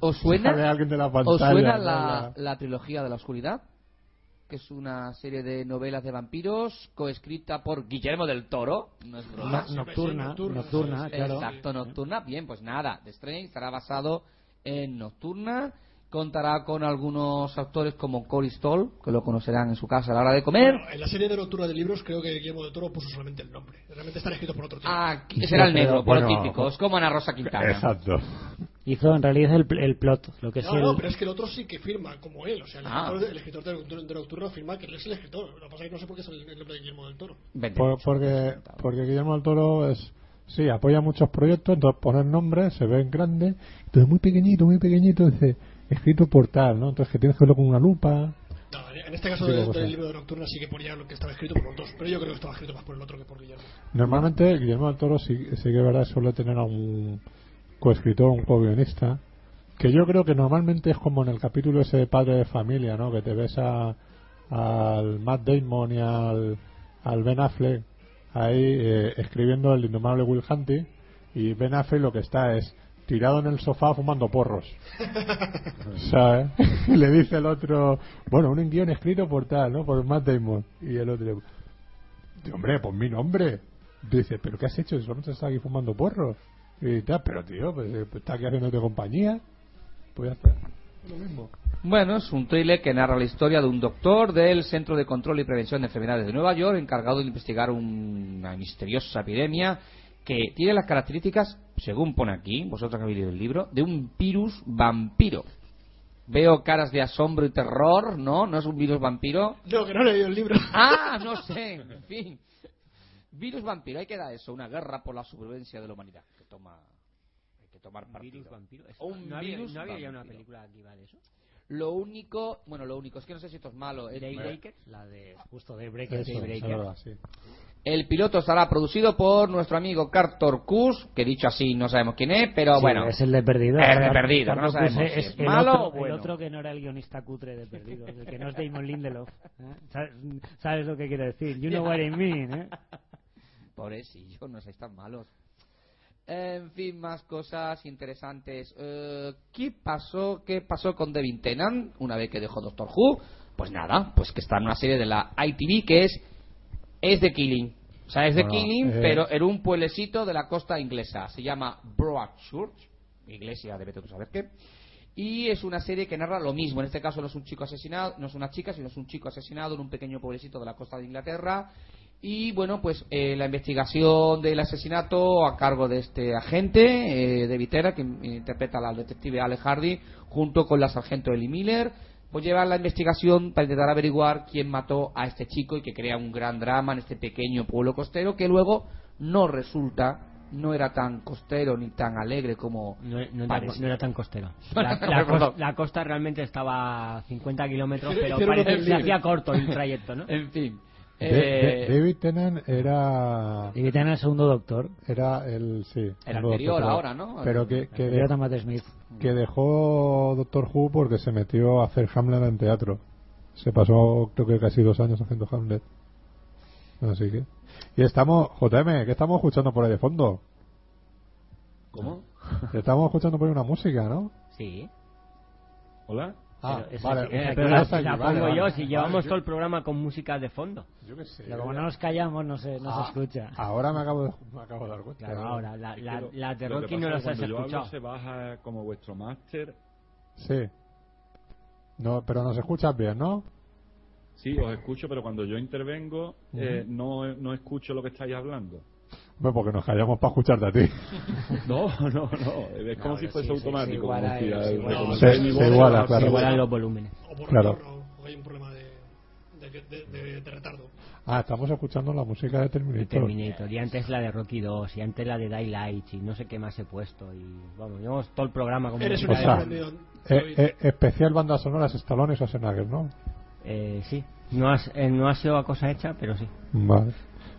¿Os suena,
alguien de la pantalla.
¿os suena
¿no?
la, la trilogía de la oscuridad? Que es una serie de novelas de vampiros coescrita por Guillermo del Toro. No es broma.
No- nocturna,
nocturna,
claro.
Exacto, Nocturna. Bien, pues nada, The Strain estará basado en Nocturna. Contará con algunos actores como Cory Stoll, que lo conocerán en su casa a la hora de comer.
Bueno, en la serie de Nocturna de libros creo que Guillermo del Toro puso solamente el nombre. Realmente está escrito por otro tío.
Ah, será el negro, por lo
Bueno,
típico. Es como Ana Rosa Quintana.
Exacto.
Hizo en realidad el, el plot, lo que es
no,
el...
no, pero es que el otro sí que firma como él. O sea, el
Ah.
escritor, de, el escritor de, de Nocturna firma que él es el escritor. Lo que pasa es que no sé por qué es el, el nombre de Guillermo del Toro.
Vente.
Por- porque, porque Guillermo del Toro es. Sí, apoya muchos proyectos, entonces poner nombres, se ven grandes, entonces muy pequeñito, muy pequeñito, dice escrito por tal, ¿no? Entonces que tienes que verlo con una lupa.
No, en este caso del, libro de Nocturna sí que ponía lo que estaba escrito por los dos. Pero yo creo que estaba escrito más por el otro que por Guillermo.
Normalmente Guillermo del Toro sí, sí que verdad suele tener a un coescritor, un co-guionista, que yo creo que normalmente es como en el capítulo ese de Padre de Familia, ¿no? Que te ves a, al Matt Damon y al, al Ben Affleck ahí eh, escribiendo el indomable Will Hunting y Ben Affleck lo que está es tirado en el sofá fumando porros. ¿Sabes? Le dice el otro, bueno, un guion escrito por tal, ¿no? Por Matt Damon. Y el otro, hombre, pon mi nombre. Dice, ¿pero qué has hecho? Solo te está aquí fumando porros. Y tal, pero tío, pues, eh, pues está aquí haciéndote compañía. Pues ya está.
Bueno, es un thriller que narra la historia de un doctor del Centro de Control y Prevención de Enfermedades de Nueva York encargado de investigar un- una misteriosa epidemia que tiene las características, según pone aquí, vosotros que habéis leído el libro, de un virus vampiro. Veo caras de asombro y terror, ¿no? ¿No es un virus vampiro?
No, que no he leído el libro.
Ah, no sé, en fin. Virus vampiro, hay que dar eso, una guerra por la supervivencia de la humanidad. Que toma, hay que tomar partido.
Virus vampiro.
O un
¿No había,
virus
¿no había ya una película que iba de eso?
Lo único, bueno, lo único, es que no sé si esto es malo. El,
Daybreaker.
La de justo Daybreaker.
Eso,
Daybreaker.
es verdad, sí.
el piloto estará producido por nuestro amigo Carter Cus, que dicho así no sabemos quién es, pero
Sí,
bueno.
es el de Perdido.
Es de Perdido, no sabemos si
es
es
el
malo
otro,
o bueno.
El otro que no era el guionista cutre de Perdido, el que no es Damon Lindelof. ¿eh? ¿Sabes, sabes lo que quiero decir? You know what I mean, ¿eh?
Pobrecillo, no seáis tan malos. En fin, más cosas interesantes. Eh, ¿Qué pasó? ¿Qué pasó con Devin Tennant una vez que dejó Doctor Who? Pues nada, pues que está en una serie de la ITV que es es de Killing. O sea, es de
Bueno,
Killing,
eh.
pero en un pueblecito de la costa inglesa. Se llama Broadchurch, iglesia de tú saber qué. Y es una serie que narra lo mismo. En este caso no es un chico asesinado, no es una chica, sino es un chico asesinado en un pequeño pueblecito de la costa de Inglaterra. Y bueno, pues eh, la investigación del asesinato a cargo de este agente, eh, de Vitera, que interpreta al detective Ale Hardy, junto con la sargento Ellie Miller, pues llevan la investigación para intentar averiguar quién mató a este chico y que crea un gran drama en este pequeño pueblo costero que luego no resulta, no era tan costero ni tan alegre como
No, no era,
parecía.
no era tan costero. La, costa realmente estaba a 50 kilómetros, pero parece-
unos
se hacía corto el trayecto, ¿no?
En fin.
De-
eh,
David Tennant era
Y tiene el segundo doctor.
era el sí
El anterior ahora, ¿no?
pero que que, de-
Matt Smith.
que dejó Doctor Who porque se metió a hacer Hamlet en teatro se pasó creo que casi dos años haciendo Hamlet así que y estamos JM ¿qué estamos escuchando por ahí de fondo?
¿Cómo?
estamos escuchando por ahí una música ¿no?
Sí.
¿Hola?
Ah,
Pero
vale,
Eh, pero
la-
pongo
vale,
yo, si llevamos
yo-
todo el programa con música de fondo.
yo qué sé
Pero como no nos callamos, no se, no
Ah,
se escucha.
ahora me acabo de, me acabo de dar cuenta
Claro, ahora, la, la,
Pero
la de Rocky no las has
yo
escuchado.
hablo se baja como vuestro máster.
sí no, pero nos escuchas bien ¿no?
Sí, os escucho, pero cuando yo intervengo eh, no, no escucho lo que estáis hablando.
Bueno, porque nos callamos para escucharte a ti
No, no, no. Es como
No,
si fuese
sí,
automático.
se iguala
claro.
Se
igual.
igualan los volúmenes.
O por
Claro.
retorno, o hay un problema de, de, de- de- de retardo.
ah estamos escuchando la música de
De
Terminator
Terminator, y antes la de Rocky 2, y antes la de Daylight, y no sé qué más he puesto. Y vamos, llevamos todo el programa como
Eres
música
un
O sea. Eh, eh, especial banda sonora es Stallone y Schwarzenegger, ¿no?
Eh, sí, no, has- eh, no ha sido cosa hecha, pero sí.
Vale.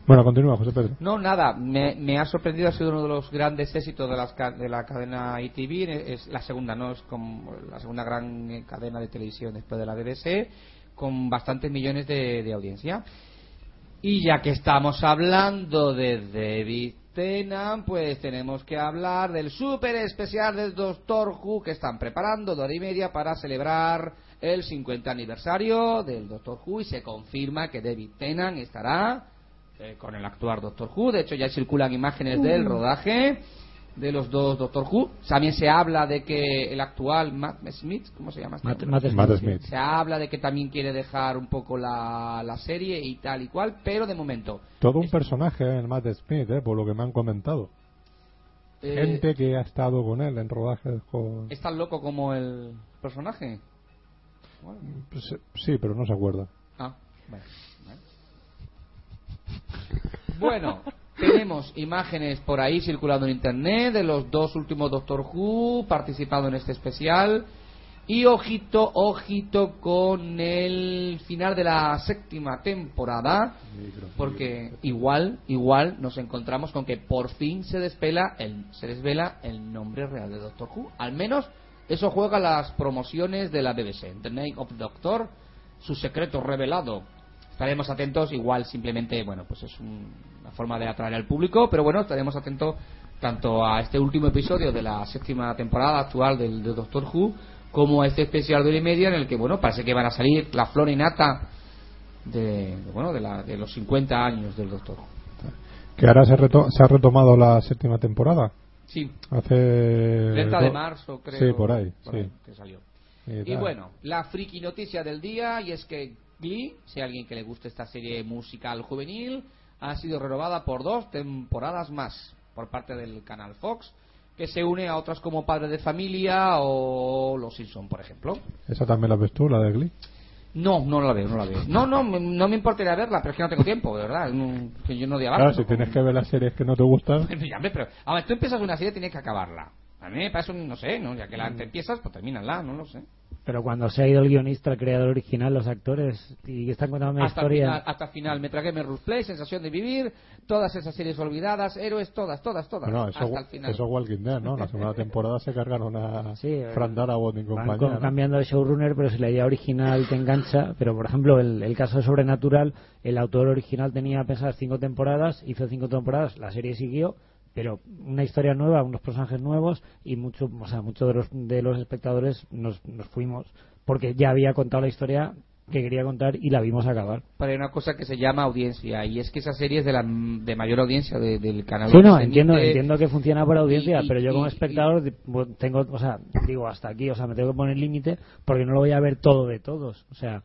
Bueno, continúa, José Pedro.
No, nada, me, me ha sorprendido, ha sido uno de los grandes éxitos de, las, de la cadena ITV, es la segunda, ¿no? Es como la segunda gran eh, cadena de televisión después de la BBC, con bastantes millones de, de audiencia. Y ya que estamos hablando de David Tennant, pues tenemos que hablar del súper especial del Doctor Who que están preparando de hora y media para celebrar el 50 aniversario del Doctor Who y se confirma que David Tennant estará eh, con el actual Doctor Who. De hecho, ya circulan imágenes del rodaje de los dos Doctor Who. También se habla de que el actual Matt Smith, ¿cómo se llama? este
Matt, Smith,
Matt
sí.
Smith.
Se habla de que también quiere dejar un poco la, la serie y tal y cual, pero de momento.
Todo un personaje en Matt Smith, ¿eh? por lo que me han comentado.
eh,
Gente que ha estado con él en rodajes con...
¿Es tan loco como el personaje? Bueno,
Pues, Sí, pero no se acuerda.
ah, bueno. Bueno, tenemos imágenes por ahí circulando en internet de los dos últimos Doctor Who participando en este especial. Y ojito, ojito con el final de la séptima temporada, porque igual, igual nos encontramos con que por fin se desvela el, se desvela el nombre real de Doctor Who. Al menos eso juega las promociones de la BBC. The Name of Doctor, su secreto revelado. Estaremos atentos, igual simplemente, bueno, pues es un- una forma de atraer al público, pero bueno, estaremos atentos tanto a este último episodio de la séptima temporada actual del, de Doctor Who, como a este especial de hora y media en el que, bueno, parece que van a salir la flor y nata de, de, bueno, de, la- de los 50 años del Doctor Who.
Que ahora se, reto- se ha retomado la séptima temporada.
Sí,
Hace...
30 de marzo, creo.
Sí, por ahí.
por
sí.
ahí que salió.
Y
bueno, la friki noticia del día y es que Glee, si a alguien que le guste esta serie musical juvenil, ha sido renovada por dos temporadas más. por parte del canal Fox, que se une a otras como Padre de Familia o Los Simpson, por ejemplo.
¿Esa también la ves tú, la de Glee?
No, no la veo, no la veo. No, no, no me importaría verla, pero es que no tengo tiempo, de verdad. no- que yo no.
Claro, si tienes que ver las series que no te gustan.
Ya, hombre, pero, a ver, tú empiezas una serie tienes que acabarla. A mí me parece, un- no sé, ¿no? Ya que la
Mm.
te empiezas, pues termínala, no lo sé.
Pero cuando se ha ido el guionista, el creador original, los actores, y están contando una
hasta
historia...
final, hasta final. Me tragué Melrose Place, Sensación de Vivir, todas esas series olvidadas, héroes, todas, todas, todas.
Bueno, eso,
hasta el final.
eso Walking Dead, ¿no? La segunda temporada se cargaron a Fran Darabont y
Van
compañía.
con-
¿no?
cambiando de showrunner, pero si la idea original te engancha. Pero, por ejemplo, el, el caso de Sobrenatural, el autor original tenía pensadas cinco temporadas, hizo cinco temporadas, la serie siguió, pero una historia nueva, unos personajes nuevos y mucho, o sea, muchos de los, de los espectadores nos, nos fuimos porque ya había contado la historia que quería contar y la vimos acabar.
Pero hay una cosa que se llama audiencia, y es que esa serie es de, la, de mayor audiencia de- del canal.
Sí, no, entiendo,
emite-
entiendo que funciona por audiencia,
y-
pero yo como
y-
espectador di- bu- tengo, o sea, digo hasta aquí, o sea, me tengo que poner límite porque no lo voy a ver todo de todos, o sea,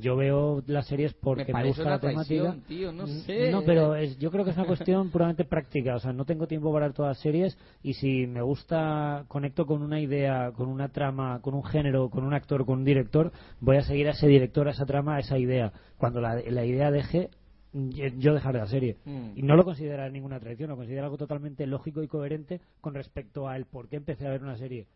yo veo las series porque me, gusta la temática.
tío, no sé.
No, pero es, yo creo que es una cuestión puramente práctica, o sea, no tengo tiempo para todas las series y si me gusta, conecto con una idea, con una trama, con un género, con un actor, con un director, voy a seguir a ese director, a esa trama, a esa idea. Cuando la, la idea deje, yo dejaré la serie.
Mm.
Y no lo considero ninguna traición, lo considero algo totalmente lógico y coherente con respecto al por qué empecé a ver una serie.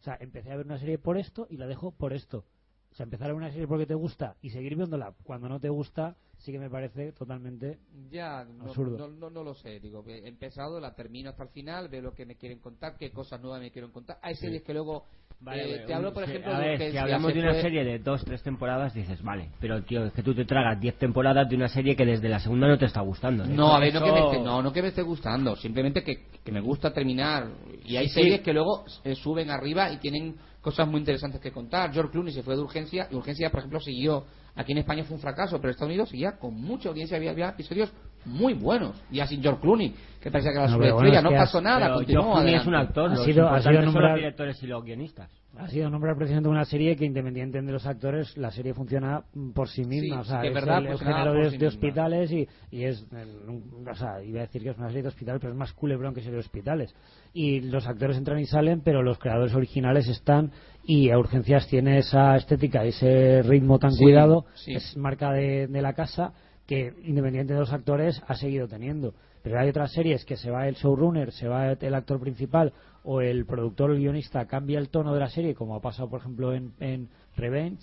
O sea, empecé a ver una serie por esto y la dejo por esto. O sea, empezar una serie porque te gusta y seguir viéndola cuando no te gusta, sí que me parece totalmente
Ya, no,
absurdo.
no, no, no lo sé. Digo, he empezado, la termino hasta el final, veo lo que me quieren contar, qué cosas nuevas me quieren contar. Hay series que luego.
Vale,
eh,
vale,
te hablo, por
sí,
ejemplo,
a
de
ver,
Urgencia,
si hablamos de una serie de dos, tres temporadas, dices, vale, pero tío, es que tú te tragas diez temporadas de una serie que desde la segunda no te está gustando. ¿eh?
No, a ver, no que, me esté, no, no que me esté gustando, simplemente que, que me gusta terminar. Y hay
Sí,
series
sí.
que luego eh, suben arriba y tienen cosas muy interesantes que contar. George Clooney se fue de urgencia y urgencia, por ejemplo, siguió. Aquí en España fue un fracaso, pero en Estados Unidos seguía con mucha audiencia, había, había episodios muy buenos. Ya sin George Clooney, que parecía que era la
No, bueno, es
no pasó
has-
nada, continuó
Clooney es un actor,
Ha sido- ha sido
son los directores y los guionistas.
Ha sido nombrar precisamente una serie que, independientemente de los actores, la serie funciona mm, por sí misma.
Sí,
o sea,
es verdad,
el, el género de,
sí
de hospitales y, y es. el- o sea, iba a decir que es una serie de hospitales, pero es más culebrón que serie de hospitales. Y los actores entran y salen, pero los creadores originales están. Y a Urgencias tiene esa estética, ese ritmo tan
Sí,
cuidado, es marca de, de la casa que, independiente de los actores, ha seguido teniendo. Pero hay otras series que se va el showrunner, se va el actor principal o el productor o el guionista cambia el tono de la serie, como ha pasado, por ejemplo, en, en Revenge.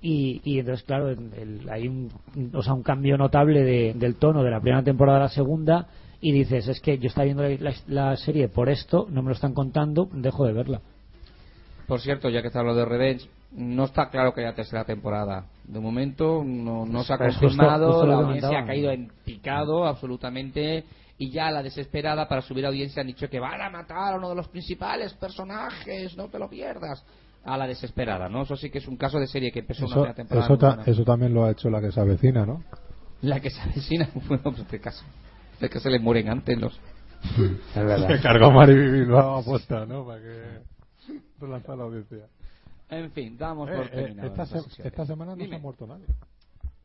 Y, entonces, claro, hay un, o sea, un cambio notable de- del tono de la primera temporada a la segunda. Y dices, es que yo estaba viendo la, serie por esto, no me lo están contando, dejo de verla.
Por cierto, ya que está hablando de Revenge, no está claro que haya tercera temporada. De momento no, no se ha
justo-
confirmado, la audiencia ha caído en picado absolutamente y ya a la desesperada para subir audiencia han dicho que van a matar a uno de los principales personajes, no te lo pierdas. A la desesperada, ¿no? Eso sí que es un caso de serie que empezó una
Eso,
primera temporada.
eso, ta- eso también lo ha hecho la que se avecina, ¿no?
La que se avecina, bueno, pues este caso. Es que se le mueren antes los.
Se cargó Mari Bilbao a posta, ¿no? Para que relanzar la audiencia.
En fin, damos
Eh,
por
eh,
terminado
esta,
esta
se-
sesión.
esta semana no se ha muerto nadie.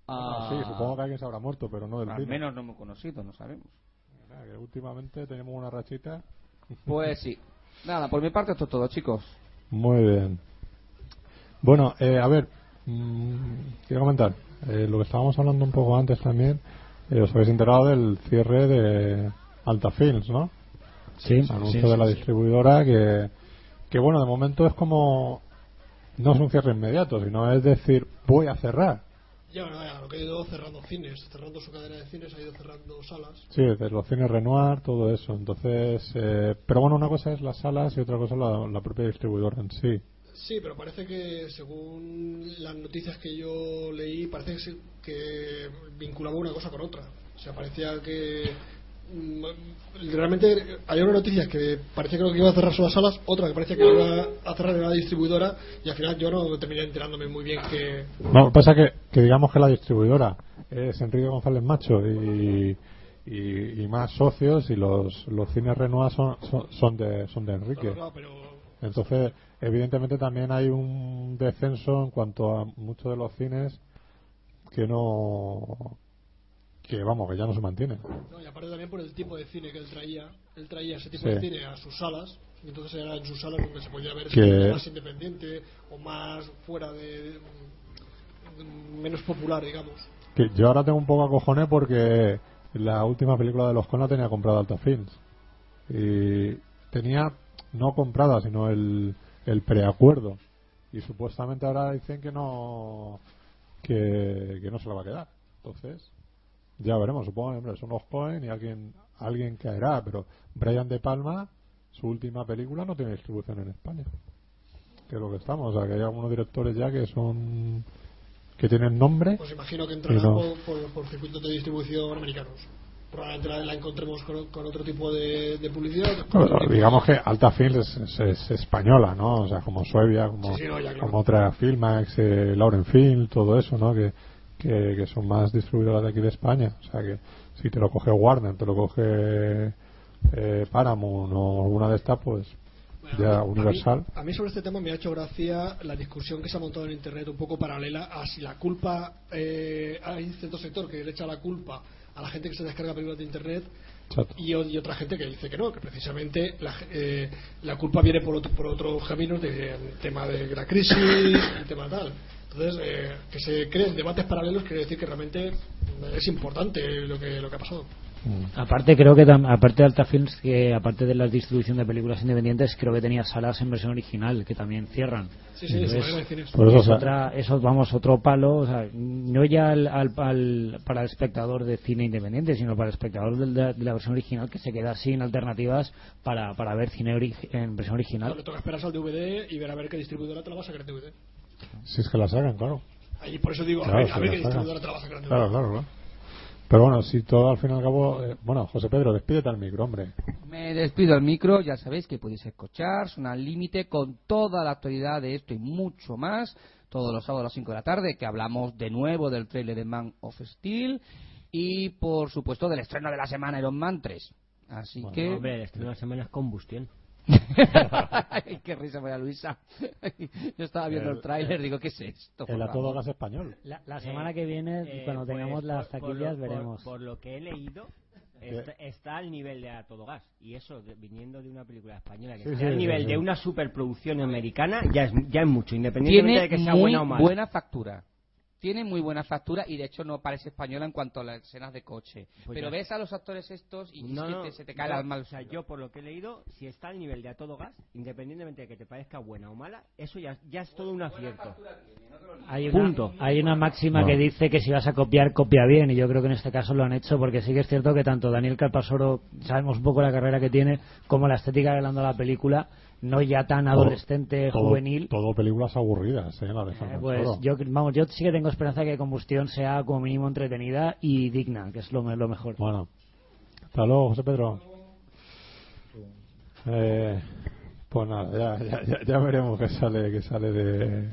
Ah,
sí, supongo que alguien se habrá muerto, pero no del
Al
virus.
menos no hemos conocido, no sabemos.
Que últimamente tenemos una rachita.
Pues sí. Nada, por mi parte esto es todo, chicos.
Muy bien. Bueno, eh, a ver, mm, quiero comentar eh, lo que estábamos hablando un poco antes también. eh, os habéis enterado del cierre de Alta Films, ¿no?
Sí,
El anuncio
sí,
de la
sí, sí.
distribuidora que, que, bueno, de momento es como. No es un cierre inmediato, sino es decir, voy a cerrar.
Ya, bueno, ya, lo que ha ido cerrando cines, cerrando su cadena de cines, ha ido cerrando salas.
Sí, de los cines Renoir, todo eso. Entonces, eh, pero bueno, una cosa es las salas y otra cosa la, la propia distribuidora en sí.
Sí, pero parece que según las noticias que yo leí, parece que, vinculaba una cosa con otra. O sea, parecía que realmente había una noticia que parecía que iba a cerrar las salas, otra que parecía que iba a cerrar la distribuidora y al final yo no terminé enterándome muy bien que
No, pasa que, que digamos que la distribuidora es Enrique González Macho y, y, y más socios y los, los cines Renoir son, son, son de, son de Enrique.
Pero
Entonces, evidentemente también hay un descenso en cuanto a muchos de los cines que no que vamos, que ya no se mantiene.
No, y aparte también por el tipo de cine que él traía. Él traía ese tipo
Sí.
de cine a sus salas. Y entonces era en sus salas donde se podía ver
Que-
más independiente o más fuera de. menos popular, digamos.
Que yo ahora tengo un poco acojoné porque la última película de los Coen la tenía comprada Alta Films. Y tenía, no comprada, sino el, el preacuerdo. Y supuestamente ahora dicen que no, que, que no se la va a quedar. Entonces, ya veremos. Supongo, hombre, son los Coen y alguien, alguien caerá. Pero Brian De Palma, su última película no tiene distribución en España. Que es lo que estamos. O sea, que hay algunos directores ya que son, que tienen nombre.
Pues imagino que entrará
no-
por, por, por circuitos de distribución americanos. Probablemente la, la encontremos con, con otro tipo de, de publicidad. tipo-
digamos que Alta Films es, es- es española, ¿no? O sea, como Suevia, como,
Sí, sí, no, ya, claro.
como otra Filmax, eh, Lauren Film, todo eso, ¿no? Que, que, que son más distribuidoras de aquí de España. O sea, que si te lo coge Warner, te lo coge eh, Paramount o alguna de estas, pues ya
A mí-
Universal.
A mí, sobre este tema me ha hecho gracia la discusión que se ha montado en Internet un poco paralela a si la culpa, eh, hay cierto sector que le echa la culpa a la gente que se descarga películas de Internet y, otra gente que dice que no, que precisamente la, eh, la culpa viene por, otro- por otros caminos del tema de la crisis, el tema tal. Entonces, eh, que se creen debates paralelos quiere decir que realmente es importante lo que, lo que ha pasado.
Aparte creo que tam- aparte de Alta Films que aparte de la distribución de películas independientes creo que tenía salas en versión original que también cierran.
Sí, sí,
Entonces,
eso iba a decir eso.
Por eso,
es
o sea-
otra, eso vamos otro palo, o sea, no ya al, al- al- para el espectador de cine independiente, sino para el espectador del- de, de la versión original que se queda sin alternativas para, para ver cine ori- en versión
No,
original.
le toca esperar al DVD y ver a ver qué distribuidora te la va a sacar en DVD.
Si es que la sacan, claro.
Ahí por eso digo,
Claro,
a ver, a
si
ver
la
qué distribuidora a en DVD.
Claro, claro, claro. Pero bueno, si todo al fin y al cabo. eh, bueno, José Pedro, despídete al micro, hombre.
Me despido al micro, ya sabéis que podéis escuchar Zona al Límite con toda la actualidad de esto y mucho más, todos los sábados a las 5 de la tarde, que hablamos de nuevo del trailer de Man of Steel y por supuesto del estreno de la semana Iron Man 3. Así
Bueno,
que...
Hombre, el estreno de la semana es combustión.
Ay, qué risa María Luisa. Yo estaba viendo el,
El-
tráiler, digo, ¿qué es esto? por
El a todo gas español.
La, la semana que viene,
Eh,
cuando
pues,
tengamos las
por- por
taquillas,
lo- por-
veremos.
Por, lo que he leído, está, está al nivel de A Todo Gas. Y eso, de- viniendo de una película española, que
Sí,
esté
sí,
al
sí,
nivel
sí.
de una superproducción americana, ya es, ya es mucho, independientemente de que sea buena o mala.
buena factura. Tiene muy buena factura y de hecho no parece española en cuanto a las escenas de coche.
Pues
Pero
ya.
ves a los actores estos y
No,
es que
no,
te- se te cae
yo-
el alma al
O sea, yo por lo que he leído, si está al nivel de A Todo Gas, independientemente de que te parezca buena o mala, eso ya, ya es todo un acierto.
Hay una,
Punto.
hay una máxima
No.
que dice que si vas a copiar, copia bien, y yo creo que en este caso lo han hecho, porque sí que es cierto que tanto Daniel Calpasoro, sabemos un poco la carrera que tiene, como la estética que le han dado a la película, no ya tan adolescente,
Todo-
juvenil.
Todo películas aburridas, ¿eh? La de
Eh, Pues yo, vamos, yo sí que tengo esperanza que Combustión sea como mínimo entretenida y digna, que es lo, me- lo mejor.
Bueno. Hasta luego, José Pedro. Eh, pues nada, ya, ya, ya, ya veremos qué sale, qué sale de,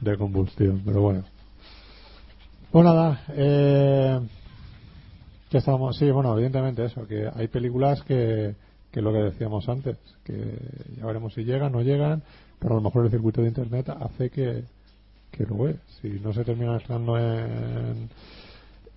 de combustión, pero bueno. Pues nada, eh, que estábamos, sí, bueno, evidentemente eso, que hay películas que, que lo que decíamos antes, que ya veremos si llegan o no llegan, pero a lo mejor el circuito de internet hace que, que lo ve. Si no se terminan estrenando en,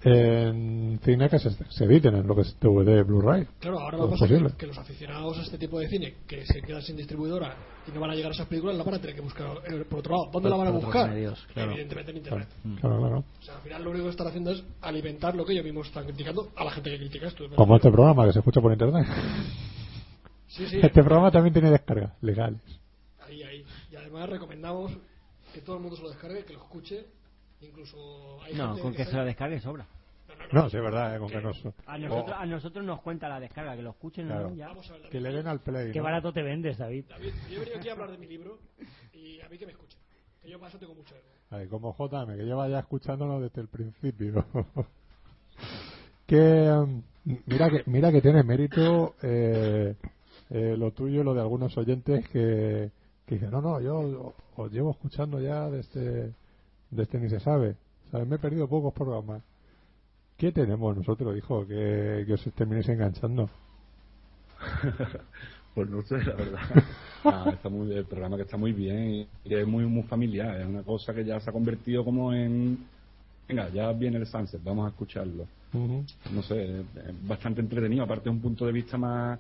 en cine, que se, se editen en lo que es DVD, Blu-ray.
Claro, ahora
Todo
lo
es
que es los aficionados a este tipo de cine que se quedan sin distribuidora y no van a llegar a esas películas, la van a tener que buscar eh, por otro lado. ¿Dónde la van a
Por
buscar?
medios, claro.
Evidentemente en internet.
Claro, claro.
O sea, al final lo único que están haciendo es alimentar lo que ellos mismos están criticando a la gente que critica esto.
Como este programa que se escucha por internet.
Sí, sí.
Este programa también tiene descargas legales.
Ahí, ahí. Y además recomendamos que todo el mundo se lo descargue, que lo escuche. Incluso hay
No,
gente
con que se lo descargue sobra.
No, sí, es verdad, eh, con que nos.
A nosotros, a nosotros nos cuenta la descarga, que lo escuchen
Claro.
¿no? ya.
Vamos a ver, David.
Que le den al play.
Qué
¿no?
barato te vendes, David.
David, yo he venido aquí a hablar de mi libro y a mí que me escuchen. Que yo para eso tengo mucho ego.
Ay, como JM, que lleva ya escuchándonos desde el principio. que um, mira que mira que tiene mérito eh, eh, lo tuyo, lo de algunos oyentes que, que dicen, no, no, yo os llevo escuchando ya desde, desde ni se sabe. ¿Sabes? Me he perdido pocos programas. ¿Qué tenemos nosotros, hijo, que, que os terminéis enganchando?
Pues no sé, la verdad. Ah, está muy, el programa que está muy bien y y es muy, muy familiar. Es una cosa que ya se ha convertido como en, venga, ya viene el sunset, vamos a escucharlo. No sé, es bastante entretenido, aparte es un punto de vista más,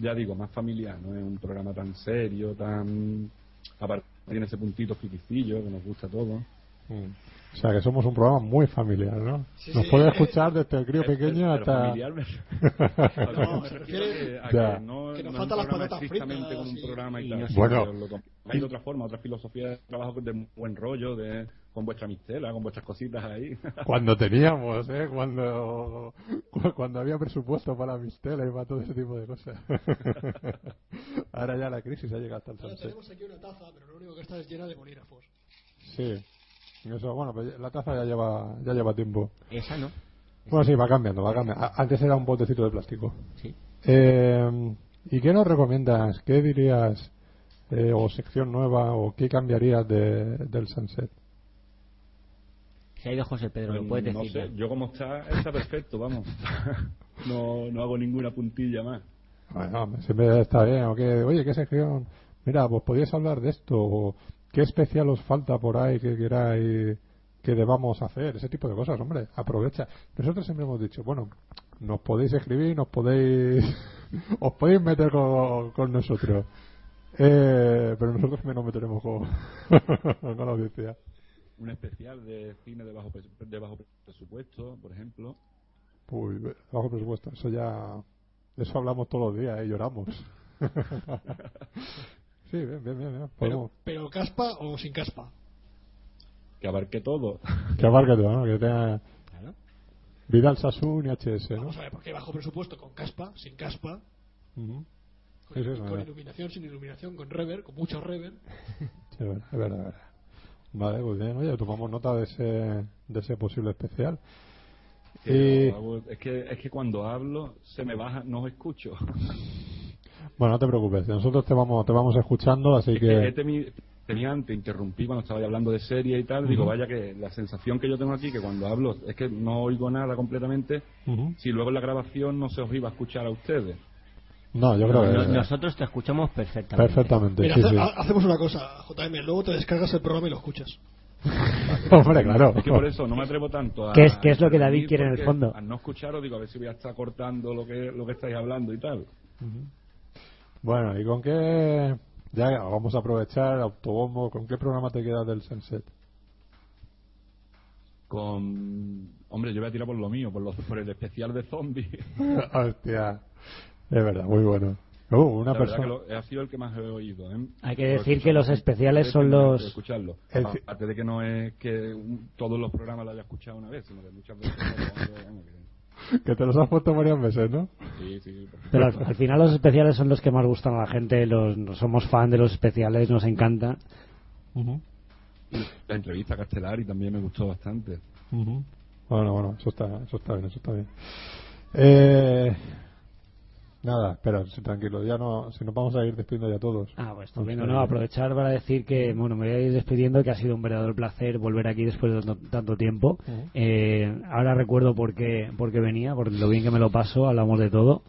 ya digo, más familiar, no es un programa tan serio, tan... Aparte tiene ese puntito fiquicillo que nos gusta a todos.
Mm. O sea, que somos un programa muy familiar, ¿no?
Sí,
Nos
sí.
puede escuchar desde el crío pequeño
pero
hasta...
familiar me-
No,
me refiero a que no,
Que nos
no
faltan las
un programa
patatas
estrictamente
fritas
como un programa y,
Bueno.
tomáis de otra forma, otra filosofía de trabajo de buen rollo, de con vuestra mistela, con vuestras cositas ahí.
Cuando teníamos, ¿eh? Cuando, cu- cuando había presupuesto para Mistela y para todo ese tipo de cosas. Ahora ya la crisis ha llegado hasta el
Ahora
sunset.
tenemos aquí una taza, pero lo único que está es llena de bolígrafos.
Sí. Eso, bueno, pues la taza ya lleva, ya lleva tiempo.
Esa no.
Bueno, sí, va cambiando, va cambiando. Antes era un botecito de plástico.
Sí.
Eh, ¿Y qué nos recomiendas? ¿Qué dirías? eh, o sección nueva, o qué cambiarías de, del sunset?
Se ha ido José Pedro, lo puedes
Pues no
decir.
sé, yo como está, está perfecto, vamos. no, no hago ninguna puntilla más.
Bueno, siempre está bien. ¿o qué? Oye, ¿qué sección? Mira, pues podíais hablar de esto. O ¿Qué especial os falta por ahí que queráis que debamos hacer? Ese tipo de cosas, hombre. Aprovecha. Nosotros siempre hemos dicho, bueno, nos podéis escribir, nos podéis. os podéis meter con, con nosotros. Eh, pero nosotros también nos meteremos con, con la audiencia.
Un especial de cine de bajo, pres- de bajo presupuesto, por ejemplo.
Uy, bajo presupuesto. Eso ya. de Eso hablamos todos los días, ¿eh? lloramos. sí, bien, bien, bien. bien.
Pero, pero caspa o sin caspa.
Que abarque todo.
Que abarque todo, ¿no? Que tenga
Claro.
Vidal Sassoon y HS, ¿no?
Vamos a ver, porque bajo presupuesto con caspa, sin caspa,
Ujú.
con,
Sí, sí,
con iluminación, sin iluminación, con rever, con mucho rever.
Sí, es verdad, es verdad. Vale, pues bien, oye, tomamos nota de ese, de ese posible especial.
Hago- es, que, es que cuando hablo se me baja, no os escucho.
bueno, no te preocupes, nosotros te vamos, te vamos escuchando, así
Es que
que...
este mi- tenía antes, interrumpí cuando estaba hablando de serie y tal, digo, vaya que la sensación que yo tengo aquí, que cuando hablo es que no oigo nada completamente, si luego en la grabación no se os iba a escuchar a ustedes.
No, yo creo
No-
que...
nosotros te escuchamos perfectamente.
Perfectamente,
Mira,
sí,
hace-
sí.
ha- hacemos una cosa, JM, luego te descargas el programa y lo escuchas.
Hombre, claro.
Es que por eso no me atrevo tanto a...
¿Qué es- qué es lo que David quiere en el fondo?
Al no escucharos, digo, a ver si voy a estar cortando lo que, lo que estáis hablando y tal.
Bueno, ¿y con qué...? Ya vamos a aprovechar autobombo. ¿Con qué programa te quedas del Sunset?
Con... Hombre, yo voy a tirar por lo mío, por, los, por el especial de zombies.
Hostia, es verdad, muy bueno. Uh, una persona...
que lo- ha sido el que más he oído. ¿eh?
Hay que decir que los especiales son los-
escucharlo.
El-
Aparte de que no es que un- todos los programas lo haya escuchado una vez, sino que muchas veces... que-
te los has puesto varias veces, ¿no?
sí, sí,
Pero al, al final los especiales son los que más gustan a la gente, los, somos fan de los especiales, nos encanta.
Ujú,
La entrevista a Castellari también me gustó bastante.
ujú. Bueno, bueno, eso está, eso está bien, eso está bien. Eh, nada, espera, tranquilo, ya no, si nos vamos a ir despidiendo ya todos.
Ah, pues estupendo, no, aprovechar para decir que, bueno, me voy a ir despidiendo, que ha sido un verdadero placer volver aquí después de tanto, tanto tiempo. Eh, ahora recuerdo por qué, por qué venía, por lo bien que me lo paso, hablamos de todo.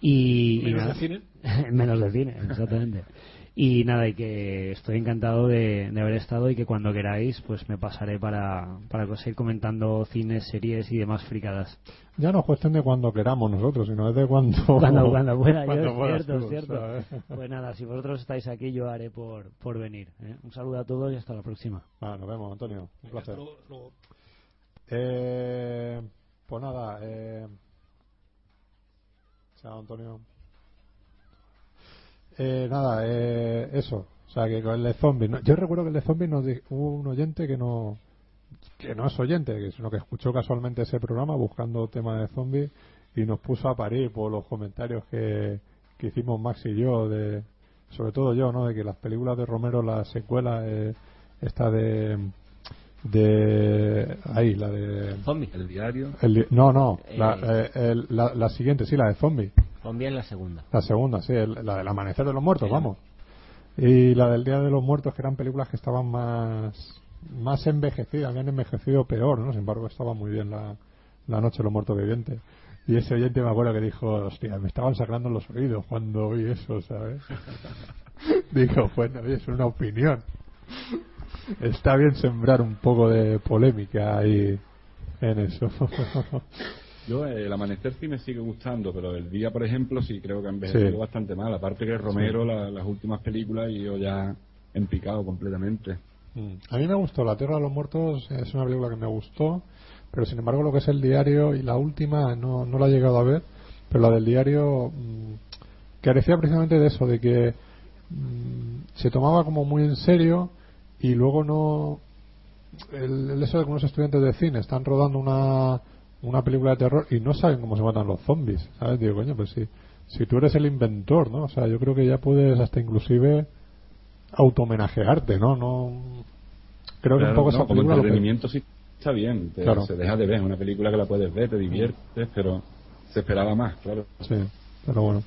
Y, y
Menos
nada.
de cine.
menos de cine, exactamente. Y nada, y que estoy encantado de, de haber estado y que cuando queráis, pues me pasaré para, para seguir comentando cines, series y demás fricadas.
Ya no es cuestión de cuando queramos nosotros, sino es de cuando...
Cuando, cuando pueda, yo,
cuando
es
puedas
cierto,
tú,
es cierto.
¿sabes?
Pues nada, si vosotros estáis aquí, yo haré por, por venir. ¿eh? Un saludo a todos y hasta la próxima.
Ah, nos vemos, Antonio. Un placer.
luego, luego.
Eh, pues nada, eh, chao Antonio. Eh, nada, eh, eso. O sea, que con el de zombies. Yo recuerdo que el de zombies nos di- hubo un oyente que no que no es oyente, sino que escuchó casualmente ese programa buscando temas de zombies y nos puso a parir por los comentarios que, que hicimos Max y yo, de sobre todo yo, ¿no? De que las películas de Romero, la secuela, eh, esta de de ahí, la de
Zombie.
El diario.
el no, no,
Eh.
la, eh, el- la, la siguiente, sí, la de zombie.
Zombie es la segunda.
La segunda, sí, el- la del amanecer de los muertos, vamos. Y la del día de los muertos, que eran películas que estaban más más envejecidas, habían envejecido peor, ¿no? Sin embargo, estaba muy bien la, la noche de los muertos vivientes. Y ese oyente me acuerdo que dijo, hostia, me estaban sacando los oídos cuando oí eso, ¿sabes? Digo, bueno, oye, es una opinión. Está bien sembrar un poco de polémica y, en eso.
Yo, eh, el amanecer sí me sigue gustando, pero el día, por ejemplo, sí creo que ha envejecido
Sí.
bastante mal. Aparte que Romero, la- las últimas películas, y yo ya en picado completamente.
Mm. A mí me gustó, La Tierra de los Muertos es una película que me gustó, pero sin embargo lo que es el diario y la última no, no la he llegado a ver, pero la del diario mm, carecía precisamente de eso, de que mm, se tomaba como muy en serio y luego no... El, el eso de que unos estudiantes de cine están rodando una, una película de terror y no saben cómo se matan los zombies, ¿sabes? Digo, coño, pues si, si tú eres el inventor, ¿no? O sea, yo creo que ya puedes hasta inclusive automenajearte, ¿no? No creo que un
Claro,
poco
no,
esa
como
película que-
entretenimiento sí está bien, te-
Claro.
se deja de ver, es una película que la puedes ver, te diviertes, pero se esperaba más, claro.
Sí, pero bueno.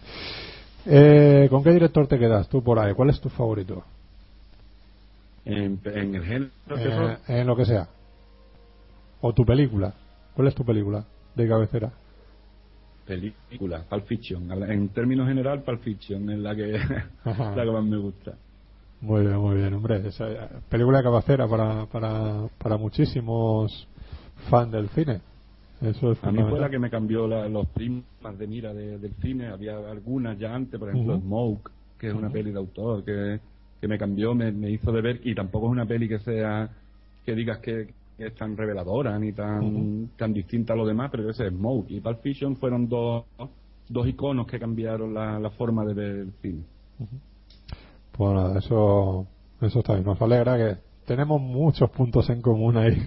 Eh, ¿Con qué director te quedas tú por ahí? ¿Cuál es tu favorito?
En, en el género
Eh, en lo que sea. O tu película. ¿Cuál es tu película de cabecera?
película, Pulp Fiction. En términos general, Pulp Fiction es la que, la que más me gusta.
Muy bien, muy bien, hombre. Esa eh, película de cabecera para, para, para muchísimos fans del cine. Eso es
A mí fue la que me cambió la- los primas de mira de- del cine. Había algunas ya antes, por ejemplo. Smoke, que es una peli de autor, que, que me cambió, me, me hizo de ver. Y tampoco es una peli que sea, que digas que, que es tan reveladora ni tan, tan distinta a lo demás, pero ese es Smoke. Y Pulp Fiction fueron dos, dos iconos que cambiaron la, la forma de ver el cine.
Pues nada, eso, eso está bien. Nos alegra que tenemos muchos puntos en común ahí.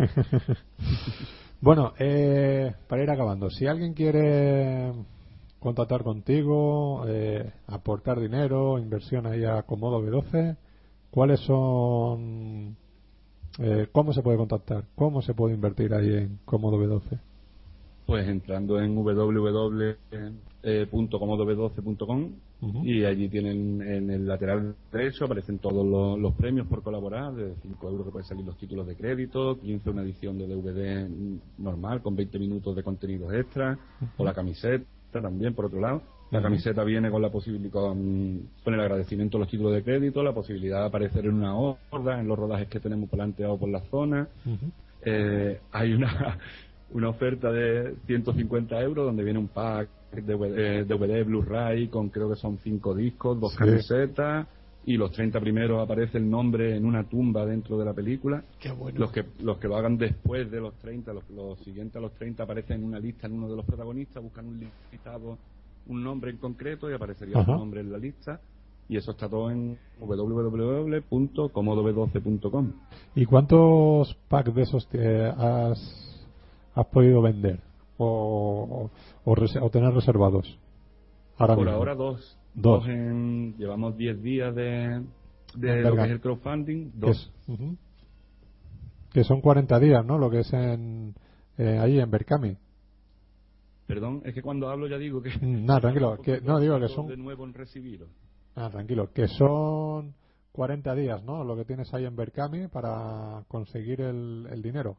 bueno, eh, para ir acabando, si alguien quiere contactar contigo, eh, aportar dinero, inversión ahí a Comodo B12, ¿cuáles son, eh, cómo se puede contactar? ¿Cómo se puede invertir ahí en Comodo B12?
Pues entrando en www.comodob12.com
Ujú.
y allí tienen en el lateral derecho aparecen todos los, los premios por colaborar, de 5 euros que pueden salir los títulos de crédito, 15 una edición de DVD normal con 20 minutos de contenidos extra, o la camiseta también por otro lado. La camiseta viene con la posibilidad, con, con el agradecimiento a los títulos de crédito, la posibilidad de aparecer en una horda, en los rodajes que tenemos planteados por la zona. Eh, hay una, una oferta de 150 euros donde viene un pack de DVD, DVD Blu-ray con creo que son cinco discos, dos
Sí.
camisetas y los 30 primeros aparece el nombre en una tumba dentro de la película.
Qué bueno.
Los que, los que lo hagan después de los 30, los, los siguientes a los 30 aparecen en una lista en uno de los protagonistas, buscan un listado, un nombre en concreto y aparecería
Ajá.
su nombre en la lista. Y eso está todo en www.comodob12.com.
¿Y cuántos packs de esos te has, has podido vender o, o, o rese- o tener reservados? Ahora
Por
mismo.
ahora dos.
Dos.
en, llevamos 10 días de, de lo que es el crowdfunding.
Que,
Dos.
que son 40 días, ¿no? Lo que es en, eh, ahí en Berkami.
Perdón, es que cuando hablo ya digo que...
Mm, nada, tranquilo, que- no, digo que son-
De nuevo en recibiros.
Ah, tranquilo, que son 40 días, ¿no? Lo que tienes ahí en Berkami para conseguir el, el dinero.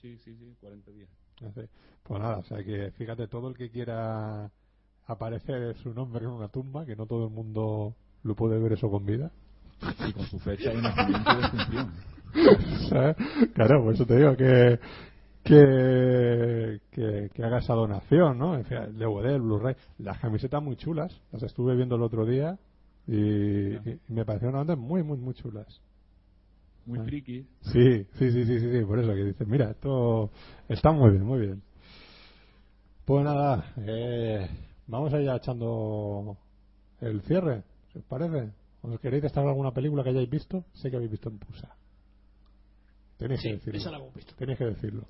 Sí, sí, sí, 40 días.
Pues nada, o sea que fíjate, todo el que quiera aparecer su nombre en una tumba, que no todo el mundo lo puede ver eso con vida.
Y con su fecha de nacimiento y de función.
¿Sabes? Claro, por eso te digo que que, que, que haga esa donación, ¿no? En fin, el DVD, el Blu-ray, las camisetas muy chulas, las estuve viendo el otro día y, y me parecieron realmente muy, muy, muy chulas.
Muy
Ah.
friki.
Sí, sí, sí, sí, sí, sí, por eso que dices, mira, esto está muy bien, muy bien. Pues nada, eh, vamos a ir ya echando el cierre, si os parece. ¿Os queréis destacar alguna película que hayáis visto? Sé que habéis visto en Pusa. Tenéis
Sí,
que decirlo.
esa la hemos visto.
Tenéis que decirlo.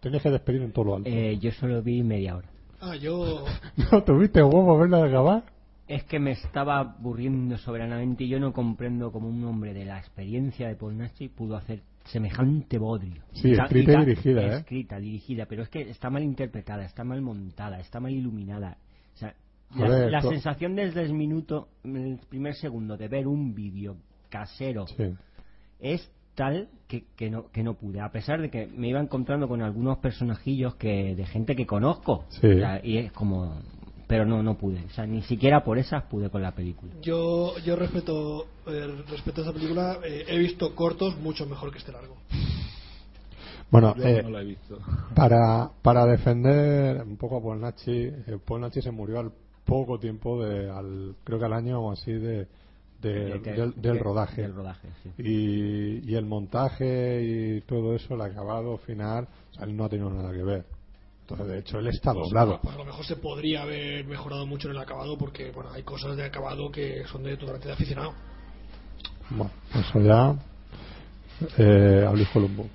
Tenéis que despedir en todo lo alto.
Eh, yo solo vi media hora.
Ah, yo.
¿No tuviste huevo verla de acabar?
Es que me estaba aburriendo soberanamente y yo no comprendo cómo un hombre de la experiencia de Polnachi pudo hacer semejante bodrio.
Sí,
ta-
escrita y
ta-
dirigida, ¿eh?
Escrita, dirigida, pero es que está mal interpretada, está mal montada, está mal iluminada. O sea,
Joder,
la, sensación desde el minuto, el primer segundo de ver un vídeo casero
Sí.
es tal que, que no que no pude a pesar de que me iba encontrando con algunos personajillos que de gente que conozco
Sí.
O sea, y es como pero no no pude o sea ni siquiera por esas pude con la película
Yo, yo respeto, eh, respeto a esa película. eh, he visto cortos mucho mejor que este largo.
Bueno,
Yo
eh,
no la he visto.
para, para defender un poco a Polnachi, eh, Polnachi se murió al poco tiempo, de, al, creo que al año o así, de, de-
De- de-
del, del
de-
rodaje.
del rodaje, sí.
y, y el montaje y todo eso, el acabado final, o sea, él no ha tenido nada que ver. Entonces, de hecho, él está doblado.
Pues a lo mejor se podría haber mejorado mucho en el acabado porque bueno hay cosas de acabado que son de totalmente de aficionado.
Bueno, eso ya. Eh, Columbo.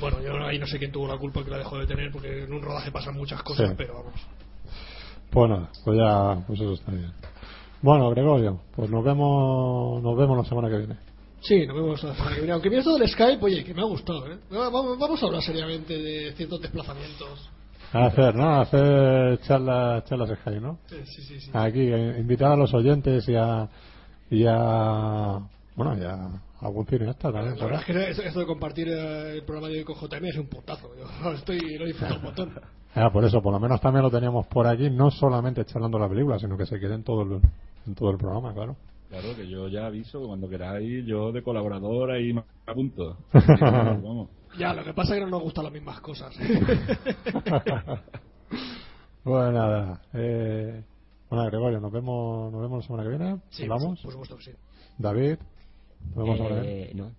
Bueno, yo ahí no sé quién tuvo la culpa que la dejó de tener porque en un rodaje pasan muchas cosas,
Sí.
pero vamos.
Pues nada, pues ya, pues eso está bien. Bueno, Gregorio, pues nos vemos, nos vemos la semana que viene.
Sí, nos vemos la semana que viene. Aunque mira esto del Skype, oye, que me ha gustado, ¿eh? Vamos, vamos a hablar seriamente de ciertos desplazamientos.
A hacer, ¿no? A hacer charlas, charlas Skype, ¿no?
Sí, sí, sí. sí.
Aquí, invitar a los oyentes y a, y a, bueno, y a algún cineasta también.
La verdad es que esto, esto de compartir eh, el programa de hoy con JM es un puntazo. Yo estoy, lo he disfrutado un montón.
Ah, por eso, por lo menos también lo teníamos por aquí, no solamente charlando la película, sino que se quede en todo el, en todo el programa, claro.
Claro, que yo ya aviso que cuando queráis, yo de colaborador ahí me apunto. Vamos.
Ya, lo que pasa es que no nos gustan las mismas cosas.
Bueno, nada. Eh, bueno, Gregorio, nos vemos, nos vemos la semana que viene.
Sí,
¿Hablamos?
por supuesto que sí.
David, la semana que
Eh, no.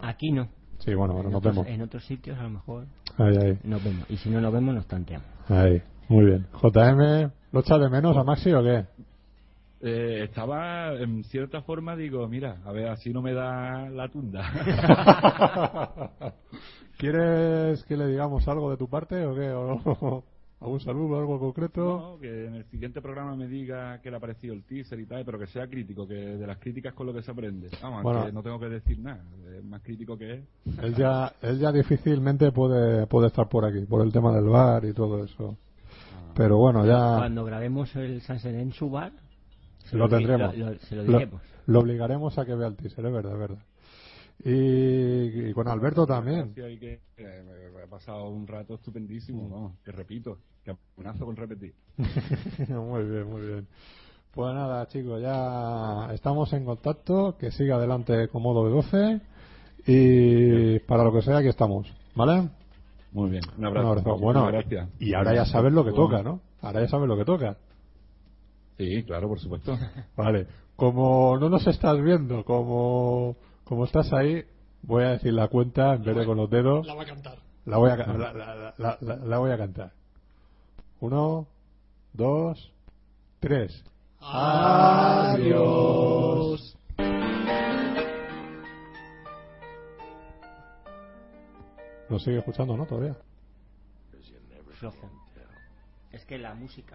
Aquí no.
Sí, bueno, bueno,
en
nos
otros,
vemos.
En otros sitios a lo mejor
Ahí, ahí,
nos vemos. Y si no nos vemos, nos tanteamos.
ahí. Muy bien. JM, ¿lo echas de menos a Maxi o qué?
Eh, estaba, en cierta forma, digo, mira, a ver, así no me da la tunda.
¿Quieres que le digamos algo de tu parte o qué? ¿O ¿Algún saludo, algo concreto?
No, que en el siguiente programa me diga qué le ha parecido el teaser y tal, pero que sea crítico, que de las críticas con lo que se aprende. Vamos,
Bueno.
que no tengo que decir nada, es más crítico que es.
Él ya, él ya difícilmente puede, puede estar por aquí, por el tema del bar y todo eso. Pero bueno, ya
Cuando grabemos el Sunset en su bar, se
lo
di-
tendremos.
lo- lo- se lo
Lo-
diremos.
lo obligaremos a que vea el teaser, es verdad, es verdad. Y, y con Alberto también.
Hay que, eh, he pasado un rato estupendísimo, vamos, que repito, que amenazo con repetir.
muy bien, muy bien. Pues nada, chicos, ya estamos en contacto. Que siga adelante Comodo B12. Y para lo que sea, aquí estamos. ¿Vale?
Muy bien, un
Un
abrazo.
abrazo. Bueno,
gracias.
y ahora ya sabes lo que toca, ¿no? Ahora ya sabes lo que toca.
Sí, claro, por supuesto.
Vale. Como no nos estás viendo, como, como estás ahí, voy a decir la cuenta en vez de con los dedos.
La va a cantar.
La voy a, la- la- la- la voy a cantar. Uno, dos, tres.
Adiós.
¿Nos sigue escuchando, no? Todavía.
Flojo. Es que la música.